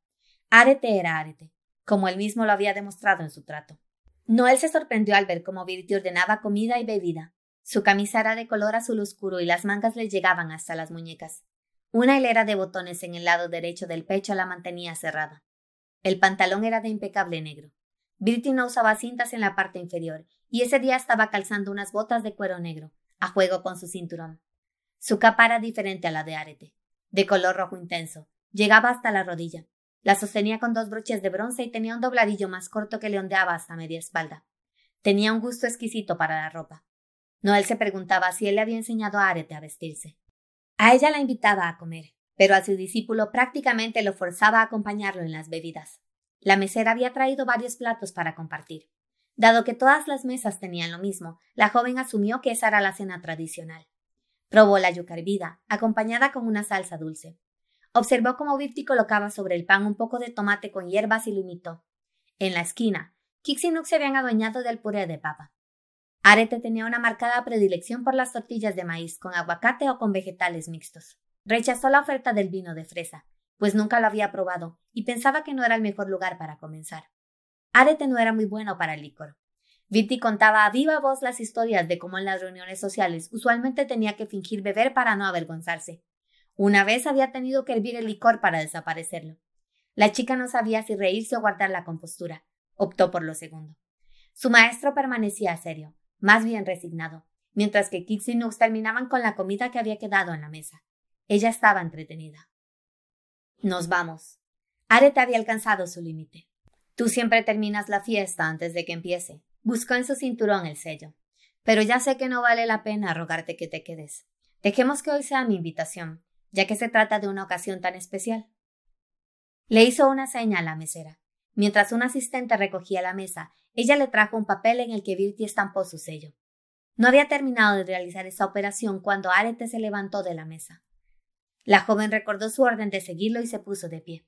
[SPEAKER 1] Arete era Arete, como él mismo lo había demostrado en su trato. Noel se sorprendió al ver cómo Virti ordenaba comida y bebida. Su camisa era de color azul oscuro y las mangas le llegaban hasta las muñecas. Una hilera de botones en el lado derecho del pecho la mantenía cerrada. El pantalón era de impecable negro. Virti no usaba cintas en la parte inferior, y ese día estaba calzando unas botas de cuero negro, a juego con su cinturón. Su capa era diferente a la de Arete, de color rojo intenso, llegaba hasta la rodilla, la sostenía con dos broches de bronce y tenía un dobladillo más corto que le ondeaba hasta media espalda. Tenía un gusto exquisito para la ropa. Noel se preguntaba si él le había enseñado a Arete a vestirse. A ella la invitaba a comer, pero a su discípulo prácticamente lo forzaba a acompañarlo en las bebidas. La mesera había traído varios platos para compartir. Dado que todas las mesas tenían lo mismo, la joven asumió que esa era la cena tradicional. Probó la yuca hervida, acompañada con una salsa dulce. Observó cómo Virti colocaba sobre el pan un poco de tomate con hierbas y lo imitó. En la esquina, Kix y Nook se habían adueñado del puré de papa. Arete tenía una marcada predilección por las tortillas de maíz con aguacate o con vegetales mixtos. Rechazó la oferta del vino de fresa, pues nunca lo había probado y pensaba que no era el mejor lugar para comenzar. Arete no era muy bueno para el licor. Viti contaba a viva voz las historias de cómo en las reuniones sociales usualmente tenía que fingir beber para no avergonzarse. Una vez había tenido que hervir el licor para desaparecerlo. La chica no sabía si reírse o guardar la compostura. Optó por lo segundo. Su maestro permanecía serio, más bien resignado, mientras que Kix y Nux terminaban con la comida que había quedado en la mesa. Ella estaba entretenida. Nos vamos. Arete había alcanzado su límite. Tú siempre terminas la fiesta antes de que empiece. Buscó en su cinturón el sello. Pero ya sé que no vale la pena rogarte que te quedes. Dejemos que hoy sea mi invitación, ya que se trata de una ocasión tan especial. Le hizo una seña a la mesera. Mientras un asistente recogía la mesa, ella le trajo un papel en el que Virti estampó su sello. No había terminado de realizar esa operación cuando Arete se levantó de la mesa. La joven recordó su orden de seguirlo y se puso de pie.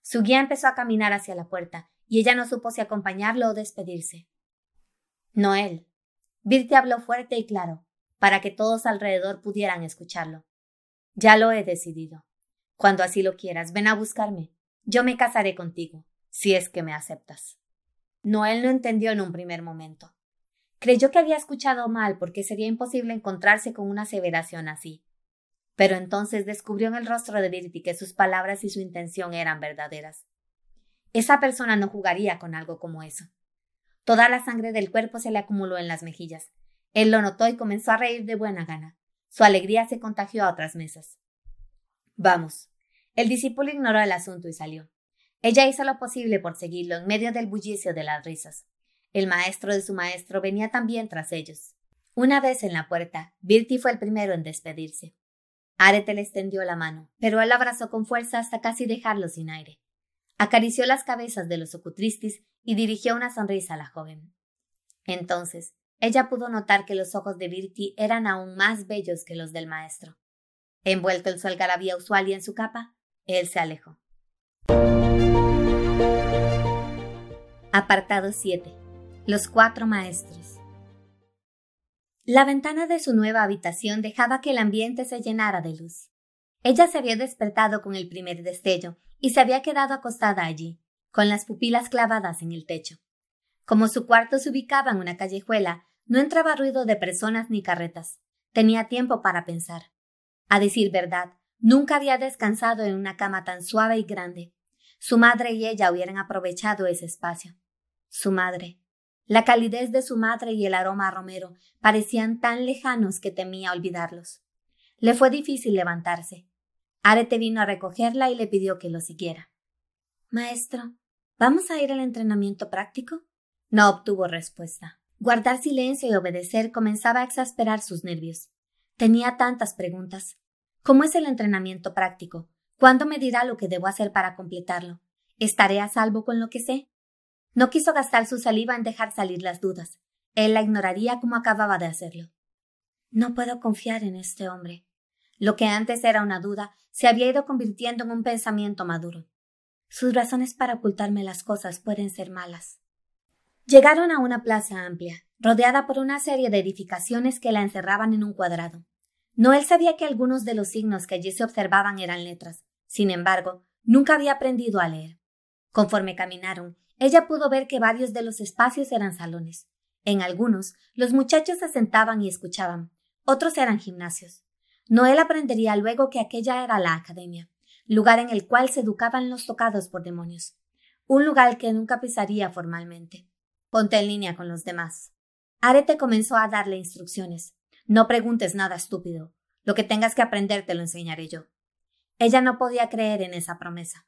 [SPEAKER 1] Su guía empezó a caminar hacia la puerta, y ella no supo si acompañarlo o despedirse. Noel. Virti habló fuerte y claro, para que todos alrededor pudieran escucharlo. Ya lo he decidido. Cuando así lo quieras, ven a buscarme. Yo me casaré contigo, si es que me aceptas. Noel no entendió en un primer momento. Creyó que había escuchado mal porque sería imposible encontrarse con una aseveración así. Pero entonces descubrió en el rostro de Virti que sus palabras y su intención eran verdaderas. Esa persona no jugaría con algo como eso. Toda la sangre del cuerpo se le acumuló en las mejillas. Él lo notó y comenzó a reír de buena gana. Su alegría se contagió a otras mesas. Vamos. El discípulo ignoró el asunto y salió. Ella hizo lo posible por seguirlo en medio del bullicio de las risas. El maestro de su maestro venía también tras ellos. Una vez en la puerta, Birti fue el primero en despedirse. Arete le extendió la mano, pero él la abrazó con fuerza hasta casi dejarlo sin aire. Acarició las cabezas de los ocutristis y dirigió una sonrisa a la joven. Entonces, ella pudo notar que los ojos de Birti eran aún más bellos que los del maestro. Envuelto en su algarabía usual y en su capa, él se alejó. Apartado 7. Los cuatro maestros. La ventana de su nueva habitación dejaba que el ambiente se llenara de luz. Ella se había despertado con el primer destello y se había quedado acostada allí, con las pupilas clavadas en el techo. Como su cuarto se ubicaba en una callejuela, no entraba ruido de personas ni carretas. Tenía tiempo para pensar. A decir verdad, nunca había descansado en una cama tan suave y grande. Su madre y ella hubieran aprovechado ese espacio. Su madre. La calidez de su madre y el aroma a romero parecían tan lejanos que temía olvidarlos. Le fue difícil levantarse. Arete vino a recogerla y le pidió que lo siguiera. Maestro, ¿vamos a ir al entrenamiento práctico? No obtuvo respuesta. Guardar silencio y obedecer comenzaba a exasperar sus nervios. Tenía tantas preguntas. ¿Cómo es el entrenamiento práctico? ¿Cuándo me dirá lo que debo hacer para completarlo? ¿Estaré a salvo con lo que sé? No quiso gastar su saliva en dejar salir las dudas. Él la ignoraría como acababa de hacerlo. No puedo confiar en este hombre. Lo que antes era una duda se había ido convirtiendo en un pensamiento maduro. Sus razones para ocultarme las cosas pueden ser malas. Llegaron a una plaza amplia, rodeada por una serie de edificaciones que la encerraban en un cuadrado. Noel sabía que algunos de los signos que allí se observaban eran letras. Sin embargo, nunca había aprendido a leer. Conforme caminaron, ella pudo ver que varios de los espacios eran salones. En algunos, los muchachos se sentaban y escuchaban. Otros eran gimnasios. Noel aprendería luego que aquella era la academia, lugar en el cual se educaban los tocados por demonios. Un lugar que nunca pisaría formalmente. Ponte en línea con los demás. Arete comenzó a darle instrucciones. No preguntes nada estúpido. Lo que tengas que aprender te lo enseñaré yo. Ella no podía creer en esa promesa.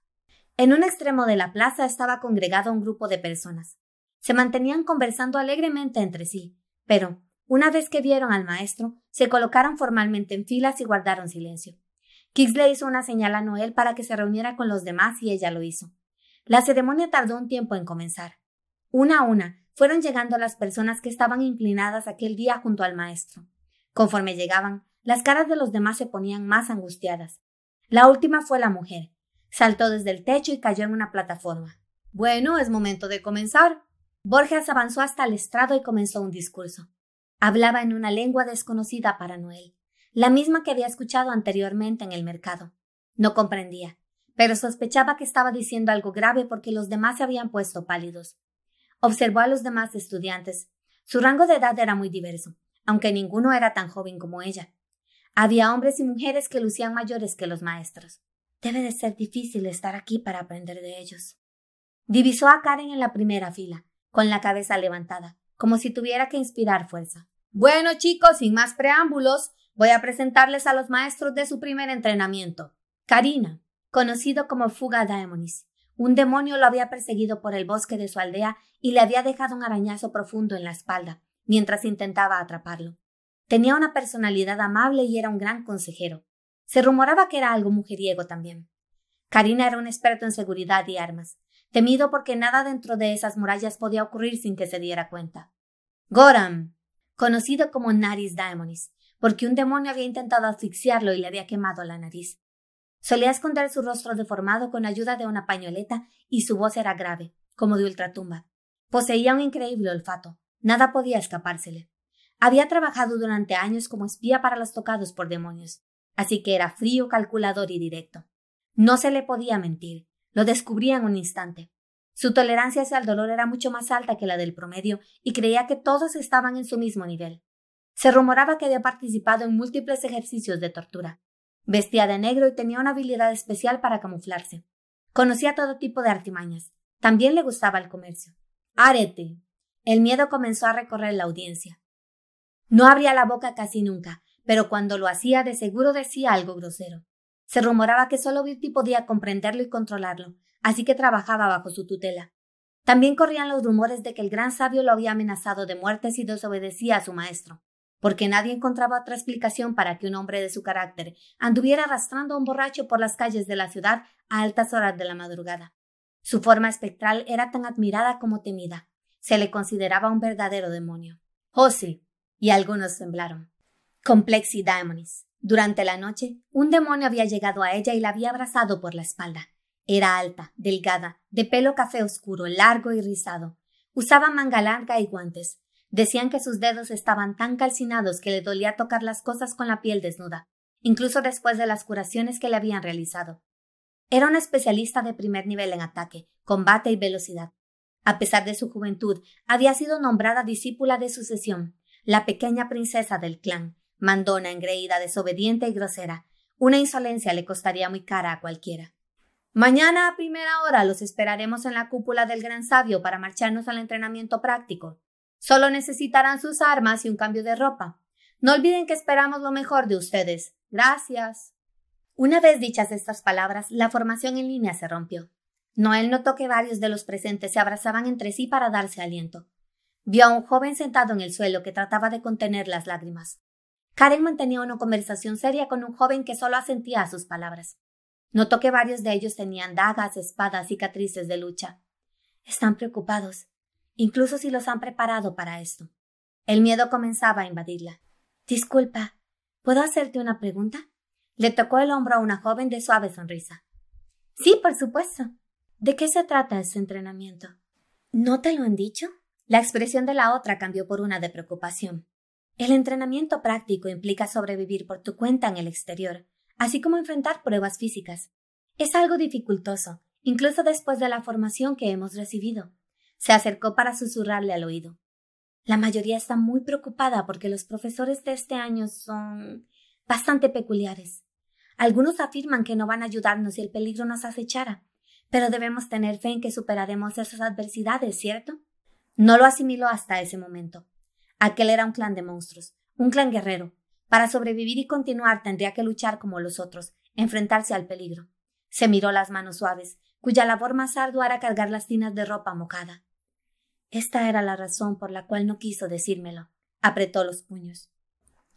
[SPEAKER 1] En un extremo de la plaza estaba congregado un grupo de personas. Se mantenían conversando alegremente entre sí, pero, una vez que vieron al maestro, se colocaron formalmente en filas y guardaron silencio. Kix le hizo una señal a Noel para que se reuniera con los demás y ella lo hizo. La ceremonia tardó un tiempo en comenzar. Una a una fueron llegando las personas que estaban inclinadas aquel día junto al maestro. Conforme llegaban, las caras de los demás se ponían más angustiadas. La última fue la mujer. Saltó desde el techo y cayó en una plataforma. Bueno, es momento de comenzar. Borges avanzó hasta el estrado y comenzó un discurso. Hablaba en una lengua desconocida para Noel, la misma que había escuchado anteriormente en el mercado. No comprendía, pero sospechaba que estaba diciendo algo grave porque los demás se habían puesto pálidos. Observó a los demás estudiantes. Su rango de edad era muy diverso, aunque ninguno era tan joven como ella. Había hombres y mujeres que lucían mayores que los maestros. Debe de ser difícil estar aquí para aprender de ellos. Divisó a Karen en la primera fila, con la cabeza levantada, como si tuviera que inspirar fuerza. Bueno, chicos, sin más preámbulos, voy a presentarles a los maestros de su primer entrenamiento. Karina, conocido como Fuga Daemonis. Un demonio lo había perseguido por el bosque de su aldea y le había dejado un arañazo profundo en la espalda, mientras intentaba atraparlo. Tenía una personalidad amable y era un gran consejero. Se rumoraba que era algo mujeriego también. Karina era un experto en seguridad y armas, temido porque nada dentro de esas murallas podía ocurrir sin que se diera cuenta. Goram, conocido como Naris Daemonis, porque un demonio había intentado asfixiarlo y le había quemado la nariz. Solía esconder su rostro deformado con ayuda de una pañoleta y su voz era grave, como de ultratumba. Poseía un increíble olfato. Nada podía escapársele. Había trabajado durante años como espía para los tocados por demonios, así que era frío, calculador y directo. No se le podía mentir, lo descubría en un instante. Su tolerancia hacia el dolor era mucho más alta que la del promedio y creía que todos estaban en su mismo nivel. Se rumoraba que había participado en múltiples ejercicios de tortura. Vestía de negro y tenía una habilidad especial para camuflarse. Conocía todo tipo de artimañas. También le gustaba el comercio. Arete. El miedo comenzó a recorrer la audiencia. No abría la boca casi nunca, pero cuando lo hacía de seguro decía algo grosero. Se rumoraba que solo Virti podía comprenderlo y controlarlo, así que trabajaba bajo su tutela. También corrían los rumores de que el gran sabio lo había amenazado de muerte si desobedecía a su maestro, porque nadie encontraba otra explicación para que un hombre de su carácter anduviera arrastrando a un borracho por las calles de la ciudad a altas horas de la madrugada. Su forma espectral era tan admirada como temida. Se le consideraba un verdadero demonio. Oh sí, y algunos temblaron. Complexi Daemonis. Durante la noche, un demonio había llegado a ella y la había abrazado por la espalda. Era alta, delgada, de pelo café oscuro, largo y rizado. Usaba manga larga y guantes. Decían que sus dedos estaban tan calcinados que le dolía tocar las cosas con la piel desnuda, incluso después de las curaciones que le habían realizado. Era una especialista de primer nivel en ataque, combate y velocidad. A pesar de su juventud, había sido nombrada discípula de sucesión, la pequeña princesa del clan, mandona, engreída, desobediente y grosera. Una insolencia le costaría muy cara a cualquiera. Mañana a primera hora los esperaremos en la cúpula del gran sabio para marcharnos al entrenamiento práctico. Solo necesitarán sus armas y un cambio de ropa. No olviden que esperamos lo mejor de ustedes. Gracias. Una vez dichas estas palabras, la formación en línea se rompió. Noel notó que varios de los presentes se abrazaban entre sí para darse aliento. Vio a un joven sentado en el suelo que trataba de contener las lágrimas. Karen mantenía una conversación seria con un joven que solo asentía a sus palabras. Notó que varios de ellos tenían dagas, espadas, cicatrices de lucha. Están preocupados, incluso si los han preparado para esto. El miedo comenzaba a invadirla. Disculpa, ¿puedo hacerte una pregunta? Le tocó el hombro a una joven de suave sonrisa. Sí, por supuesto. ¿De qué se trata ese entrenamiento? ¿No te lo han dicho? La expresión de la otra cambió por una de preocupación. El entrenamiento práctico implica sobrevivir por tu cuenta en el exterior, así como enfrentar pruebas físicas. Es algo dificultoso, incluso después de la formación que hemos recibido. Se acercó para susurrarle al oído. La mayoría está muy preocupada porque los profesores de este año son bastante peculiares. Algunos afirman que no van a ayudarnos si el peligro nos acechara, pero debemos tener fe en que superaremos esas adversidades, ¿cierto? No lo asimiló hasta ese momento. Aquel era un clan de monstruos, un clan guerrero. Para sobrevivir y continuar tendría que luchar como los otros, enfrentarse al peligro. Se miró las manos suaves, cuya labor más ardua era cargar las tinas de ropa mojada. Esta era la razón por la cual no quiso decírmelo. Apretó los puños.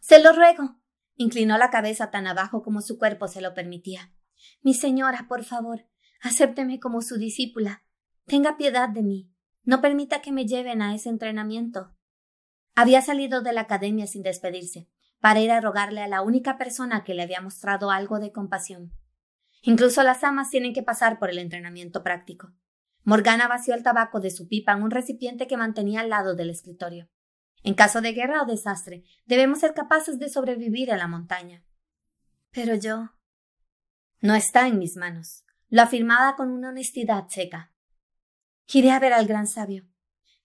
[SPEAKER 1] Se lo ruego. Inclinó la cabeza tan abajo como su cuerpo se lo permitía. Mi señora, por favor, acépteme como su discípula. Tenga piedad de mí. No permita que me lleven a ese entrenamiento. Había salido de la academia sin despedirse, para ir a rogarle a la única persona que le había mostrado algo de compasión. Incluso las amas tienen que pasar por el entrenamiento práctico. Morgana vació el tabaco de su pipa en un recipiente que mantenía al lado del escritorio. En caso de guerra o desastre, debemos ser capaces de sobrevivir a la montaña. Pero yo. No está en mis manos. Lo afirmaba con una honestidad seca. Iré a ver al gran sabio.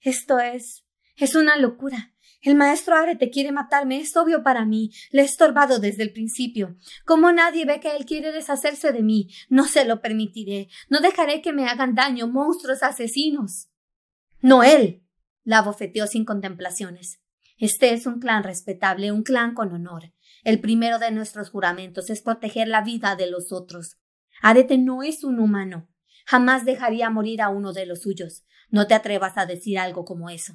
[SPEAKER 1] Esto es. Es una locura. El maestro Are te quiere matarme, es obvio para mí. Le he estorbado desde el principio. Como nadie ve que él quiere deshacerse de mí, no se lo permitiré. No dejaré que me hagan daño monstruos asesinos. Noel. La bofeteó sin contemplaciones. Este es un clan respetable, un clan con honor. El primero de nuestros juramentos es proteger la vida de los otros. Arete no es un humano. Jamás dejaría morir a uno de los suyos. No te atrevas a decir algo como eso.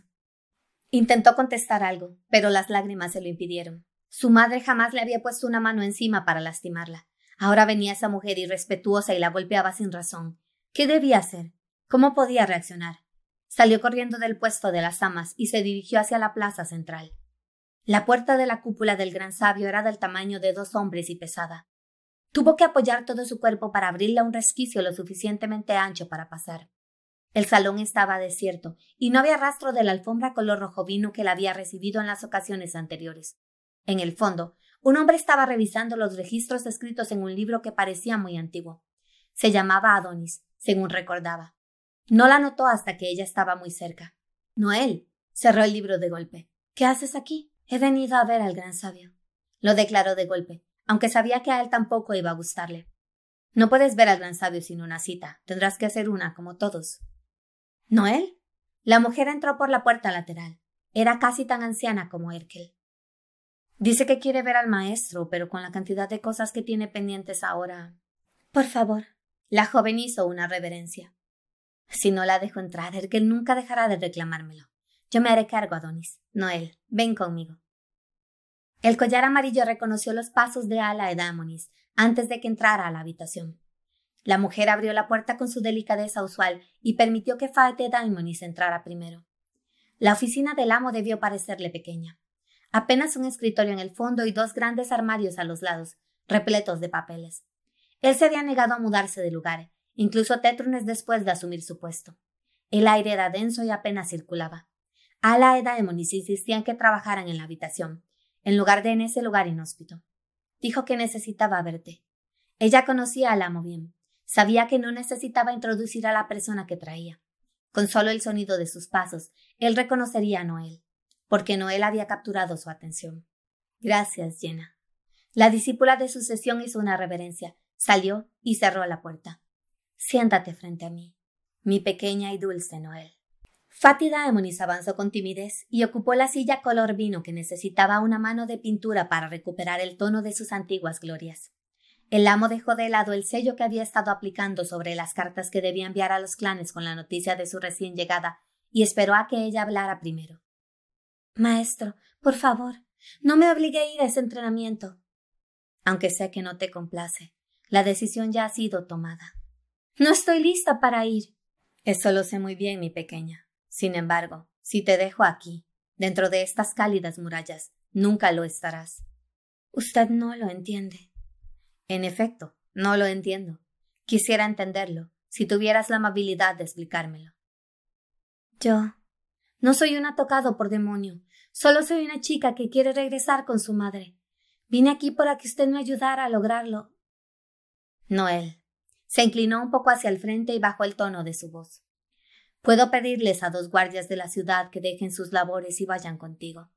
[SPEAKER 1] Intentó contestar algo, pero las lágrimas se lo impidieron. Su madre jamás le había puesto una mano encima para lastimarla. Ahora venía esa mujer irrespetuosa y la golpeaba sin razón. ¿Qué debía hacer? ¿Cómo podía reaccionar? Salió corriendo del puesto de las amas y se dirigió hacia la plaza central. La puerta de la cúpula del gran sabio era del tamaño de dos hombres y pesada. Tuvo que apoyar todo su cuerpo para abrirle un resquicio lo suficientemente ancho para pasar. El salón estaba desierto y no había rastro de la alfombra color rojo vino que la había recibido en las ocasiones anteriores. En el fondo, un hombre estaba revisando los registros escritos en un libro que parecía muy antiguo. Se llamaba Adonis, según recordaba. No la notó hasta que ella estaba muy cerca. Noel. cerró el libro de golpe. ¿Qué haces aquí? He venido a ver al gran sabio. Lo declaró de golpe, aunque sabía que a él tampoco iba a gustarle. No puedes ver al gran sabio sin una cita. Tendrás que hacer una, como todos. ¿Noel? La mujer entró por la puerta lateral. Era casi tan anciana como Erkel. Dice que quiere ver al maestro, pero con la cantidad de cosas que tiene pendientes ahora. Por favor. La joven hizo una reverencia. Si no la dejo entrar, Erkel nunca dejará de reclamármelo. Yo me haré cargo, Adonis. Noel, ven conmigo. El collar amarillo reconoció los pasos de Ala Edamonis antes de que entrara a la habitación. La mujer abrió la puerta con su delicadeza usual y permitió que Fate Daimonis entrara primero. La oficina del amo debió parecerle pequeña. Apenas un escritorio en el fondo y dos grandes armarios a los lados, repletos de papeles. Él se había negado a mudarse de lugar, incluso Tetrunes después de asumir su puesto. El aire era denso y apenas circulaba. Ala y Daimonis insistían que trabajaran en la habitación, en lugar de en ese lugar inhóspito. Dijo que necesitaba verte. Ella conocía al amo bien. Sabía que no necesitaba introducir a la persona que traía. Con solo el sonido de sus pasos, él reconocería a Noel, porque Noel había capturado su atención. Gracias, Jenna. La discípula de sucesión hizo una reverencia, salió y cerró la puerta. Siéntate frente a mí, mi pequeña y dulce Noel. Fátida Emonis avanzó con timidez y ocupó la silla color vino que necesitaba una mano de pintura para recuperar el tono de sus antiguas glorias. El amo dejó de lado el sello que había estado aplicando sobre las cartas que debía enviar a los clanes con la noticia de su recién llegada y esperó a que ella hablara primero. Maestro, por favor, no me obligue a ir a ese entrenamiento. Aunque sé que no te complace, la decisión ya ha sido tomada. No estoy lista para ir. Eso lo sé muy bien, mi pequeña. Sin embargo, si te dejo aquí, dentro de estas cálidas murallas, nunca lo estarás. Usted no lo entiende. En efecto, no lo entiendo. Quisiera entenderlo, si tuvieras la amabilidad de explicármelo. Yo. No soy una tocado por demonio. Solo soy una chica que quiere regresar con su madre. Vine aquí para que usted me ayudara a lograrlo. Noel. Se inclinó un poco hacia el frente y bajó el tono de su voz. Puedo pedirles a dos guardias de la ciudad que dejen sus labores y vayan contigo.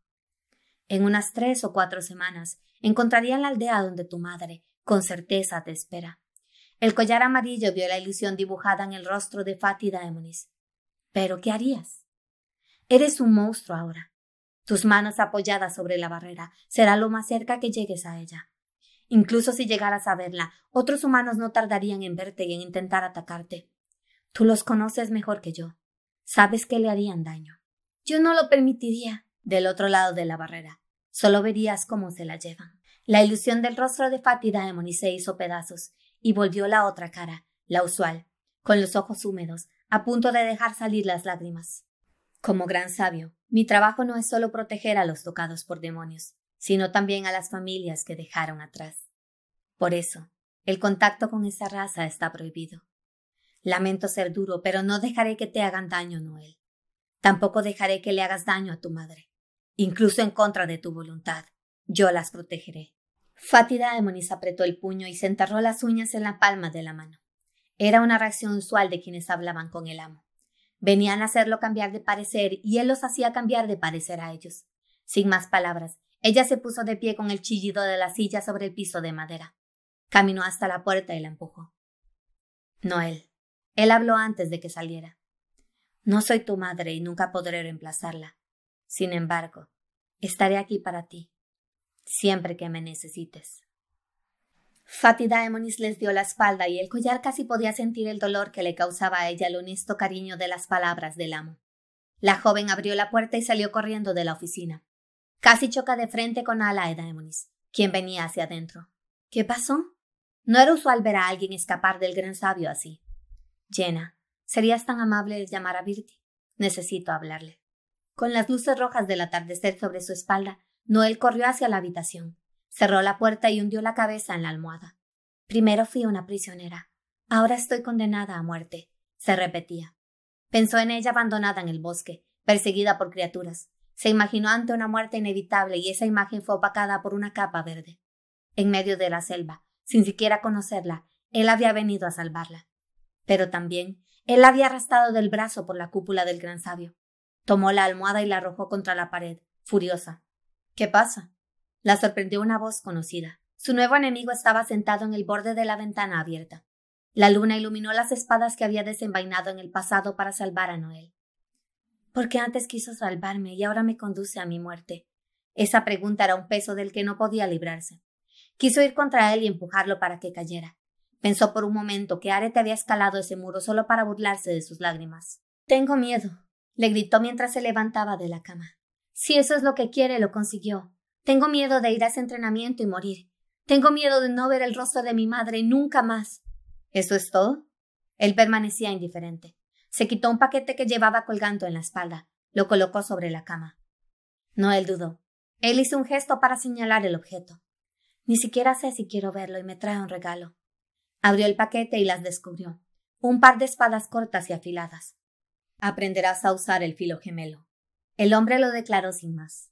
[SPEAKER 1] En unas tres o cuatro semanas encontrarían la aldea donde tu madre, con certeza te espera. El collar amarillo vio la ilusión dibujada en el rostro de Fatty Daemonis. Pero ¿qué harías? Eres un monstruo ahora. Tus manos apoyadas sobre la barrera será lo más cerca que llegues a ella. Incluso si llegaras a verla, otros humanos no tardarían en verte y en intentar atacarte. Tú los conoces mejor que yo. Sabes que le harían daño. Yo no lo permitiría. Del otro lado de la barrera. Solo verías cómo se la llevan. La ilusión del rostro de Fatty Daemon se hizo pedazos y volvió la otra cara, la usual, con los ojos húmedos, a punto de dejar salir las lágrimas. Como gran sabio, mi trabajo no es solo proteger a los tocados por demonios, sino también a las familias que dejaron atrás. Por eso, el contacto con esa raza está prohibido. Lamento ser duro, pero no dejaré que te hagan daño, Noel. Tampoco dejaré que le hagas daño a tu madre, incluso en contra de tu voluntad. Yo las protegeré. Fátida Emonis apretó el puño y se enterró las uñas en la palma de la mano. Era una reacción usual de quienes hablaban con el amo. Venían a hacerlo cambiar de parecer y él los hacía cambiar de parecer a ellos. Sin más palabras, ella se puso de pie con el chillido de la silla sobre el piso de madera. Caminó hasta la puerta y la empujó. Noel. Él habló antes de que saliera. No soy tu madre y nunca podré reemplazarla. Sin embargo, estaré aquí para ti, siempre que me necesites. Fatty Daemonis les dio la espalda y el collar casi podía sentir el dolor que le causaba a ella el honesto cariño de las palabras del amo. La joven abrió la puerta y salió corriendo de la oficina. Casi choca de frente con Ala Daemonis, quien venía hacia adentro. ¿Qué pasó? No era usual ver a alguien escapar del gran sabio así. Jenna, ¿serías tan amable de llamar a Virti? Necesito hablarle. Con las luces rojas del atardecer sobre su espalda, Noel corrió hacia la habitación. Cerró la puerta y hundió la cabeza en la almohada. Primero fui una prisionera. Ahora estoy condenada a muerte. se repetía. Pensó en ella abandonada en el bosque, perseguida por criaturas. Se imaginó ante una muerte inevitable y esa imagen fue opacada por una capa verde. En medio de la selva, sin siquiera conocerla, él había venido a salvarla. Pero también él la había arrastrado del brazo por la cúpula del gran sabio. Tomó la almohada y la arrojó contra la pared, furiosa. ¿Qué pasa? La sorprendió una voz conocida. Su nuevo enemigo estaba sentado en el borde de la ventana abierta. La luna iluminó las espadas que había desenvainado en el pasado para salvar a Noel. ¿Por qué antes quiso salvarme y ahora me conduce a mi muerte? Esa pregunta era un peso del que no podía librarse. Quiso ir contra él y empujarlo para que cayera. Pensó por un momento que Arete había escalado ese muro solo para burlarse de sus lágrimas. Tengo miedo, le gritó mientras se levantaba de la cama. Si eso es lo que quiere, lo consiguió. Tengo miedo de ir a ese entrenamiento y morir. Tengo miedo de no ver el rostro de mi madre nunca más. ¿Eso es todo? Él permanecía indiferente. Se quitó un paquete que llevaba colgando en la espalda. Lo colocó sobre la cama. Noel dudó. Él hizo un gesto para señalar el objeto. Ni siquiera sé si quiero verlo y me trae un regalo. Abrió el paquete y las descubrió. Un par de espadas cortas y afiladas. Aprenderás a usar el filo gemelo. El hombre lo declaró sin más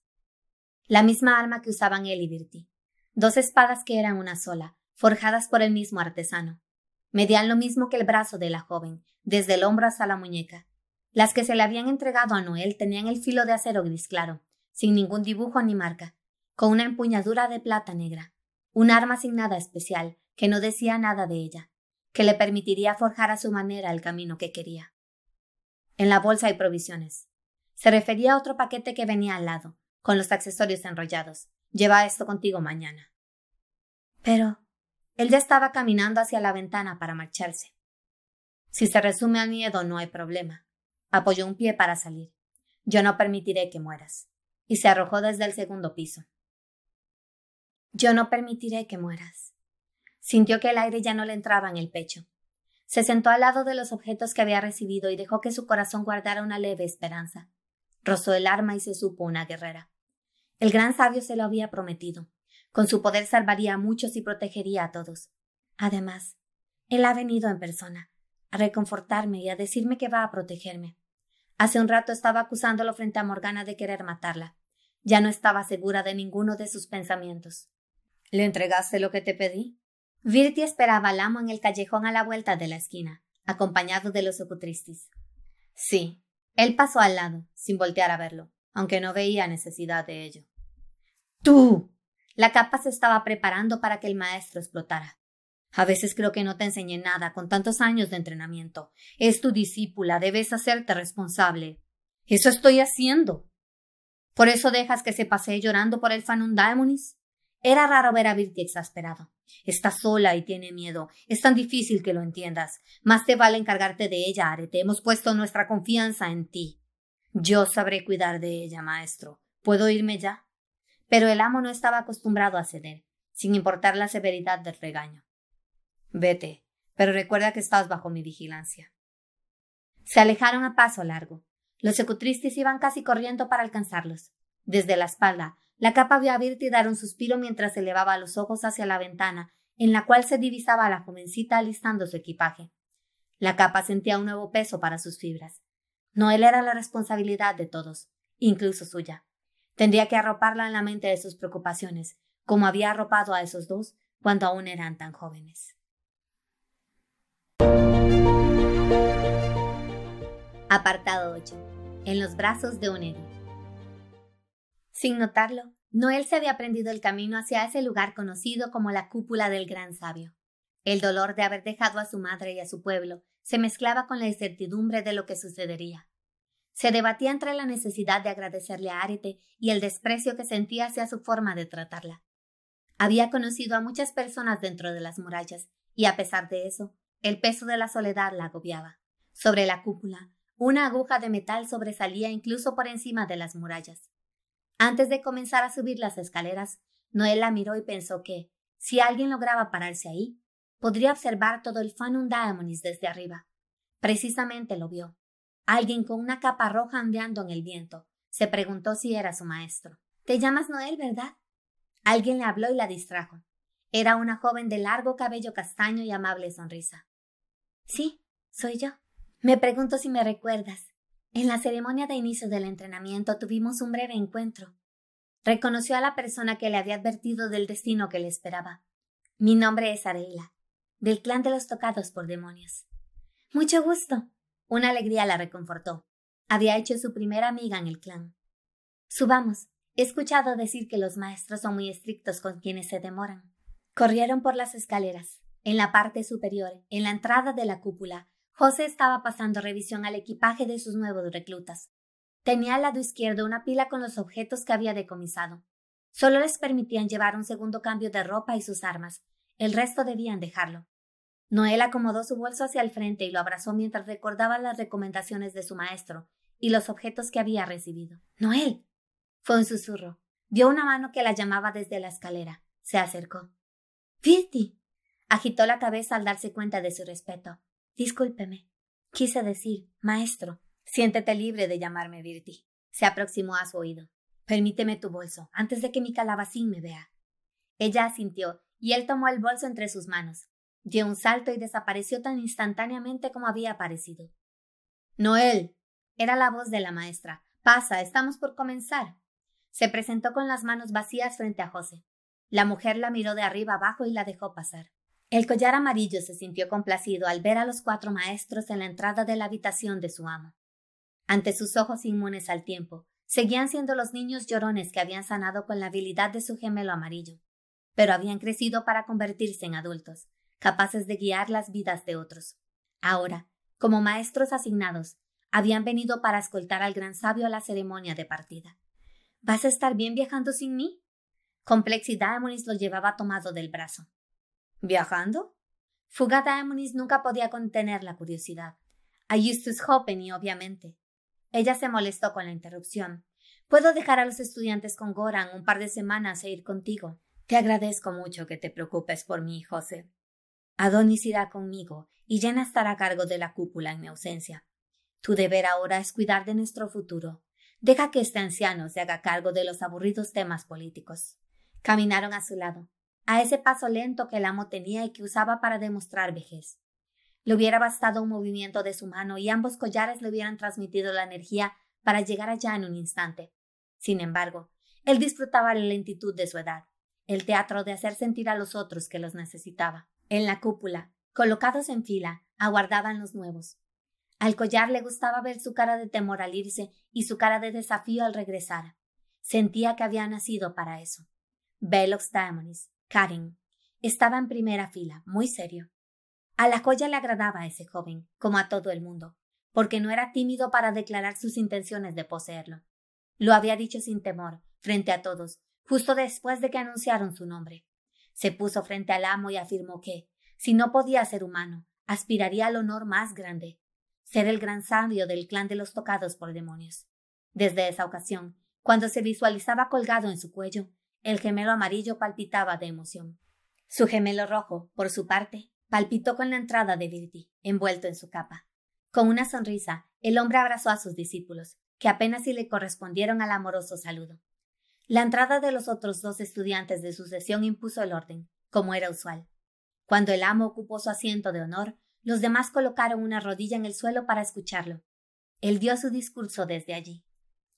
[SPEAKER 1] la misma arma que usaban él y Virti. Dos espadas que eran una sola, forjadas por el mismo artesano. Medían lo mismo que el brazo de la joven, desde el hombro hasta la muñeca. Las que se le habían entregado a Noel tenían el filo de acero gris claro, sin ningún dibujo ni marca, con una empuñadura de plata negra, un arma sin nada especial, que no decía nada de ella, que le permitiría forjar a su manera el camino que quería. En la bolsa hay provisiones. Se refería a otro paquete que venía al lado, con los accesorios enrollados. Lleva esto contigo mañana. Pero él ya estaba caminando hacia la ventana para marcharse. Si se resume al miedo, no hay problema. Apoyó un pie para salir. Yo no permitiré que mueras. Y se arrojó desde el segundo piso. Yo no permitiré que mueras. Sintió que el aire ya no le entraba en el pecho. Se sentó al lado de los objetos que había recibido y dejó que su corazón guardara una leve esperanza. Rozó el arma y se supo una guerrera. El gran sabio se lo había prometido. Con su poder salvaría a muchos y protegería a todos. Además, él ha venido en persona, a reconfortarme y a decirme que va a protegerme. Hace un rato estaba acusándolo frente a Morgana de querer matarla. Ya no estaba segura de ninguno de sus pensamientos. ¿Le entregaste lo que te pedí? Virti esperaba al amo en el callejón a la vuelta de la esquina, acompañado de los ocutristis. Sí. Él pasó al lado, sin voltear a verlo aunque no veía necesidad de ello. ¡Tú! La capa se estaba preparando para que el maestro explotara. A veces creo que no te enseñé nada con tantos años de entrenamiento. Es tu discípula, debes hacerte responsable. Eso estoy haciendo. ¿Por eso dejas que se pasee llorando por el Fanundaemonis? Era raro ver a Virti exasperado. Está sola y tiene miedo. Es tan difícil que lo entiendas. Más te vale encargarte de ella, Arete. Hemos puesto nuestra confianza en ti. Yo sabré cuidar de ella, maestro. ¿Puedo irme ya? Pero el amo no estaba acostumbrado a ceder, sin importar la severidad del regaño. Vete, pero recuerda que estás bajo mi vigilancia. Se alejaron a paso largo. Los secutristis iban casi corriendo para alcanzarlos. Desde la espalda, la capa vio a Virti dar un suspiro mientras elevaba los ojos hacia la ventana, en la cual se divisaba a la jovencita alistando su equipaje. La capa sentía un nuevo peso para sus fibras. Noel era la responsabilidad de todos, incluso suya. Tendría que arroparla en la mente de sus preocupaciones, como había arropado a esos dos cuando aún eran tan jóvenes. Apartado 8. En los brazos de un héroe. Sin notarlo, Noel se había prendido el camino hacia ese lugar conocido como la cúpula del gran sabio. El dolor de haber dejado a su madre y a su pueblo se mezclaba con la incertidumbre de lo que sucedería. Se debatía entre la necesidad de agradecerle a Arete y el desprecio que sentía hacia su forma de tratarla. Había conocido a muchas personas dentro de las murallas, y a pesar de eso, el peso de la soledad la agobiaba. Sobre la cúpula, una aguja de metal sobresalía incluso por encima de las murallas. Antes de comenzar a subir las escaleras, Noel la miró y pensó que, si alguien lograba pararse ahí, podría observar todo el Fanum Daemonis desde arriba. Precisamente lo vio. Alguien con una capa roja ondeando en el viento. Se preguntó si era su maestro. Te llamas Noel, ¿verdad? Alguien le habló y la distrajo. Era una joven de largo cabello castaño y amable sonrisa. Sí, soy yo. Me pregunto si me recuerdas. En la ceremonia de inicio del entrenamiento tuvimos un breve encuentro. Reconoció a la persona que le había advertido del destino que le esperaba. Mi nombre es Areila, del clan de los tocados por demonios. Mucho gusto. Una alegría la reconfortó. Había hecho su primera amiga en el clan. Subamos. He escuchado decir que los maestros son muy estrictos con quienes se demoran. Corrieron por las escaleras. En la parte superior, en la entrada de la cúpula, José estaba pasando revisión al equipaje de sus nuevos reclutas. Tenía al lado izquierdo una pila con los objetos que había decomisado. Solo les permitían llevar un segundo cambio de ropa y sus armas. El resto debían dejarlo. Noel acomodó su bolso hacia el frente y lo abrazó mientras recordaba las recomendaciones de su maestro y los objetos que había recibido. Noel. Fue un susurro. Vio una mano que la llamaba desde la escalera. Se acercó. Virti. Agitó la cabeza al darse cuenta de su respeto. Discúlpeme. Quise decir, maestro. Siéntete libre de llamarme Virti. Se aproximó a su oído. Permíteme tu bolso, antes de que mi calabacín me vea. Ella asintió, y él tomó el bolso entre sus manos. Dio un salto y desapareció tan instantáneamente como había aparecido. Noel. Era la voz de la maestra. Pasa, estamos por comenzar. Se presentó con las manos vacías frente a José. La mujer la miró de arriba abajo y la dejó pasar. El collar amarillo se sintió complacido al ver a los cuatro maestros en la entrada de la habitación de su amo. Ante sus ojos inmunes al tiempo, seguían siendo los niños llorones que habían sanado con la habilidad de su gemelo amarillo, pero habían crecido para convertirse en adultos, capaces de guiar las vidas de otros. Ahora, como maestros asignados, habían venido para escoltar al gran sabio a la ceremonia de partida. ¿Vas a estar bien viajando sin mí? Complexidad lo llevaba tomado del brazo. ¿Viajando? Fugata Amonis nunca podía contener la curiosidad. A Justus Hoppenny, obviamente. Ella se molestó con la interrupción. Puedo dejar a los estudiantes con Goran un par de semanas e ir contigo. Te agradezco mucho que te preocupes por mí, José. Adonis irá conmigo y Jenna estará a cargo de la cúpula en mi ausencia. Tu deber ahora es cuidar de nuestro futuro. Deja que este anciano se haga cargo de los aburridos temas políticos. Caminaron a su lado a ese paso lento que el amo tenía y que usaba para demostrar vejez. Le hubiera bastado un movimiento de su mano y ambos collares le hubieran transmitido la energía para llegar allá en un instante. Sin embargo, él disfrutaba la lentitud de su edad, el teatro de hacer sentir a los otros que los necesitaba. En la cúpula, colocados en fila, aguardaban los nuevos. Al collar le gustaba ver su cara de temor al irse y su cara de desafío al regresar. Sentía que había nacido para eso. Velox Daemonis, Karen estaba en primera fila, muy serio. A la joya le agradaba a ese joven, como a todo el mundo, porque no era tímido para declarar sus intenciones de poseerlo. Lo había dicho sin temor, frente a todos, justo después de que anunciaron su nombre. Se puso frente al amo y afirmó que, si no podía ser humano, aspiraría al honor más grande, ser el gran sabio del clan de los tocados por demonios. Desde esa ocasión, cuando se visualizaba colgado en su cuello, el gemelo amarillo palpitaba de emoción. Su gemelo rojo, por su parte, palpitó con la entrada de Virti, envuelto en su capa. Con una sonrisa, el hombre abrazó a sus discípulos, que apenas si le correspondieron al amoroso saludo. La entrada de los otros dos estudiantes de sucesión impuso el orden, como era usual. Cuando el amo ocupó su asiento de honor, los demás colocaron una rodilla en el suelo para escucharlo. Él dio su discurso desde allí.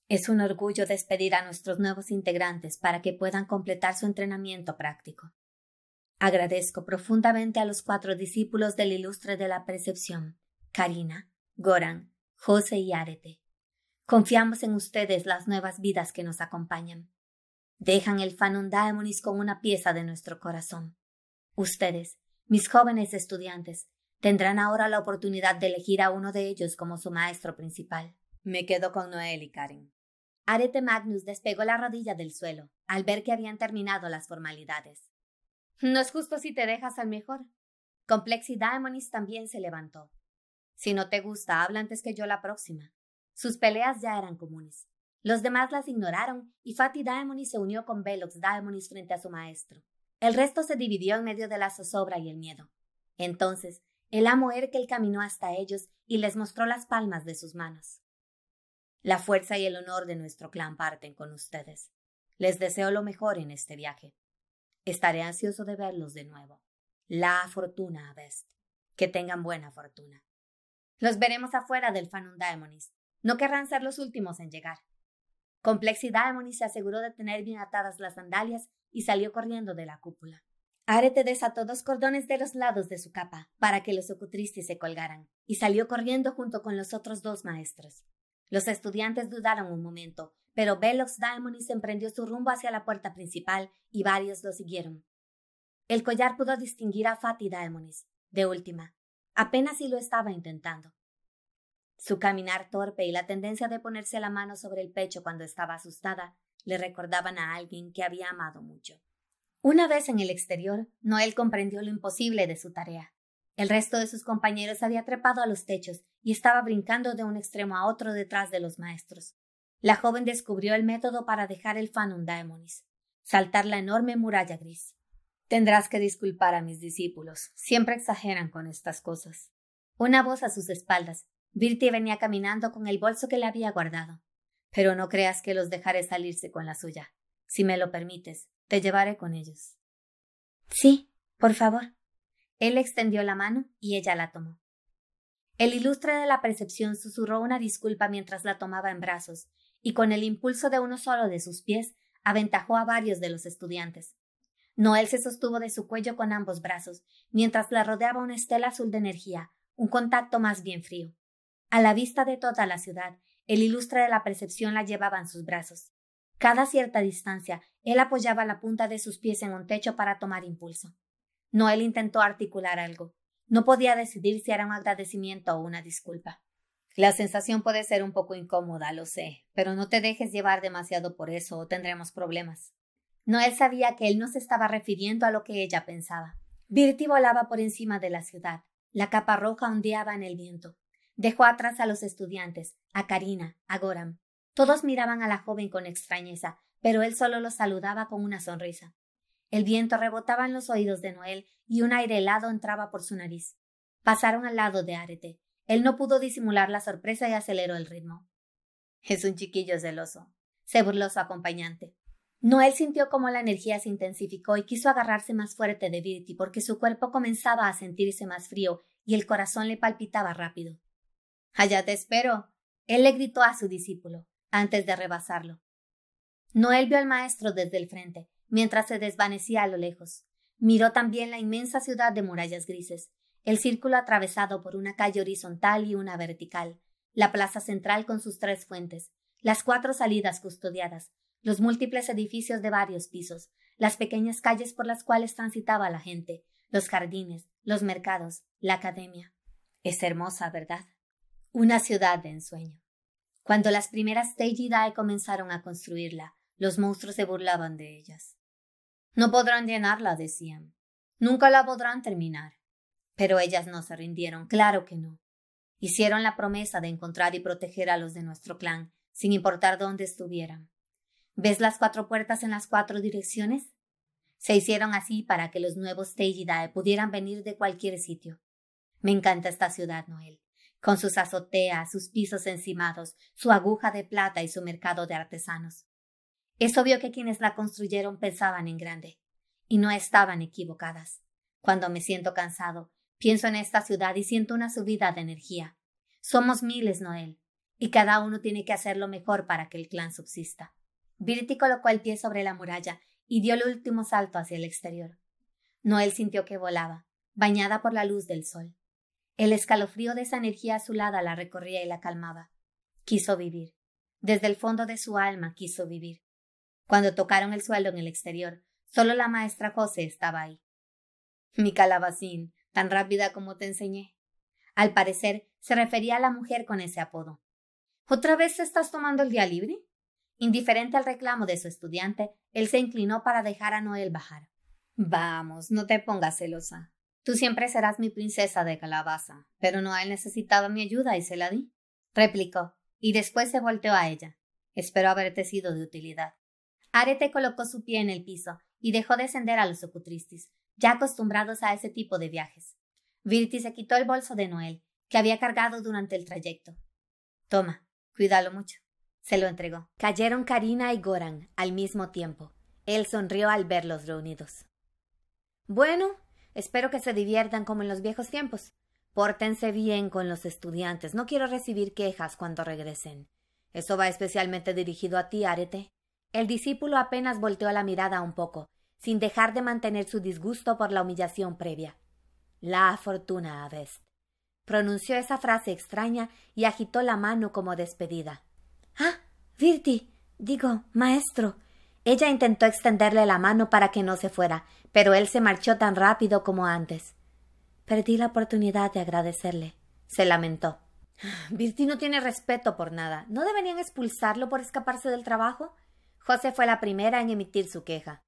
[SPEAKER 1] Es un orgullo despedir a nuestros nuevos integrantes para que puedan completar su entrenamiento práctico. Agradezco profundamente a los cuatro discípulos del ilustre de la percepción, Karina, Goran, José y Arete. Confiamos en ustedes las nuevas vidas que nos acompañan. Dejan el Fanum Daemonis con una pieza de nuestro corazón. Ustedes, mis jóvenes estudiantes, tendrán ahora la oportunidad de elegir a uno de ellos como su maestro principal. Me quedo con Noel y Karen. Arete Magnus despegó la rodilla del suelo al ver que habían terminado las formalidades. No es justo si te dejas al mejor. Complexi Daemonis también se levantó. Si no te gusta, habla antes que yo la próxima. Sus peleas ya eran comunes. Los demás las ignoraron y Fatih Daemonis se unió con Velox Daemonis frente a su maestro. El resto se dividió en medio de la zozobra y el miedo. Entonces, el amo Erkel caminó hasta ellos y les mostró las palmas de sus manos. La fuerza y el honor de nuestro clan parten con ustedes. Les deseo lo mejor en este viaje. Estaré ansioso de verlos de nuevo. La fortuna, Best. Que tengan buena fortuna. Los veremos afuera del Fanum Daemonis. No querrán ser los últimos en llegar. Complexi Daemonis se aseguró de tener bien atadas las sandalias y salió corriendo de la cúpula. Arete desató dos cordones de los lados de su capa para que los ocutristis se colgaran, y salió corriendo junto con los otros dos maestros. Los estudiantes dudaron un momento, pero Velox Daemonis emprendió su rumbo hacia la puerta principal y varios lo siguieron. El collar pudo distinguir a Fatih Daemonis, de última, apenas si lo estaba intentando. Su caminar torpe y la tendencia de ponerse la mano sobre el pecho cuando estaba asustada le recordaban a alguien que había amado mucho. Una vez en el exterior, Noel comprendió lo imposible de su tarea. El resto de sus compañeros había trepado a los techos y estaba brincando de un extremo a otro detrás de los maestros. La joven descubrió el método para dejar el Fanum Daemonis, saltar la enorme muralla gris. Tendrás que disculpar a mis discípulos, siempre exageran con estas cosas. Una voz a sus espaldas. Virti venía caminando con el bolso que le había guardado. Pero no creas que los dejaré salirse con la suya. Si me lo permites, te llevaré con ellos. Sí, por favor. Él extendió la mano y ella la tomó. El ilustre de la percepción susurró una disculpa mientras la tomaba en brazos, y con el impulso de uno solo de sus pies aventajó a varios de los estudiantes. Noel se sostuvo de su cuello con ambos brazos, mientras la rodeaba una estela azul de energía, un contacto más bien frío. A la vista de toda la ciudad, el ilustre de la percepción la llevaba en sus brazos. Cada cierta distancia, él apoyaba la punta de sus pies en un techo para tomar impulso. Noel intentó articular algo. No podía decidir si era un agradecimiento o una disculpa. La sensación puede ser un poco incómoda, lo sé, pero no te dejes llevar demasiado por eso o tendremos problemas. Noel sabía que él no se estaba refiriendo a lo que ella pensaba. Birti volaba por encima de la ciudad. La capa roja ondeaba en el viento. Dejó atrás a los estudiantes, a Karina, a Goram. Todos miraban a la joven con extrañeza, pero él solo los saludaba con una sonrisa. El viento rebotaba en los oídos de Noel y un aire helado entraba por su nariz. Pasaron al lado de Arete. Él no pudo disimular la sorpresa y aceleró el ritmo. Es un chiquillo celoso, se burló su acompañante. Noel sintió como la energía se intensificó y quiso agarrarse más fuerte de Virti porque su cuerpo comenzaba a sentirse más frío y el corazón le palpitaba rápido. Allá te espero. Él le gritó a su discípulo, antes de rebasarlo. Noel vio al maestro desde el frente, mientras se desvanecía a lo lejos. Miró también la inmensa ciudad de murallas grises, el círculo atravesado por una calle horizontal y una vertical, la plaza central con sus tres fuentes, las cuatro salidas custodiadas, los múltiples edificios de varios pisos, las pequeñas calles por las cuales transitaba la gente, los jardines, los mercados, la academia. Es hermosa, ¿verdad? Una ciudad de ensueño. Cuando las primeras Tejidae comenzaron a construirla, los monstruos se burlaban de ellas. No podrán llenarla, decían. Nunca la podrán terminar. Pero ellas no se rindieron, claro que no. Hicieron la promesa de encontrar y proteger a los de nuestro clan, sin importar dónde estuvieran. ¿Ves las cuatro puertas en las cuatro direcciones? Se hicieron así para que los nuevos Teijidae pudieran venir de cualquier sitio. Me encanta esta ciudad, Noel, con sus azoteas, sus pisos encimados, su aguja de plata y su mercado de artesanos. Es obvio que quienes la construyeron pensaban en grande, y no estaban equivocadas. Cuando me siento cansado, pienso en esta ciudad y siento una subida de energía. Somos miles, Noel, y cada uno tiene que hacer lo mejor para que el clan subsista. Virti colocó el pie sobre la muralla y dio el último salto hacia el exterior. Noel sintió que volaba, bañada por la luz del sol. El escalofrío de esa energía azulada la recorría y la calmaba. Quiso vivir. Desde el fondo de su alma quiso vivir. Cuando tocaron el suelo en el exterior, solo la maestra José estaba ahí. Mi calabacín, tan rápida como te enseñé. Al parecer, se refería a la mujer con ese apodo. ¿Otra vez estás tomando el día libre? Indiferente al reclamo de su estudiante, él se inclinó para dejar a Noel bajar. Vamos, no te pongas celosa. Tú siempre serás mi princesa de calabaza, pero Noel necesitaba mi ayuda y se la di, replicó, y después se volteó a ella. Espero haberte sido de utilidad. Arete colocó su pie en el piso y dejó descender a los ocutristis, ya acostumbrados a ese tipo de viajes. Virti se quitó el bolso de Noel, que había cargado durante el trayecto. Toma, cuídalo mucho. Se lo entregó. Cayeron Karina y Goran al mismo tiempo. Él sonrió al verlos reunidos. Bueno, espero que se diviertan como en los viejos tiempos. Pórtense bien con los estudiantes. No quiero recibir quejas cuando regresen. Eso va especialmente dirigido a ti, Arete. El discípulo apenas volteó la mirada un poco, sin dejar de mantener su disgusto por la humillación previa. La fortuna Avest. Pronunció esa frase extraña y agitó la mano como despedida. Ah, Virti. Digo, maestro. Ella intentó extenderle la mano para que no se fuera, pero él se marchó tan rápido como antes. Perdí la oportunidad de agradecerle. Se lamentó. Virti no tiene respeto por nada. ¿No deberían expulsarlo por escaparse del trabajo? José fue la primera en emitir su queja.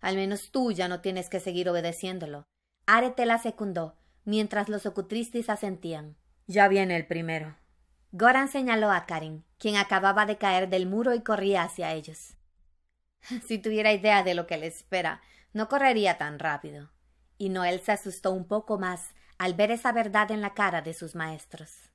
[SPEAKER 1] Al menos tú ya no tienes que seguir obedeciéndolo. Arete la secundó, mientras los ocutristis asentían. Ya viene el primero. Goran señaló a Karen, quien acababa de caer del muro y corría hacia ellos. [laughs] Si tuviera idea de lo que le espera, no correría tan rápido. Y Noel se asustó un poco más al ver esa verdad en la cara de sus maestros.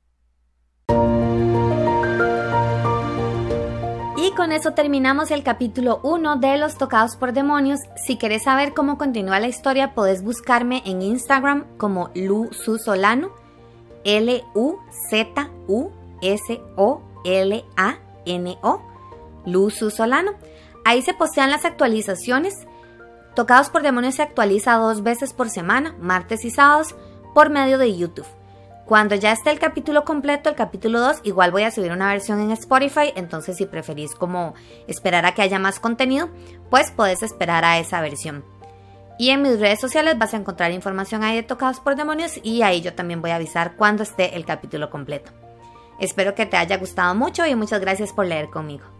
[SPEAKER 1] Y con eso terminamos el capítulo 1 de Los Tocados por Demonios. Si quieres saber cómo continúa la historia, puedes buscarme en Instagram como Lu Solano, L-U-Z-U-S-O-L-A-N-O, Lu Solano. Ahí se postean las actualizaciones. Tocados por Demonios se actualiza dos veces por semana, martes y sábados, por medio de YouTube. Cuando ya esté el capítulo completo, el capítulo 2, igual voy a subir una versión en Spotify, entonces si preferís como esperar a que haya más contenido, pues puedes esperar a esa versión. Y en mis redes sociales vas a encontrar información ahí de Tocados por Demonios y ahí yo también voy a avisar cuando esté el capítulo completo. Espero que te haya gustado mucho y muchas gracias por leer conmigo.